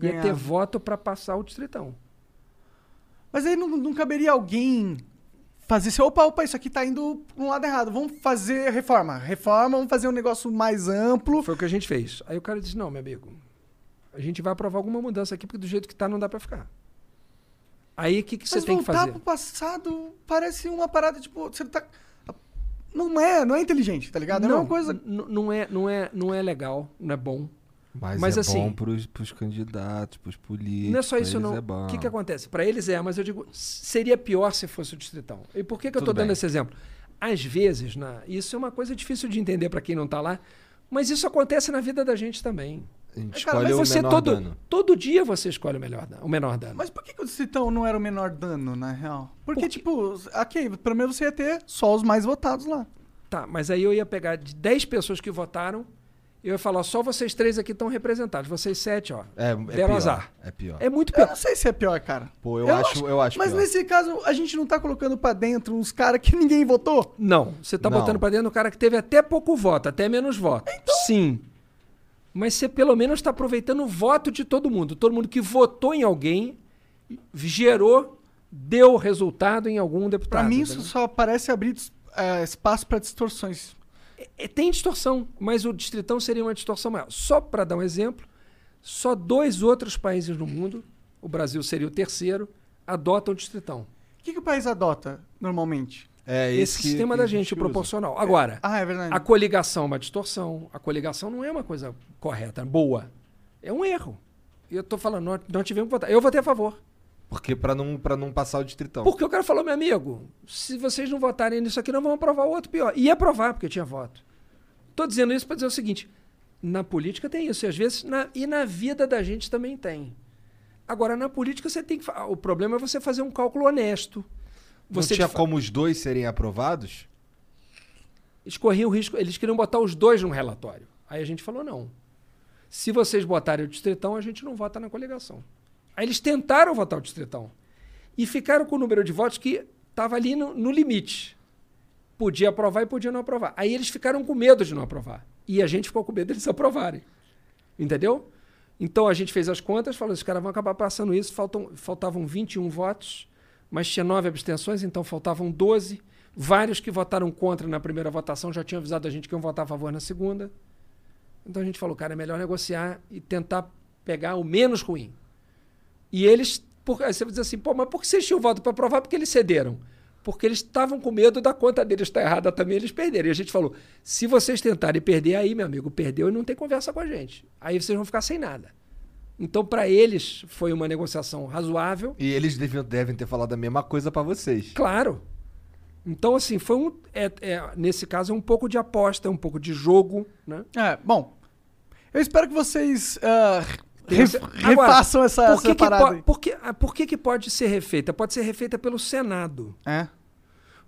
ia ter voto para passar o distritão. Mas aí não, não caberia alguém fazer assim, opa, opa, isso aqui tá indo pra um lado errado. Vamos fazer reforma. Reforma, vamos fazer um negócio mais amplo. Foi o que a gente fez. Aí o cara disse: não, meu amigo, a gente vai aprovar alguma mudança aqui, porque do jeito que tá não dá para ficar. Aí o que, que você Mas tem que voltar fazer? pro passado parece uma parada, tipo, você tá. Não é, não é inteligente, tá ligado? é não, uma coisa. não é, não é, não é legal, não é bom. Mas, Mas é assim- bom pros, pros candidatos, pros políticos. Não é só isso, não. É. O que, que acontece? Para eles é, mas eu digo, seria pior se fosse o distritão. E por que, que eu Tudo estou dando bem. esse exemplo? Às vezes, na, isso é uma coisa difícil de entender para quem não está lá, mas isso acontece na vida da gente também. A gente Cara, escolhe Mas o você menor todo, dano. todo dia você escolhe o, melhor, o menor dano. Mas por que, que o distritão não era o menor dano, na real? Porque, tipo, ok, pelo menos você ia ter só os mais votados lá. Tá, mas aí eu ia pegar de 10 pessoas que votaram, eu ia falar, só vocês três aqui estão representados, vocês sete, ó. É, é pior, azar. É pior. É muito Eu pior. não sei se é pior, cara. Pô, eu, acho, eu acho Mas pior. nesse caso, a gente não tá colocando pra dentro uns caras que ninguém votou? Não, você tá Não. botando pra dentro o cara que teve até pouco voto, até menos voto. Então- Sim. Mas você pelo menos está aproveitando o voto de todo mundo. Todo mundo que votou em alguém gerou, deu resultado em algum deputado. Pra mim, isso só parece abrir é, espaço pra distorções. É, tem distorção, mas o distritão seria uma distorção maior. Só para dar um exemplo, só dois outros países no mundo, o Brasil seria o terceiro, adotam o distritão. O que, que o país adota, normalmente? É Esse, que- sistema que da gente, o proporcional. Agora, Ah, é verdade. a coligação é uma distorção. A coligação não é uma coisa correta, boa. É um erro. E eu tô falando, nós, nós tivemos que votar. Eu votei a favor. Porque pra não, pra não passar o distritão. Porque o cara falou, meu amigo, se vocês não votarem nisso aqui, não vão aprovar o outro pior. Ia aprovar, porque tinha voto. Tô dizendo isso para dizer o seguinte: na política tem isso, e às vezes, na- e na vida da gente também tem. Agora, na política, você tem que. O problema é você fazer um cálculo honesto. Não Você tinha de fa- como os dois serem aprovados? Eles corriam o risco, eles queriam botar os dois num relatório. Aí a gente falou: não. Se vocês botarem o distritão, a gente não vota na coligação. Aí eles tentaram votar o distritão. E ficaram com o número de votos que estava ali no, no limite. Podia aprovar e podia não aprovar. Aí eles ficaram com medo de não aprovar. E a gente ficou com medo deles *laughs* aprovarem. Entendeu? Então a gente fez as contas, falou: os caras vão acabar passando isso. Faltam, faltavam 21 votos, mas tinha nove abstenções, então faltavam 12. Vários que votaram contra na primeira votação já tinham avisado a gente que iam votar a favor na segunda. Então a gente falou, cara, é melhor negociar e tentar pegar o menos ruim. E eles, por, aí você vai dizer assim, pô, mas por que vocês tinham voto para aprovar? Porque eles cederam. Porque eles estavam com medo da conta deles estar errada também, eles perderem. E a gente falou, se vocês tentarem perder aí, meu amigo, perdeu e não tem conversa com a gente. Aí vocês vão ficar sem nada. Então, para eles, foi uma negociação razoável. E eles deviam, devem ter falado a mesma coisa pra vocês. Claro. Então, assim, foi um. é- é, nesse caso, é um pouco de aposta, é um pouco de jogo, né? É, bom. Eu espero que vocês re- esse- refaçam essa, por essa que que parada. po- aí. por, que, ah, por que, que pode ser refeita? Pode ser refeita pelo Senado. É.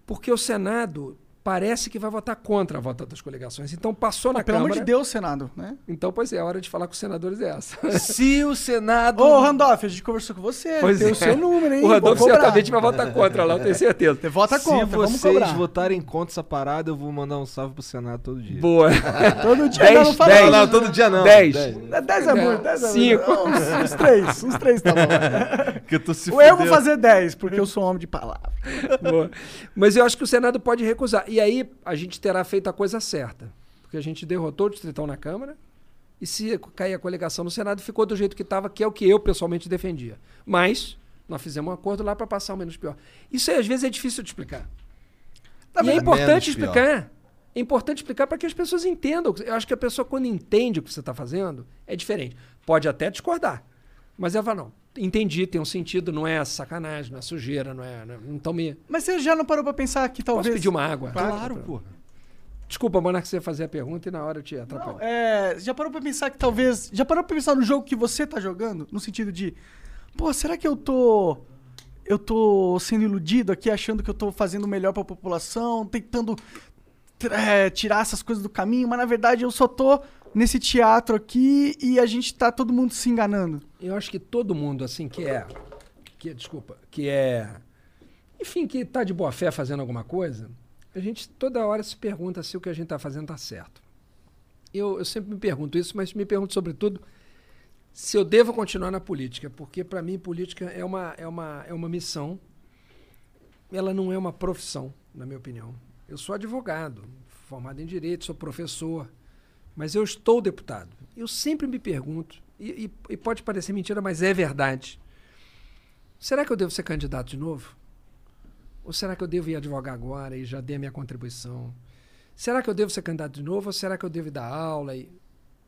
Porque o Senado parece que vai votar contra a volta das coligações. Então passou na Pelo Câmara. amor de Deus, Senado, né? Então, pois é, a hora de falar com os senadores é essa. *laughs* Se o Senado. Ô, Randolph, a gente conversou com você. Pois tem é. o seu número, hein? O Randolph certamente vai votar contra lá, eu tenho certeza. Você vota Se contra, vamos vocês votarem contra essa parada, eu vou mandar um salve pro Senado todo dia. Boa. *laughs* Todo dia Dez, não, não fala dez. isso. Não, todo dia não. Dez. É 10 é muito, 10 é Cinco. Uns, uns três, uns três tá bom. *laughs* Que eu tô se Ou eu vou fazer 10, porque eu sou homem de palavra. Boa. Mas eu acho que o Senado pode recusar. E aí a gente terá feito a coisa certa. Porque a gente derrotou o Distritão na Câmara. E se cair a coligação no Senado, ficou do jeito que estava, que é o que eu pessoalmente defendia. Mas nós fizemos um acordo lá para passar o menos pior. Isso aí, às vezes é difícil de explicar. Tá e é Menos importante pior. explicar. É importante explicar para que as pessoas entendam. Eu acho que a pessoa, quando entende o que você está fazendo, é diferente. Pode até discordar. Mas ela fala, não, entendi, tem um sentido, não é sacanagem, não é sujeira, não é. Não estão me. Mas você já não parou pra pensar que talvez. Posso pedir uma água? Claro, porra. Desculpa, Monark, você ia fazer a pergunta e na hora eu te Não, atrapalhei. é, já parou pra pensar que talvez. Já parou pra pensar no jogo que você tá jogando? No sentido de. Pô, será que eu tô. Eu tô sendo iludido aqui, achando que eu tô fazendo o melhor pra população, tentando é, tirar essas coisas do caminho, mas na verdade eu só tô nesse teatro aqui e a gente tá todo mundo se enganando. Eu acho que todo mundo, assim, que é. Que, desculpa, que é. Enfim, que tá de boa fé fazendo alguma coisa, a gente toda hora se pergunta se o que a gente tá fazendo tá certo. Eu, eu sempre me pergunto isso, mas me pergunto, sobretudo, se eu devo continuar na política, porque para mim política é uma, é, uma, é uma missão, ela não é uma profissão, na minha opinião. Eu sou advogado, formado em direito, sou professor, mas eu estou deputado. Eu sempre me pergunto, e, e- e pode parecer mentira, mas é verdade. Será que eu devo ser candidato de novo? Ou será que eu devo ir advogar agora e já dei a minha contribuição? Será que eu devo ser candidato de novo ou será que eu devo dar aula? E,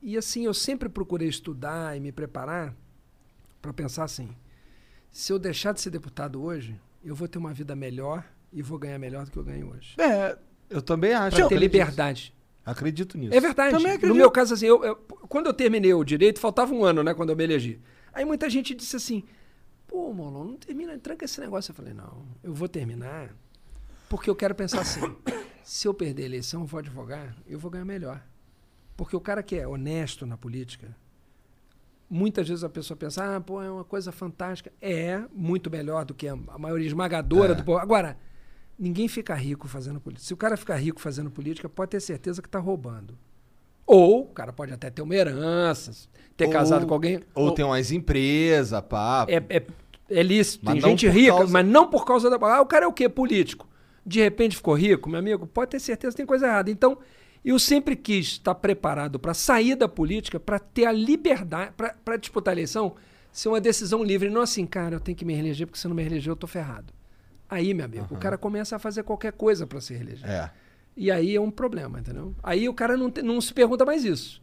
e assim, eu sempre procurei estudar e me preparar para pensar assim: se eu deixar de ser deputado hoje, eu vou ter uma vida melhor e vou ganhar melhor do que eu ganho hoje. É, Eu também acho. Para ter liberdade. Acredito nisso. É verdade. Também No acredito. meu caso, assim, eu, eu- quando eu terminei o direito, faltava um ano, né, quando eu me elegi. Aí muita gente disse assim: pô, Molon, não termina, tranca esse negócio. Eu falei: não, eu vou terminar porque eu quero pensar assim: *coughs* se eu perder a eleição, eu vou advogar, eu vou ganhar melhor. Porque o cara que é honesto na política, muitas vezes a pessoa pensa: ah, pô, é uma coisa fantástica. É muito melhor do que a, a maioria esmagadora É. do povo. Agora. Ninguém fica rico fazendo política. Se o cara ficar rico fazendo política, pode ter certeza que está roubando. Ou o cara pode até ter uma herança, ter Ou- casado com alguém. Ou tem umas empresas, pá. É, é, é lícito. Mas tem gente rica, causa- mas não por causa da. Ah, o cara é o quê? Político. De repente ficou rico, meu amigo, pode ter certeza que tem coisa errada. Então, eu sempre quis estar preparado para sair da política, para ter a liberdade, para disputar a eleição, ser uma decisão livre. Não assim, cara, eu tenho que me reeleger, porque se eu não me reeleger, eu tô ferrado. Aí, meu amigo, o cara começa a fazer qualquer coisa para se reeleger. É. E aí é um problema, entendeu? Aí o cara não, te- não se pergunta mais isso.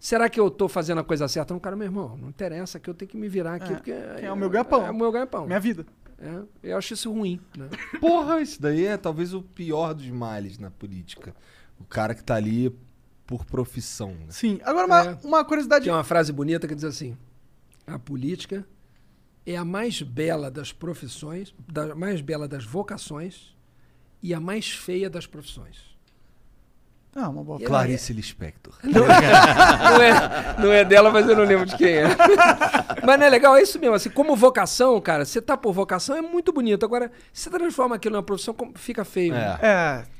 Será que eu tô fazendo a coisa certa? Não, cara, meu irmão, não interessa que eu tenho que me virar aqui, É, porque que é o meu ganha-pão. É o meu ganha-pão. minha vida. É, eu acho isso ruim, né? *laughs* Porra, isso daí é talvez o pior dos males na política. O cara que tá ali por profissão. né? Sim. Agora, uma, É. uma curiosidade. Tem uma frase bonita que diz assim: a política é a mais bela das profissões, da mais bela das vocações e a mais feia das profissões. Ah, uma boa. Clarice Lispector. *laughs* Não é, não é dela, mas eu não lembro de quem é. *laughs* Mas não é legal, é isso mesmo. Assim, como vocação, cara, você tá por vocação é muito bonito. Agora, se você transforma aquilo numa profissão, como- fica feio. né? É.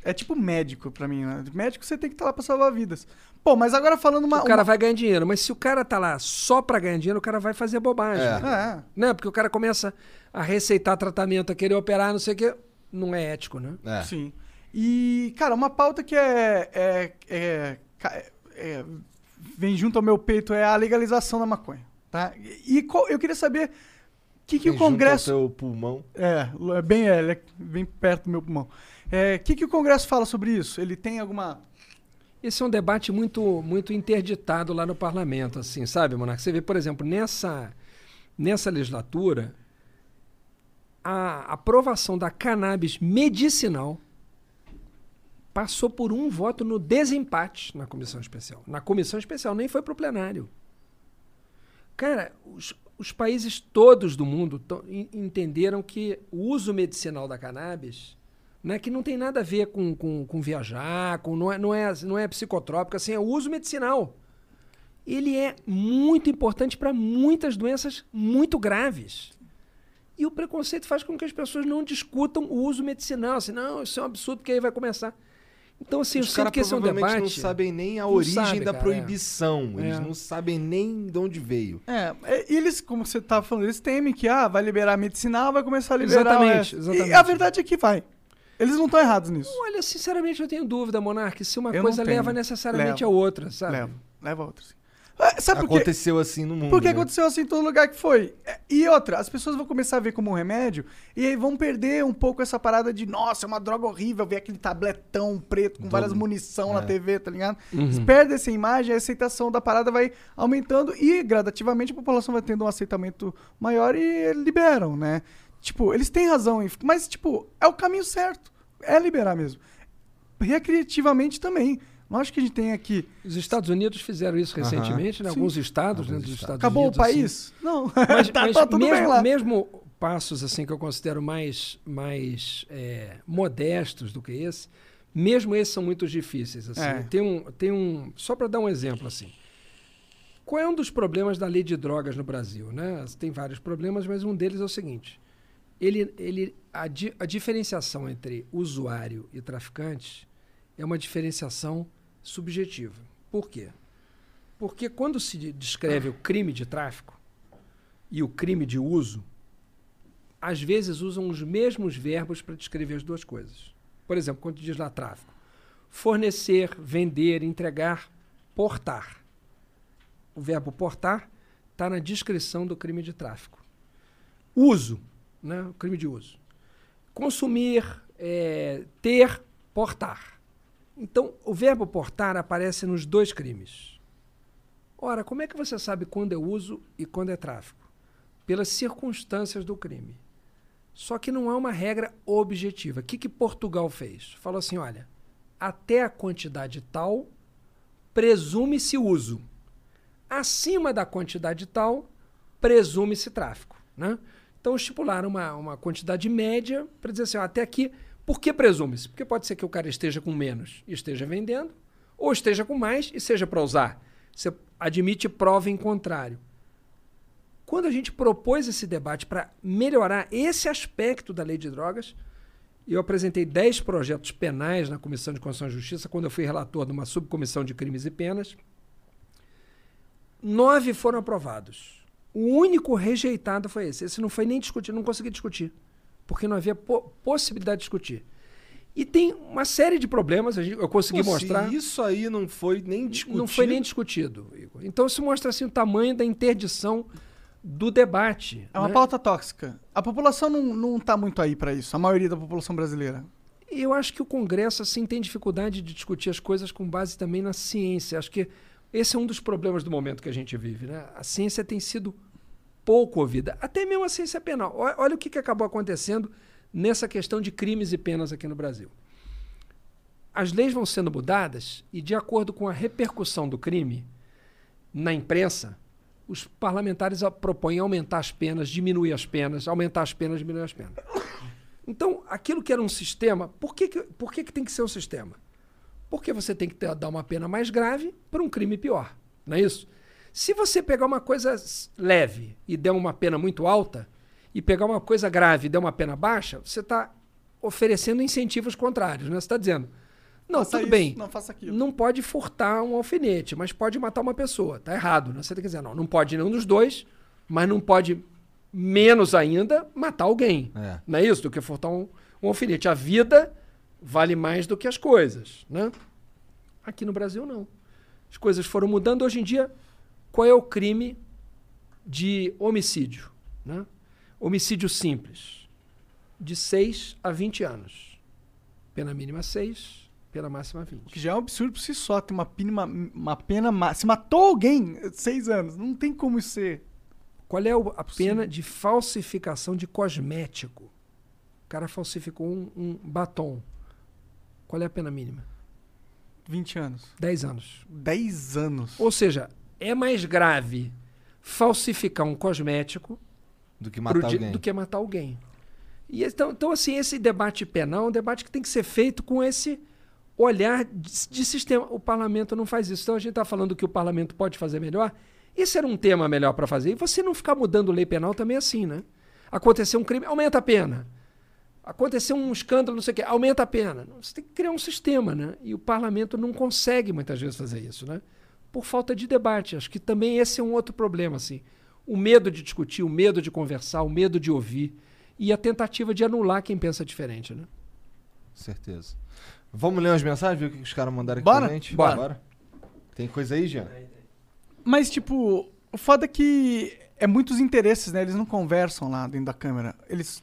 É, é tipo médico pra mim, né? Médico você tem que estar lá pra salvar vidas. Pô, mas agora falando uma. O cara uma- vai ganhar dinheiro, mas se o cara tá lá só pra ganhar dinheiro, o cara vai fazer bobagem. É. É. Né? Porque o cara começa a receitar tratamento, a querer operar, não sei o quê. Não é ético, né? É. Sim. E, cara, uma pauta que é, é, é- é- vem junto ao meu peito é a legalização da maconha. Tá? E, e qual- eu queria saber o que, que o Tem junto Congresso. ao pulmão. É, é bem, é, ele é bem perto do meu pulmão. É, O que, que o Congresso fala sobre isso? Ele tem alguma. Esse é um debate muito, muito interditado lá no parlamento, assim, sabe, Monarca? Você vê, por exemplo, nessa, nessa legislatura, a aprovação da cannabis medicinal passou por um voto no desempate na comissão especial. Na comissão especial, nem foi para o plenário. Cara, os, os países todos do mundo entenderam que o uso medicinal da cannabis né, que não tem nada a ver com, com, com viajar, com, não, é, não, é, não é psicotrópico, assim, é o uso medicinal. Ele é muito importante para muitas doenças muito graves. E o preconceito faz com que as pessoas não discutam o uso medicinal. Assim, não, isso é um absurdo, porque aí vai começar. Então, assim, eu Os sinto caras que esse é um debate. não sabem nem a origem sabe, da cara, proibição. é. Eles É. não sabem nem de onde veio. É, é, e eles, como você tava falando, eles temem que ah, vai liberar medicinal, vai começar a liberar. Exatamente, exatamente. E a verdade é que vai. Eles não estão errados nisso. Olha, sinceramente, eu tenho dúvida, Monark, se uma Eu coisa leva necessariamente Leva. a outra, sabe? Leva, leva outra, sim. É, Sabe por? Aconteceu assim no mundo. Porque né? aconteceu assim em todo lugar que foi. É, E outra, as pessoas vão começar a ver como um remédio e aí vão perder um pouco essa parada de, nossa, é uma droga horrível, ver aquele tabletão preto com várias munição na é. TV, tá ligado? Uhum. Eles perdem essa imagem, a aceitação da parada vai aumentando e gradativamente a população vai tendo um aceitamento maior e liberam, né? Tipo, eles têm razão, mas, tipo, é o caminho certo. É liberar mesmo. Recreativamente também. Acho que a gente tem aqui. Os Estados Unidos fizeram isso recentemente, né? Alguns estados né, Alguns dos estados. Estados Acabou Unidos. o assim. país? Não. Mas, tá, *laughs* mas tá tudo mesmo, bem lá. mesmo passos assim que eu considero mais, mais é, modestos do que esse, mesmo esses são muito difíceis. Assim. É. Tem, um, tem um. Só para dar um exemplo assim. Qual é um dos problemas da lei de drogas no Brasil? Né? Tem vários problemas, mas um deles é o seguinte: ele, ele, a, di- a diferenciação entre usuário e traficante é uma diferenciação subjetiva. Por quê? Porque quando se de- descreve o crime de tráfico e o crime de uso, às vezes usam os mesmos verbos para descrever as duas coisas. Por exemplo, quando diz lá tráfico, fornecer, vender, entregar, portar. O verbo portar está na descrição do crime de tráfico. Uso, né? o crime de uso. Consumir, eh, ter, portar. Então, o verbo portar aparece nos dois crimes. Ora, como é que você sabe quando é uso e quando é tráfico? Pelas circunstâncias do crime. Só que não é uma regra objetiva. O que, que Portugal fez? Falou assim: olha, até a quantidade tal, presume-se uso. Acima da quantidade tal, presume-se tráfico. Né? Então estipularam uma, uma quantidade média para dizer assim: ó, até aqui. Por que presume-se? Porque pode ser que o cara esteja com menos e esteja vendendo, ou esteja com mais e seja para usar. Você admite prova em contrário. Quando a gente propôs esse debate para melhorar esse aspecto da lei de drogas, eu apresentei 10 projetos penais na Comissão de Constituição e Justiça, quando eu fui relator de uma subcomissão de crimes e penas. Nove foram aprovados. O único rejeitado foi esse. Esse não foi nem discutido, não consegui discutir, porque não havia po- possibilidade de discutir. E tem uma série de problemas, a gente- eu consegui Pô, mostrar. Se isso aí não foi nem discutido. Não foi nem discutido, Igor. Então isso mostra assim, o tamanho da interdição do debate. É uma né? pauta tóxica. A população não, não tá muito aí pra isso, a maioria da população brasileira. Eu acho que o Congresso assim tem dificuldade de discutir as coisas com base também na ciência. Acho que esse é um dos problemas do momento que a gente vive. Né? A ciência tem sido pouco ouvida, até mesmo a ciência penal. Olha, o que, que acabou acontecendo nessa questão de crimes e penas aqui no Brasil. As leis vão sendo mudadas e, de acordo com a repercussão do crime na imprensa, os parlamentares propõem aumentar as penas, diminuir as penas, aumentar as penas, diminuir as penas. Então, aquilo que era um sistema, por que, que, por que, que tem que ser um sistema? Porque você tem que ter- dar uma pena mais grave para um crime pior, não é isso? Se você pegar uma coisa leve e der uma pena muito alta, e pegar uma coisa grave e der uma pena baixa, você está oferecendo incentivos contrários, né? Você está dizendo, não, Faça tudo isso, bem, Não faça aquilo. não pode furtar um alfinete, mas pode matar uma pessoa. Tá errado, né? Você tem que dizer, não, não pode nenhum dos dois, mas não pode, menos ainda, matar alguém. É. Não é isso? Do que furtar um, um alfinete. A vida vale mais do que as coisas, né? Aqui no Brasil, não. As coisas foram mudando. Hoje em dia, qual é o crime de homicídio? Né? Homicídio simples. De 6 a 20 anos. Pena mínima 6, pena máxima 20. Que já é um absurdo por si só, tem uma pena, uma pena máxima. Se matou alguém, seis anos, não tem como isso ser. Qual é o- a pena de falsificação de cosmético? O cara falsificou um, um batom. Qual é a pena mínima? 20 anos. 10 anos. 10 anos. Ou seja, é mais grave falsificar um cosmético Do que matar alguém. do que matar alguém. E então, então, assim, esse debate penal é um debate que tem que ser feito com esse olhar de, de sistema. O parlamento não faz isso. Então a gente está falando que o parlamento pode fazer melhor. Esse era um tema melhor para fazer. E você não ficar mudando lei penal também é assim, né? Aconteceu um crime, aumenta a pena. Aconteceu um escândalo, não sei o quê, aumenta a pena. Você tem que criar um sistema, né? E o parlamento não consegue muitas vezes fazer isso, né? Por falta de debate. Acho que também esse é um outro problema, assim. O medo de discutir, o medo de conversar, o medo de ouvir e a tentativa de anular quem pensa diferente, né? Certeza. Vamos ler umas mensagens, ver o que os caras mandaram aqui Bora? pra gente? Bora. Tem coisa aí, Jean? Mas, tipo, o foda é que é muitos interesses, né? Eles não conversam lá dentro da Câmara. Eles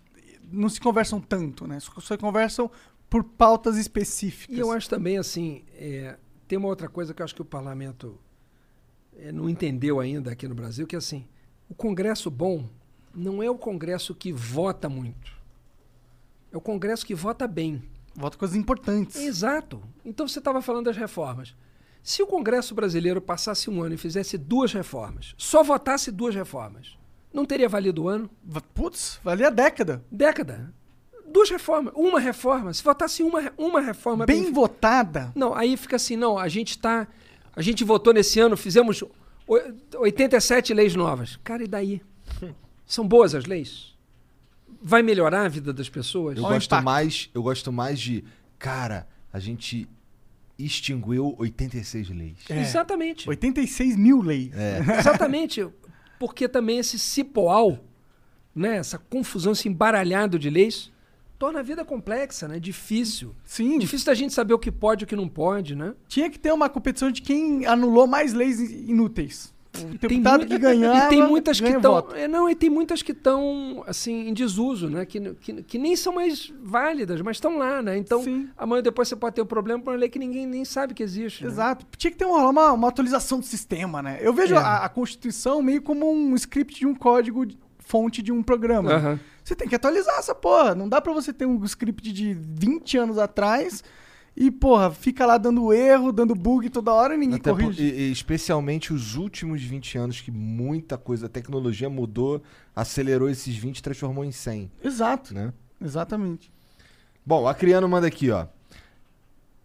não se conversam tanto, né? Só, só conversam por pautas específicas. E eu acho também, assim, é, tem uma outra coisa que eu acho que o parlamento é, não entendeu ainda aqui no Brasil, que é assim, o Congresso bom não é o Congresso que vota muito. É o Congresso que vota bem. Vota coisas importantes. Exato. Então você estava falando das reformas. Se o Congresso brasileiro passasse um ano e fizesse duas reformas, só votasse duas reformas, não teria valido o ano? Putz, valia década. Década. Duas reformas. Uma reforma. Se votasse uma, uma reforma Bem bem votada. Não, aí fica assim, não, a gente tá. A gente votou nesse ano, fizemos oi- 87 leis novas. Cara, e daí? *laughs* São boas as leis? Vai melhorar a vida das pessoas? Eu gosto impacto. mais, eu gosto mais de, cara, a gente extinguiu 86 leis. É. Exatamente. 86 mil leis. *laughs* Exatamente. Porque também esse cipoal, né, essa confusão, esse embaralhado de leis, torna a vida complexa, né? Difícil. Sim. Difícil da gente saber o que pode e o que não pode, né? Tinha que ter uma competição de quem anulou mais leis inúteis. O Tem deputado que ganhava E tem muitas que estão. voto. não, e tem muitas que estão assim em desuso, né? Que, que, que nem são mais válidas, mas estão lá, né? Então, Sim. amanhã depois você pode ter um problema por uma lei que ninguém nem sabe que existe. né? Exato. Tinha que ter uma, uma, uma atualização do sistema, né? Eu vejo É. a, a Constituição meio como um script de um código de- fonte de um programa. né? Você tem que atualizar essa porra. Não dá pra você ter um script de 20 anos atrás e, porra, fica lá dando erro, dando bug toda hora e ninguém Até por- corrige. e- e especialmente os últimos 20 anos que muita coisa, a tecnologia mudou, acelerou esses 20 e transformou em 100, Exato. né? Exatamente. Bom, a Criano manda aqui, ó.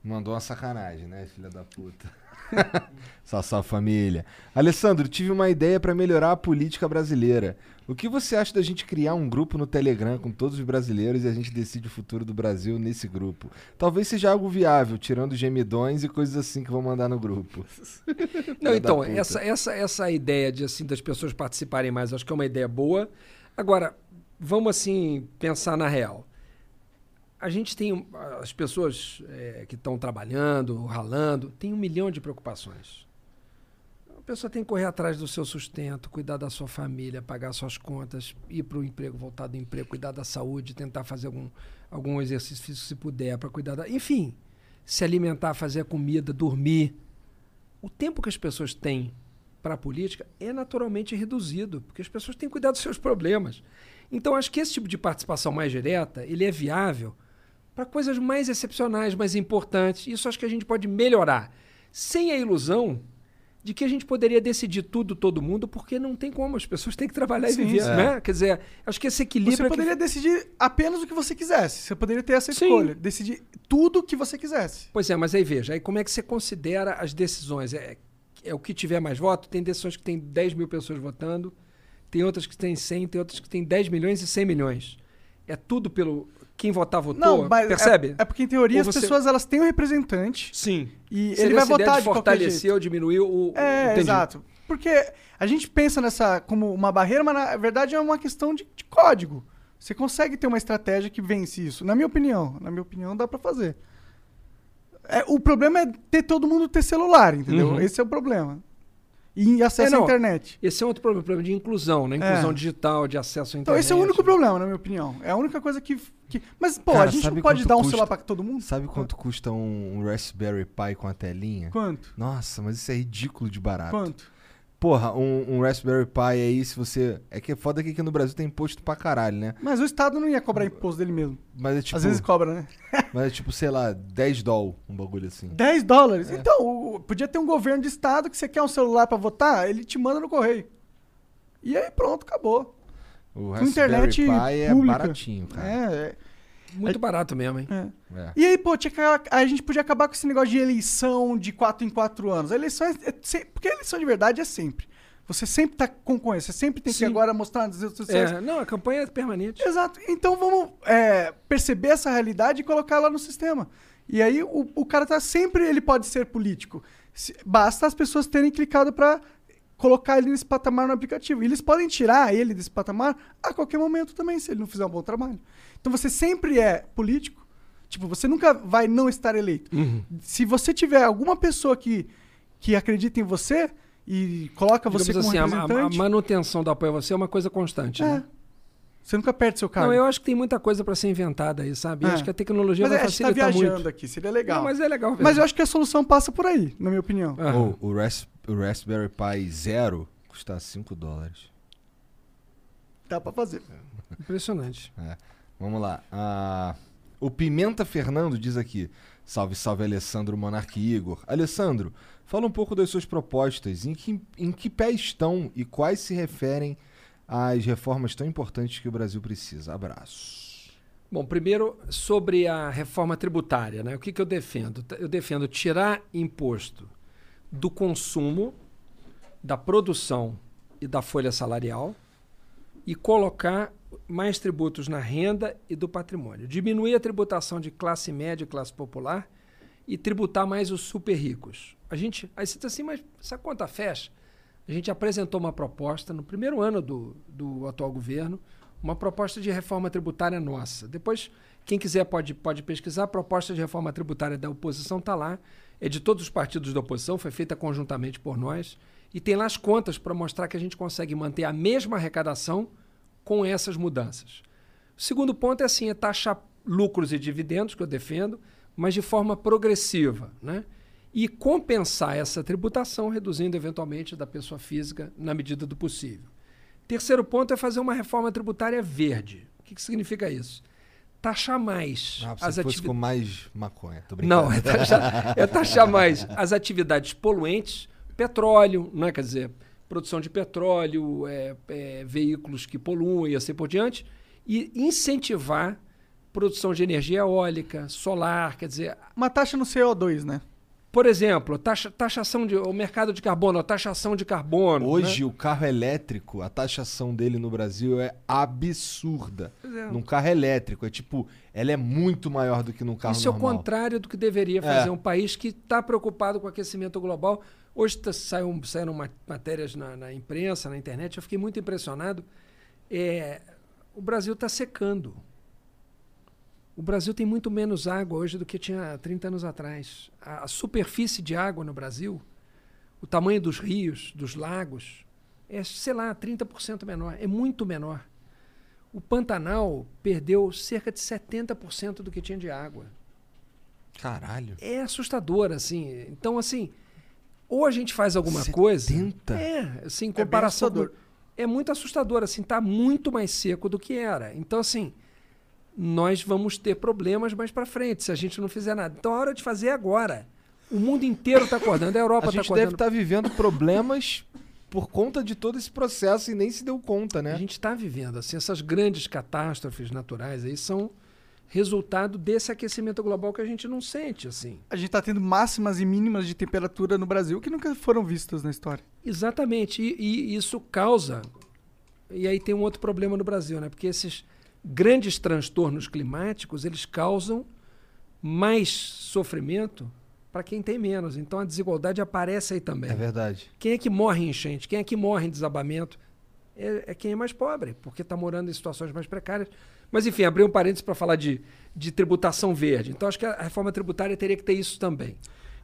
Mandou uma sacanagem, né, filha da puta. *laughs* só sua família. Alessandro, tive uma ideia pra melhorar a política brasileira. O que você acha da gente criar um grupo no Telegram com todos os brasileiros e a gente decide o futuro do Brasil nesse grupo? Talvez seja algo viável, tirando gemidões e coisas assim que vou mandar no grupo. *laughs* Não, então, essa, essa, essa ideia de assim das pessoas participarem mais, acho que é uma ideia boa. Agora, vamos assim pensar na real. A gente tem as pessoas eh, que estão trabalhando, ralando, tem um milhão de preocupações. A pessoa tem que correr atrás do seu sustento, cuidar da sua família, pagar suas contas, ir para o emprego, voltar do emprego, cuidar da saúde, tentar fazer algum, algum exercício físico se puder, para cuidar da. Enfim, se alimentar, fazer comida, dormir o tempo que as pessoas têm para a política é naturalmente reduzido, porque as pessoas têm que cuidar dos seus problemas. Então, acho que esse tipo de participação mais direta, ele é viável para coisas mais excepcionais, mais importantes. Isso acho que a gente pode melhorar, sem a ilusão de que a gente poderia decidir tudo, todo mundo, porque não tem como, as pessoas têm que trabalhar Sim, e viver, sim. né? Quer dizer, acho que esse equilíbrio... Você é que- poderia decidir apenas o que você quisesse. Você poderia ter essa Sim. escolha. Decidir tudo o que você quisesse. Pois é, mas aí veja, aí como é que você considera as decisões? É, é o que tiver mais voto? Tem decisões que tem 10 mil pessoas votando, tem outras que tem 100, tem outras que tem 10 milhões e 100 milhões. É tudo pelo... Quem votar, votou? Não, mas Percebe? É, é porque, em teoria, Ou as você- pessoas elas têm um representante. Sim. E Seria ele vai votar de de fortalecer ou diminuir o... É, entendi. exato. Porque a gente pensa nessa como uma barreira, mas na verdade é uma questão de, de código. Você consegue ter uma estratégia que vence isso. Na minha opinião. Na minha opinião, dá pra fazer. É, o problema é ter todo mundo ter celular, entendeu? Uhum. Esse é o problema. E acesso É, à internet. Esse é outro problema, problema de inclusão, né? Inclusão É. digital, de acesso à Então, internet. esse é o único problema, na minha opinião. É a única coisa que. Que... Mas, pô, Cara, a gente não pode dar um custa? celular pra todo mundo? Sabe quanto custa um, Raspberry Pi com a telinha? Quanto? Nossa, mas isso é ridículo de barato. Quanto? Porra, um, um Raspberry Pi aí, se você. É que é foda que aqui no Brasil tem imposto pra caralho, né? Mas o Estado não ia cobrar imposto dele mesmo. Mas é tipo. Às vezes cobra, né? *laughs* Mas é tipo, sei lá, 10 doll, um bagulho assim. 10 dólares. Então, o- podia ter um governo de estado que você quer um celular pra votar, ele te manda no correio. E aí pronto, acabou. O Com Raspberry internet Pi é pública. baratinho, cara. É, é. Muito barato mesmo, hein? é. É. E aí, pô, tinha que, a gente podia acabar com esse negócio de eleição de 4 em 4 anos. A eleição é, é porque a eleição de verdade é sempre. Você sempre tá concorrendo, você sempre tem que Sim. agora mostrar nas redes sociais. É, não, a campanha é permanente. Exato. Então vamos é, perceber essa realidade e colocar ela no sistema. E aí o, o cara tá sempre, ele pode ser político. Se- basta as pessoas terem clicado pra colocar ele nesse patamar no aplicativo. E eles podem tirar ele desse patamar a qualquer momento também, se ele não fizer um bom trabalho. Então você sempre é político. Tipo, você nunca vai não estar eleito. Se você tiver alguma pessoa que, que acredita em você e coloca você Digamos como assim, a- a, a representante. manutenção do apoio a você é uma coisa constante. É. né? Você nunca perde seu cargo. Não, eu acho que tem muita coisa para ser inventada aí, sabe? Eu É. Acho que a tecnologia mas vai é, a gente tá facilitar viajando muito. aqui, seria legal. Não, mas é legal. Mas eu acho que a solução passa por aí, na minha opinião. Aham. O, o, Ras- o Raspberry Pi Zero custa 5 dólares. Dá pra fazer. Impressionante. É. Vamos lá. Ah, o Pimenta Fernando diz aqui: Salve, salve, Alessandro Monarque Igor. Alessandro, fala um pouco das suas propostas. Em que, em que pé estão e quais se referem às reformas tão importantes que o Brasil precisa? Abraço. Bom, primeiro sobre a reforma tributária, né? O que, que eu defendo? Eu defendo tirar imposto do consumo, da produção e da folha salarial e colocar mais tributos na renda e do patrimônio. Diminuir a tributação de classe média e classe popular e tributar mais os super ricos. A gente, aí você diz assim, mas essa conta fecha? A gente apresentou uma proposta no primeiro ano do, do atual governo, uma proposta de reforma tributária nossa. Depois, quem quiser pode, pode pesquisar. A proposta de reforma tributária da oposição está lá. É de todos os partidos da oposição, foi feita conjuntamente por nós. E tem lá as contas para mostrar que a gente consegue manter a mesma arrecadação com essas mudanças. O segundo ponto é assim, é taxar lucros e dividendos, que eu defendo, mas de forma progressiva, né? E compensar essa tributação, reduzindo eventualmente da pessoa física na medida do possível. Terceiro ponto é fazer uma reforma tributária verde. O que, que significa isso? Taxar mais Ah, as se fosse atividades. com mais maconha. Tô brincando. Não, é taxar, é taxar mais as atividades poluentes, petróleo, né? quer dizer, produção de petróleo, é, é, veículos que poluem e assim por diante, e incentivar produção de energia eólica, solar, quer dizer, Uma taxa no CO2, né? Por exemplo, taxa, taxação de o mercado de carbono, a taxação de carbono. Hoje né? o carro elétrico, a taxação dele no Brasil é absurda. É. Num carro elétrico, é tipo, ela é muito maior do que num carro Isso é o normal. contrário do que deveria fazer É. um país que está preocupado com o aquecimento global. Hoje tá, saiu, saíram ma- matérias na, na imprensa, na internet, eu fiquei muito impressionado. É, o Brasil está secando. O Brasil tem muito menos água hoje do que tinha 30 anos atrás. A, a superfície de água no Brasil, o tamanho dos rios, dos lagos, é, sei lá, 30% menor. É muito menor. O Pantanal perdeu cerca de 70% do que tinha de água Caralho. é assustador, assim. Então, assim, ou a gente faz alguma coisa. 70? É, assim, em comparação. assustador. com- é muito assustador, assim, tá muito mais seco do que era. Então, assim, nós vamos ter problemas mais para frente se a gente não fizer nada. Então, a hora de fazer é agora. O mundo inteiro está acordando, a Europa A está gente deve acordando. estar vivendo problemas por conta de todo esse processo e nem se deu conta, né? A gente está vivendo, assim, essas grandes catástrofes naturais aí são resultado desse aquecimento global que a gente não sente, assim. A gente tá tendo máximas e mínimas de temperatura no Brasil que nunca foram vistas na história. Exatamente. E, e isso causa. E aí tem um outro problema no Brasil, né? Porque esses grandes transtornos climáticos eles causam mais sofrimento para quem tem menos. Então a desigualdade aparece aí também. É verdade. Quem é que morre em enchente? Quem é que morre em desabamento? É, é quem é mais pobre, porque está morando em situações mais precárias. Mas, enfim, abri um parênteses para falar de, de tributação verde. Então, acho que a reforma tributária teria que ter isso também.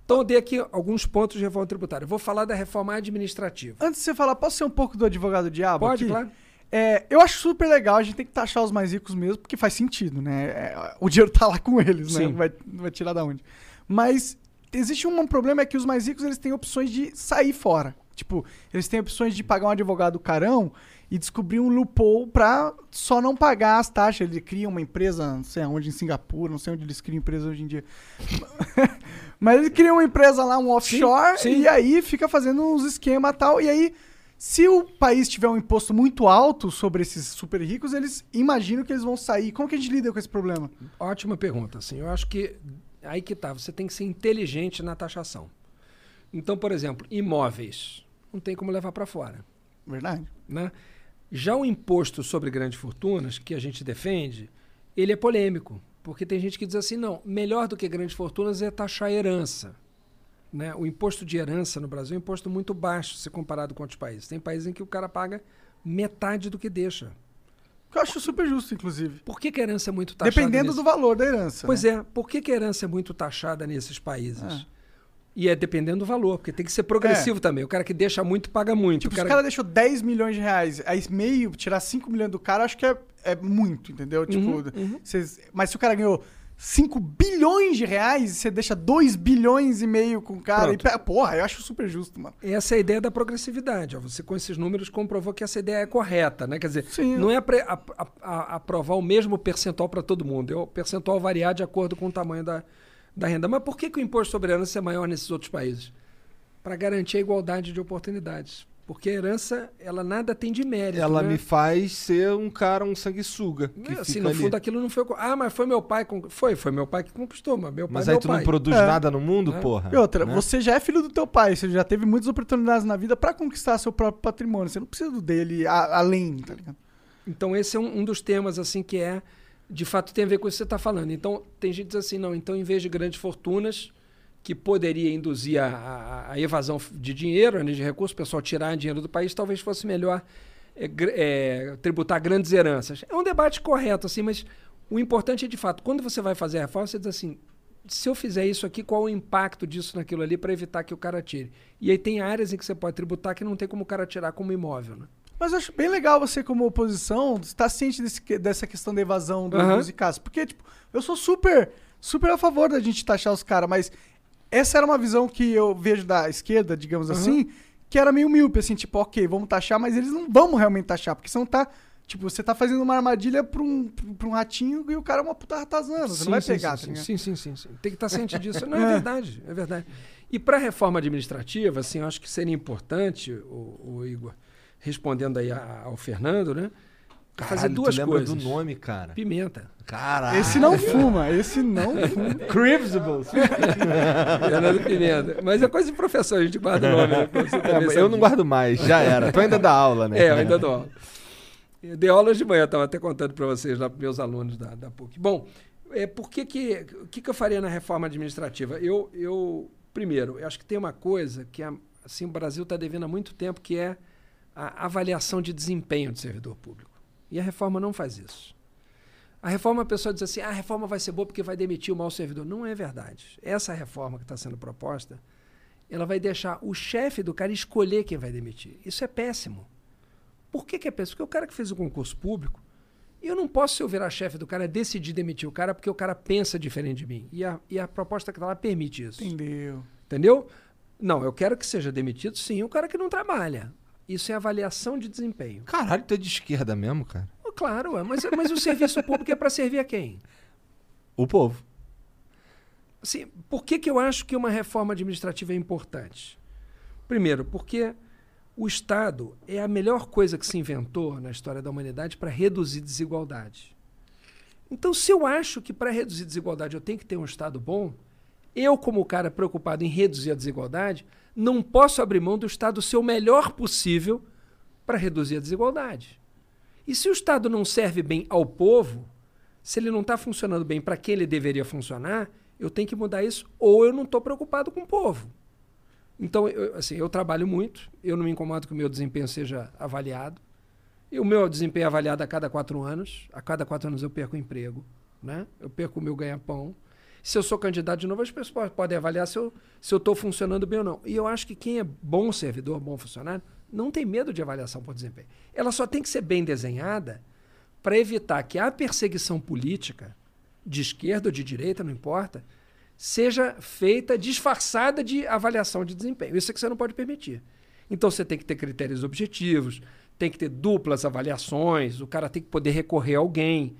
Então, eu dei aqui alguns pontos de reforma tributária. Vou falar da reforma administrativa. Antes de você falar, posso ser um pouco do advogado diabo? Pode, aqui? claro. É, eu acho super legal, a gente tem que taxar os mais ricos mesmo, porque faz sentido, né? É, o dinheiro tá lá com eles, né? Sim. Não vai, vai tirar da onde. Mas existe um problema é que os mais ricos eles têm opções de sair fora. Tipo, eles têm opções de pagar um advogado carão e descobrir um loophole pra só não pagar as taxas. Ele cria uma empresa, não sei aonde, em Singapura, não sei onde eles criam empresa hoje em dia. *laughs* Mas ele cria uma empresa lá, um offshore, sim. e aí fica fazendo uns esquemas e tal. E aí, se o país tiver um imposto muito alto sobre esses super ricos, eles imaginam que eles vão sair. Como que a gente lida com esse problema? Ótima pergunta. Assim, eu acho que aí que tá. Você tem que ser inteligente na taxação. Então, por exemplo, imóveis. Não tem como levar para fora. Verdade. né? Já o imposto sobre grandes fortunas, que a gente defende, ele é polêmico. Porque tem gente que diz assim, não, melhor do que grandes fortunas é taxar a herança. Né? O imposto de herança no Brasil é um imposto muito baixo se comparado com outros países. Tem países em que o cara paga metade do que deixa. Eu acho super justo, inclusive. Por que, que a herança é muito taxada? Dependendo nesse- do valor da herança. Pois né? é, por que, que a herança é muito taxada nesses países? É. E é dependendo do valor, porque tem que ser progressivo também. O cara que deixa muito, paga muito. Tipo, o se o cara... cara deixou 10 milhões de reais, aí meio, tirar 5 milhões do cara, acho que é, é muito, entendeu? Tipo, cês- mas se o cara ganhou 5 bilhões de reais, você deixa 2 bilhões e meio com o cara. E, porra, eu acho super justo, mano. Essa é a ideia da progressividade. ó. Você, com esses números, comprovou que essa ideia é correta. Né? Quer dizer, Sim. não é a- a- a- aprovar o mesmo percentual para todo mundo. É o percentual variar de acordo com o tamanho da, da renda. Mas por que, que o imposto sobre herança é maior nesses outros países? Para garantir a igualdade de oportunidades. Porque a herança, ela nada tem de mérito. Ela né? me faz ser um cara, um sanguessuga. Que Assim, fica no ali. fundo, aquilo não foi. Ah, mas foi meu pai. que con- Foi, foi meu pai que conquistou, mas meu pai Mas é aí meu tu pai. não produz É. nada no mundo, É. porra. E outra, né? você já é filho do teu pai, você já teve muitas oportunidades na vida pra conquistar seu próprio patrimônio. Você não precisa do dele a- além, tá ligado? Então, esse é um, um dos temas, assim, que é, de fato, tem a ver com isso que você está falando. Então, tem gente que diz assim, não, então, em vez de grandes fortunas, que poderia induzir a, a- evasão de dinheiro, né, de recursos, o pessoal tirar dinheiro do país, talvez fosse melhor é, é, tributar grandes heranças. É um debate correto, assim, mas o importante é, de fato, quando você vai fazer a reforma, você diz assim, se eu fizer isso aqui, qual o impacto disso naquilo ali para evitar que o cara tire? E aí tem áreas em que você pode tributar que não tem como o cara tirar como imóvel, né? Mas eu acho bem legal você, como oposição, estar ciente desse dessa questão da evasão dos ICAS. Porque, tipo, eu sou super, super a favor da gente taxar os caras, mas essa era uma visão que eu vejo da esquerda, digamos assim, que era meio míope, assim, tipo, ok, vamos taxar, mas eles não vão realmente taxar, porque você não tá. Tipo, você tá fazendo uma armadilha pra um, pra um ratinho e o cara é uma puta ratazana. Você não vai sim, pegar, sim, tá sim, sim, sim, sim. Tem que estar ciente disso. Não, *laughs* é verdade, é verdade. E para a reforma administrativa, assim, eu acho que seria importante, o, Igor, respondendo aí ao Fernando, né? Fazer Caralho, duas tu lembra coisas. do nome, cara. Pimenta. Caralho. Esse não fuma, esse não *laughs* fuma. Cribsables. Fernando *laughs* Pimenta. Mas é coisa de professor, a gente guarda o nome. Né? É, eu não guardo mais, já era. Tu ainda dá aula, né? É, eu ainda dou aula. Eu dei aulas de manhã, estava até contando para vocês lá, para meus alunos da, da PUC. Bom, é, por que que, o que, que eu faria na reforma administrativa? Eu, eu, primeiro, eu acho que tem uma coisa que a- assim, o Brasil está devendo há muito tempo, que é a avaliação de desempenho do servidor público. E a reforma não faz isso. A reforma, a pessoa diz assim, ah, a reforma vai ser boa porque vai demitir o mau servidor. Não é verdade. Essa reforma que está sendo proposta, ela vai deixar o chefe do cara escolher quem vai demitir. Isso é péssimo. Por que, que é péssimo? Porque o cara que fez o concurso público, eu não posso, se eu virar chefe do cara, decidir demitir o cara porque o cara pensa diferente de mim. E a, e a proposta que está lá permite isso. Entendeu? Entendeu? Não, eu quero que seja demitido, sim, o cara que não trabalha. Isso é avaliação de desempenho. Caralho, tu é de esquerda mesmo, cara? Oh, Claro, mas, mas o serviço público é para servir a quem? O povo. Assim, por que, que eu acho que uma reforma administrativa é importante? Primeiro, porque o Estado é a melhor coisa que se inventou na história da humanidade para reduzir desigualdade. Então, se eu acho que para reduzir desigualdade eu tenho que ter um Estado bom, eu, como cara preocupado em reduzir a desigualdade, não posso abrir mão do Estado ser o melhor possível para reduzir a desigualdade. E se o Estado não serve bem ao povo, se ele não está funcionando bem para quem ele deveria funcionar, eu tenho que mudar isso, ou eu não estou preocupado com o povo. Então, eu, assim, eu trabalho muito, eu não me incomodo que o meu desempenho seja avaliado. E o meu desempenho é avaliado a cada quatro anos. A cada quatro anos eu perco o emprego, né? eu perco o meu ganha-pão. Se eu sou candidato de novo, as pessoas podem avaliar se eu estou funcionando bem ou não. E eu acho que quem é bom servidor, bom funcionário, não tem medo de avaliação por desempenho. Ela só tem que ser bem desenhada para evitar que a perseguição política, de esquerda ou de direita, não importa, seja feita disfarçada de avaliação de desempenho. Isso é que você não pode permitir. Então você tem que ter critérios objetivos, tem que ter duplas avaliações, o cara tem que poder recorrer a alguém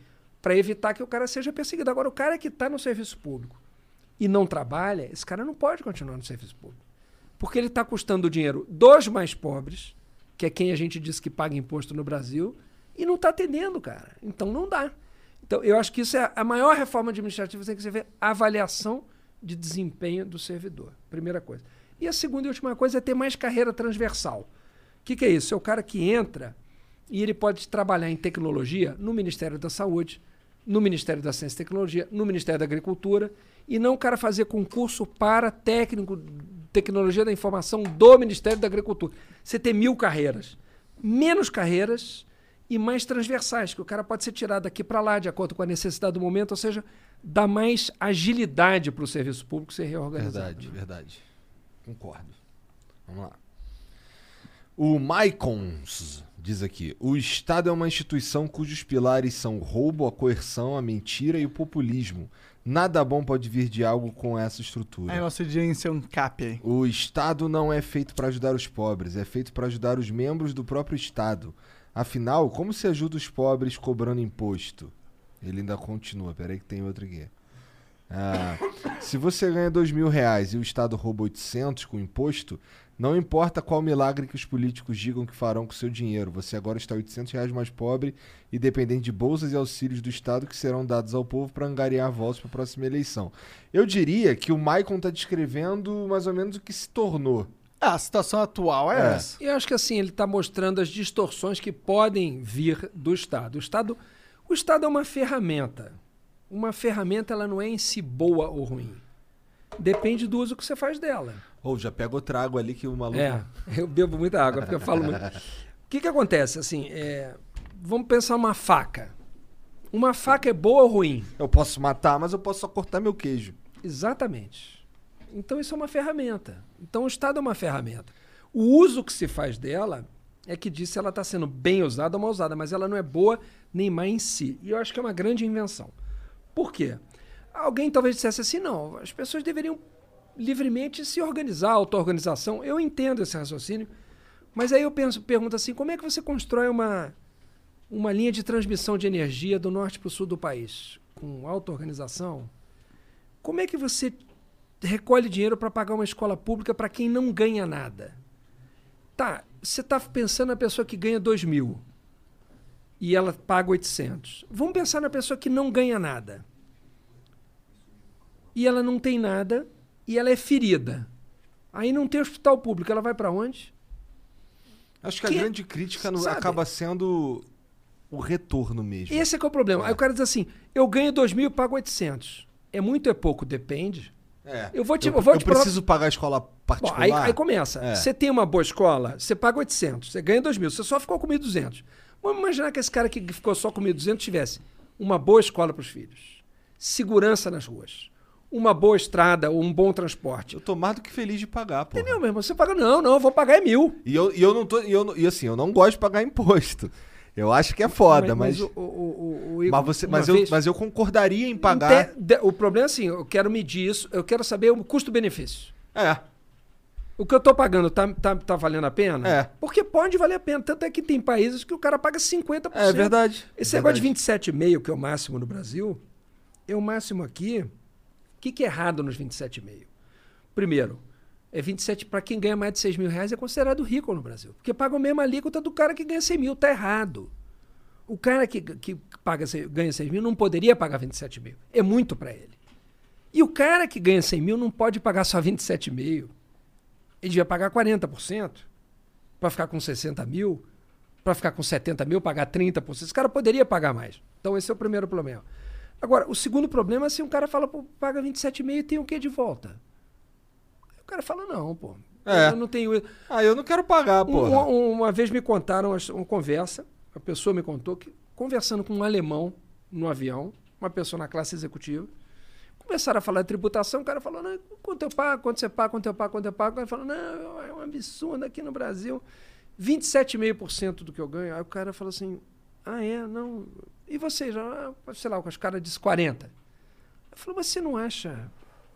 para evitar que o cara seja perseguido. Agora, o cara que está no serviço público e não trabalha, esse cara não pode continuar no serviço público. Porque ele está custando o dinheiro dos mais pobres, que é quem a gente diz que paga imposto no Brasil, e não está atendendo, cara. Então não dá. Então, eu acho que isso é a maior reforma administrativa tem que ser ver avaliação de desempenho do servidor. Primeira coisa. E a segunda e última coisa é ter mais carreira transversal. O que, que é isso? É o cara que entra e ele pode trabalhar em tecnologia no Ministério da Saúde, no Ministério da Ciência e Tecnologia, no Ministério da Agricultura, e não o cara fazer concurso para técnico tecnologia da informação do Ministério da Agricultura. Você ter mil carreiras. Menos carreiras e mais transversais, que o cara pode ser tirado daqui para lá, de acordo com a necessidade do momento, ou seja, dá mais agilidade para o serviço público ser reorganizado. Verdade, verdade. Concordo. Vamos lá. O Maicons diz aqui: o Estado é uma instituição cujos pilares são o roubo, a coerção, a mentira e o populismo. Nada bom pode vir de algo com essa estrutura. Aí nossa audiência é um cap. O Estado não é feito para ajudar os pobres, é feito para ajudar os membros do próprio Estado. Afinal, como se ajuda os pobres cobrando imposto? Ele ainda continua, peraí que tem outro aqui. Ah, *laughs* se você ganha dois mil reais e o Estado rouba 800 com imposto, não importa qual milagre que os políticos digam que farão com seu dinheiro, você agora está 800 reais mais pobre e dependente de bolsas e auxílios do Estado que serão dados ao povo para angariar votos para a próxima eleição. Eu diria que o Maicon está descrevendo mais ou menos o que se tornou. Ah, a situação atual é, É. essa. E eu acho que assim, ele está mostrando as distorções que podem vir do Estado. O Estado, o Estado é uma ferramenta. Uma ferramenta ela não é em si boa ou ruim. Depende do uso que você faz dela. Ou já pega o trago ali que o maluco. É, *laughs* eu bebo muita água porque eu falo muito. O que, que acontece? Assim, é, vamos pensar uma faca. Uma faca é boa ou ruim? Eu posso matar, mas eu posso só cortar meu queijo. Exatamente. Então isso é uma ferramenta. Então o Estado é uma ferramenta. O uso que se faz dela é que diz se ela está sendo bem usada ou mal usada, mas ela não é boa nem má em si. E eu acho que é uma grande invenção. Por quê? Alguém talvez dissesse assim, não, as pessoas deveriam livremente se organizar, auto-organização. Eu entendo esse raciocínio, mas aí eu penso, pergunto assim, como é que você constrói uma, uma linha de transmissão de energia do norte para o sul do país? Com auto-organização? Como é que você recolhe dinheiro para pagar uma escola pública para quem não ganha nada? Tá, você está pensando na pessoa que ganha 2 mil e ela paga 800. Vamos pensar na pessoa que não ganha nada. E ela não tem nada e ela é ferida. Aí não tem hospital público, ela vai para onde? Acho que, Que- a grande crítica no- acaba sendo o retorno mesmo. Esse é que é o problema. Aí o cara diz assim: eu ganho 2 mil e pago 800. É muito ou é pouco? Depende. É. Eu vou te, eu, eu vou eu te provar- preciso pagar a escola Bom, particular. aí, aí começa. É. Você tem uma boa escola, você paga 800, você ganha 2 mil, você só ficou com 1.200. Vamos imaginar que esse cara que ficou só com 1.200 tivesse uma boa escola para os filhos, segurança nas ruas, uma boa estrada ou um bom transporte. Eu tô mais do que feliz de pagar, pô. Entendeu, meu irmão? Você paga, não, não, eu vou pagar é mil. E eu, e eu não tô. E, eu, e assim, eu não gosto de pagar imposto. Eu acho que é foda, mas. o, o, o, o Igor, mas, você, mas, eu, mas eu concordaria em pagar. O problema é assim, eu quero medir isso, eu quero saber o custo-benefício. É. O que eu tô pagando tá, tá, tá valendo a pena? É. Porque pode valer a pena. Tanto é que tem países que o cara paga 50%. É verdade. Esse É negócio verdade. de 27,5, que é o máximo no Brasil, é o máximo aqui. Que, que é errado nos 27,5? Primeiro, é 27 para quem ganha mais de 6 mil reais é considerado rico no Brasil. Porque paga a mesma alíquota do cara que ganha 100 mil. Tá errado. O cara que, que paga, ganha 6 mil não poderia pagar 27 mil. É muito para ele. E o cara que ganha 100 mil não pode pagar só 27 mil. Ele devia pagar 40% para ficar com 60 mil, para ficar com 70 mil, pagar 30%. Esse cara poderia pagar mais. Então, esse é o primeiro problema. Agora, o segundo problema é se um cara fala, pô, paga 27,5 e tem o que de volta? O cara fala, não, pô. É. Eu não tenho. Ah, eu não quero pagar, Um- porra. um- uma vez me contaram uma, uma conversa, a pessoa me contou que, conversando com um alemão no avião, uma pessoa na classe executiva, começaram a falar de tributação, o cara falou, não, quanto eu pago, quanto você paga, quanto eu pago, quanto eu pago. O cara falou, não, é um absurdo aqui no Brasil, 27,5% do que eu ganho. Aí o cara falou assim, ah, é, não. E você, já, sei lá, os caras disse 40. Eu falei, mas você não acha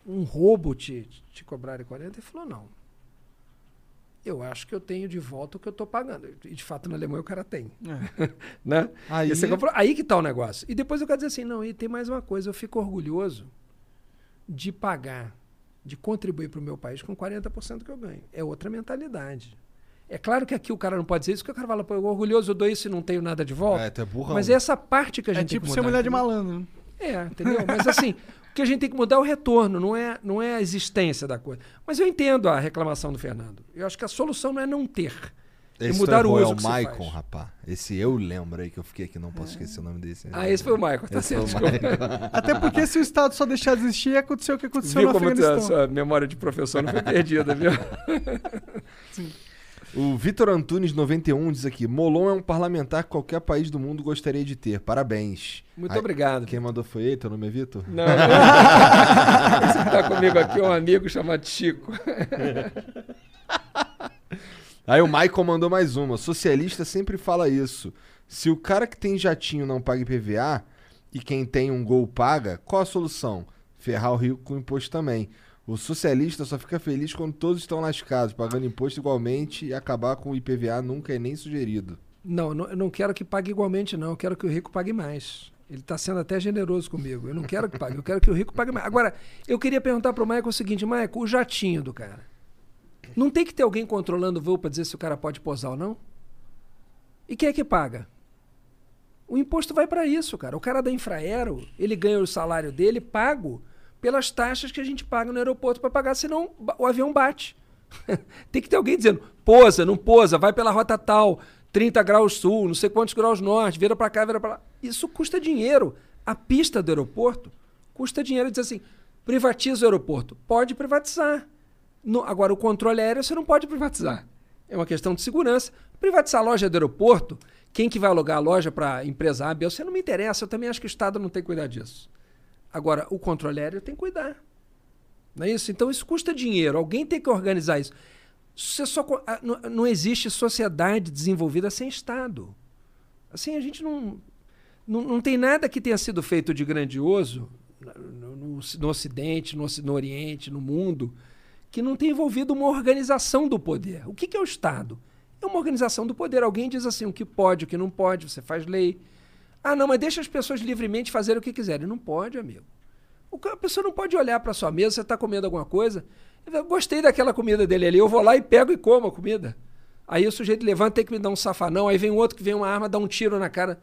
um roubo te, te cobrarem 40? Ele falou, não. Eu acho que eu tenho de volta o que eu estou pagando. E de fato na Alemanha o cara tem. *laughs* né? Aí- é que é o pro- aí que está o negócio. E depois eu quero dizer assim, não, e tem mais uma coisa, eu fico orgulhoso de pagar, de contribuir para o meu país com 40% do que eu ganho. É outra mentalidade. É claro que aqui o cara não pode dizer isso, porque o cara fala, pô, eu orgulhoso, eu dou isso e não tenho nada de volta. É, tu é burrão. Mas é essa parte que a É gente tem tipo que ser mudar, mulher de malandro. né? É, entendeu? Mas assim, *laughs* o que a gente tem que mudar é o retorno, não é, não é a existência da coisa. Mas eu entendo a reclamação do Fernando. Eu acho que a solução não é não ter. É Esse mudar o errou, uso é o que Maicon, faz. rapaz. Esse eu lembro aí que eu fiquei aqui, não posso esquecer o nome desse. Ah, esse foi o Michael, tá certo. Michael. *laughs* Até porque se o Estado só deixar de existir, aconteceu o que aconteceu Viu no como a Afeganistão. sua memória de professor não foi perdida, viu? *laughs* O Vitor Antunes 91 diz aqui: Molon é um parlamentar que qualquer país do mundo gostaria de ter. Parabéns. Muito Aí, obrigado. Quem mandou foi ele? Teu nome é Vitor? Não. *laughs* Esse que tá comigo aqui é um amigo chamado Chico. Aí o Michael mandou mais uma. Socialista sempre fala isso. Se o cara que tem jatinho não paga IPVA e quem tem um gol paga, qual a solução? Ferrar o rico com imposto também. O socialista só fica feliz quando todos estão lascados, pagando imposto igualmente e acabar com o IPVA nunca é nem sugerido. Não, não, eu não quero que pague igualmente, não. Eu quero que o rico pague mais. Ele está sendo até generoso comigo. Eu não quero que pague, eu quero que o rico pague mais. Agora, eu queria perguntar para o Michael o seguinte, Michael, o jatinho do cara. Não tem que ter alguém controlando o voo para dizer se o cara pode posar ou não? E quem é que paga? O imposto vai para isso, cara. O cara da Infraero, ele ganha o salário dele pago pelas taxas que a gente paga no aeroporto para pagar, senão o avião bate. *laughs* Tem que ter alguém dizendo, posa, não posa, vai pela rota tal, 30 graus sul, não sei quantos graus norte, vira para cá, vira para lá. Isso custa dinheiro. A pista do aeroporto custa dinheiro. Diz assim, privatiza o aeroporto. Pode privatizar. No, agora, o controle aéreo você não pode privatizar. É uma questão de segurança. Privatizar a loja do aeroporto, quem que vai alugar a loja para empresa A, B, você não me interessa. Eu também acho que o Estado não tem que cuidar disso. Agora, o controle aéreo tem que cuidar. Não é isso? Então, isso custa dinheiro. Alguém tem que organizar isso. Você só, não, existe sociedade desenvolvida sem Estado. Assim, a gente não, não, não tem nada que tenha sido feito de grandioso no, no, no Ocidente, no, no Oriente, no mundo, que não tenha envolvido uma organização do poder. O que, que é o Estado? É uma organização do poder. Alguém diz assim, o que pode, o que não pode, você faz lei. Ah, não, mas deixa as pessoas livremente fazerem o que quiserem. Não pode, amigo. A pessoa não pode olhar para sua mesa, você está comendo alguma coisa. Eu gostei daquela comida dele ali, eu vou lá e pego e como a comida. Aí o sujeito levanta, tem que me dar um safanão, aí vem um outro que vem uma arma, dá um tiro na cara.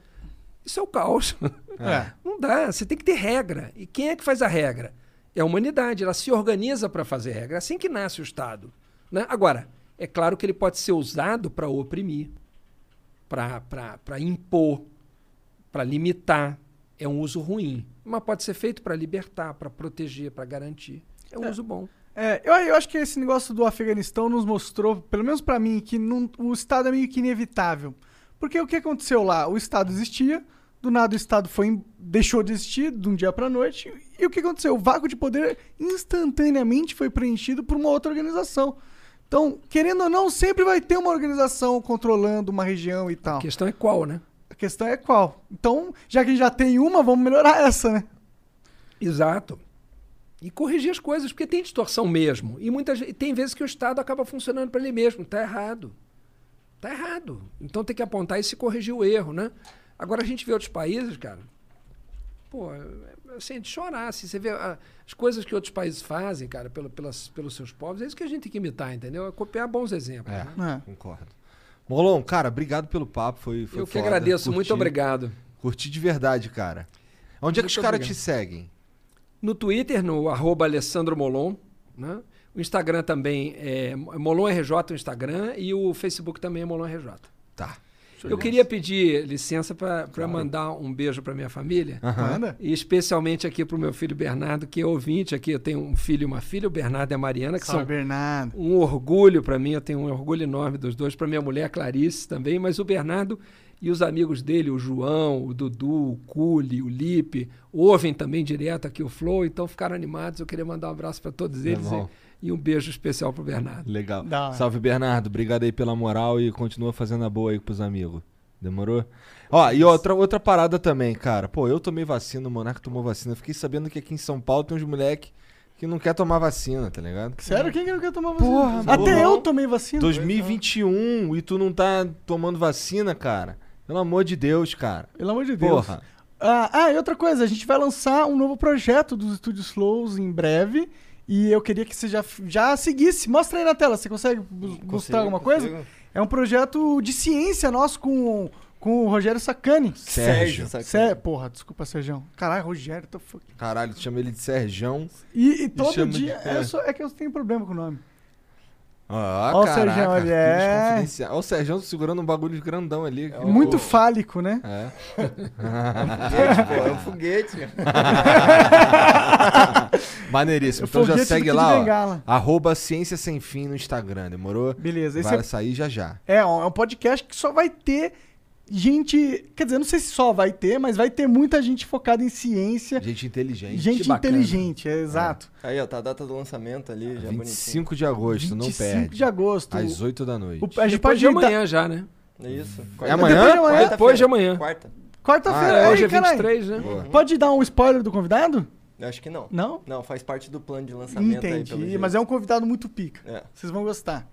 Isso é o caos. *laughs* É. Não dá, você tem que ter regra. E quem é que faz a regra? É a humanidade, ela se organiza para fazer regra. É assim que nasce o Estado. Né? Agora, é claro que ele pode ser usado para oprimir, para impor, para limitar. É um uso ruim. Mas pode ser feito para libertar, para proteger, para garantir. É um É. uso bom. É, eu, eu acho que esse negócio do Afeganistão nos mostrou, pelo menos pra mim, que não- o Estado é meio que inevitável. Porque o que aconteceu lá? O Estado existia, do nada o Estado foi deixou de existir de um dia pra noite. E o que aconteceu? O vácuo de poder instantaneamente foi preenchido por uma outra organização. Então, querendo ou não, sempre vai ter uma organização controlando uma região e tal. A questão é qual, né? A questão é qual. Então, já que a gente já tem uma, vamos melhorar essa, né? Exato. E corrigir as coisas, porque tem distorção mesmo. E muitas tem vezes que o Estado acaba funcionando para ele mesmo. Está errado. Está errado. Então tem que apontar isso e corrigir o erro, né? Agora a gente vê outros países, cara. Pô, é- assim, é de chorar. Assim, você vê ah, as coisas que outros países fazem, cara, pelo, pelas, pelos seus povos, é isso que a gente tem que imitar, entendeu? É copiar bons exemplos. É, né? concordo. Molon, cara, obrigado pelo papo. Foi, foi Eu que foda, agradeço, curti. muito obrigado. Curti de verdade, cara. Onde é que Muito os caras te seguem? No Twitter, no arroba Alessandro Molon. Né? O Instagram também é Molon RJ, o Instagram, e o Facebook também é Molon RJ. Tá. Eu queria pedir licença para mandar um beijo para minha família. Manda. E especialmente aqui para o meu filho Bernardo, que é ouvinte aqui. Eu tenho um filho e uma filha, o Bernardo e a Mariana, que Salve, são Bernardo. um orgulho para mim. Eu tenho um orgulho enorme dos dois. Para minha mulher, a Clarice também. Mas o Bernardo e os amigos dele, o João, o Dudu, o Culi, o Lipe, ouvem também direto aqui o Flow. Então ficaram animados. Eu queria mandar um abraço para todos É eles bom. E, um beijo especial para o Bernardo. Legal. Salve, Bernardo. Obrigado aí pela moral e continua fazendo a boa aí pros amigos. Demorou? Ó, e outra, outra parada também, cara. Pô, eu tomei vacina, o Monarca tomou vacina. Fiquei sabendo que aqui em São Paulo tem uns moleque que não quer tomar vacina, tá ligado? Sério? Quem que não quer tomar vacina? Porra, Até porra. eu tomei vacina. 2021 e tu não tá tomando vacina, cara. Pelo amor de Deus, cara. Pelo amor de Deus. Porra. Ah, ah, e outra coisa, a gente vai lançar um novo projeto dos Estúdios Flows em breve. E eu queria que você já, já seguisse. Mostra aí na tela, você consegue mostrar alguma coisa? consigo. É um projeto de ciência nosso com, com o Rogério Sacani. Sérgio. Sé, porra, desculpa, Sérgio. Caralho, Rogério, tô fuck. Caralho, tu chama ele de Serjão. E, e todo dia. é. É, só- é que eu tenho problema com o nome. Ah, Ó o caraca, Sergião ali, é. Ó o Sergião segurando um bagulho grandão ali. Muito fálico, né? É. *laughs* *laughs* Foguete, pô, é um foguete. *laughs* Maneiríssimo. O Então já foguete segue lá, ó, arroba Ciência Sem Fim no Instagram, demorou? Beleza. Esse Vai é- sair já já. É, um- é um podcast que só vai ter gente. Quer dizer, não sei se só vai ter, mas vai ter muita gente focada em ciência. Gente inteligente. Gente bacana. inteligente, é exato. Aí, ó, tá a data do lançamento ali, já bonitinho. 25 de agosto, não 25 perde. de agosto. Às 8 da noite. O- a gente Depois pode de amanhã já, né? É isso. É amanhã? Depois de amanhã. Depois de amanhã. Quarta? Quarta-feira. É, aí, hoje é caralho. 23, né? Boa. Pode dar um spoiler do convidado? Eu acho que não. Não? Não, faz parte do plano de lançamento aí, pelo Entendi, jeito. mas é um convidado muito pica. É. Vocês vão gostar.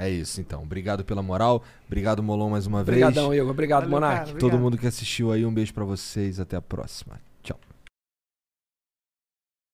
É isso, então. Obrigado pela moral. Obrigado, Molon, mais uma Obrigadão, vez. Igor. Obrigado, Valeu, Monark. cara. Todo mundo que assistiu aí, um beijo pra vocês. Até a próxima.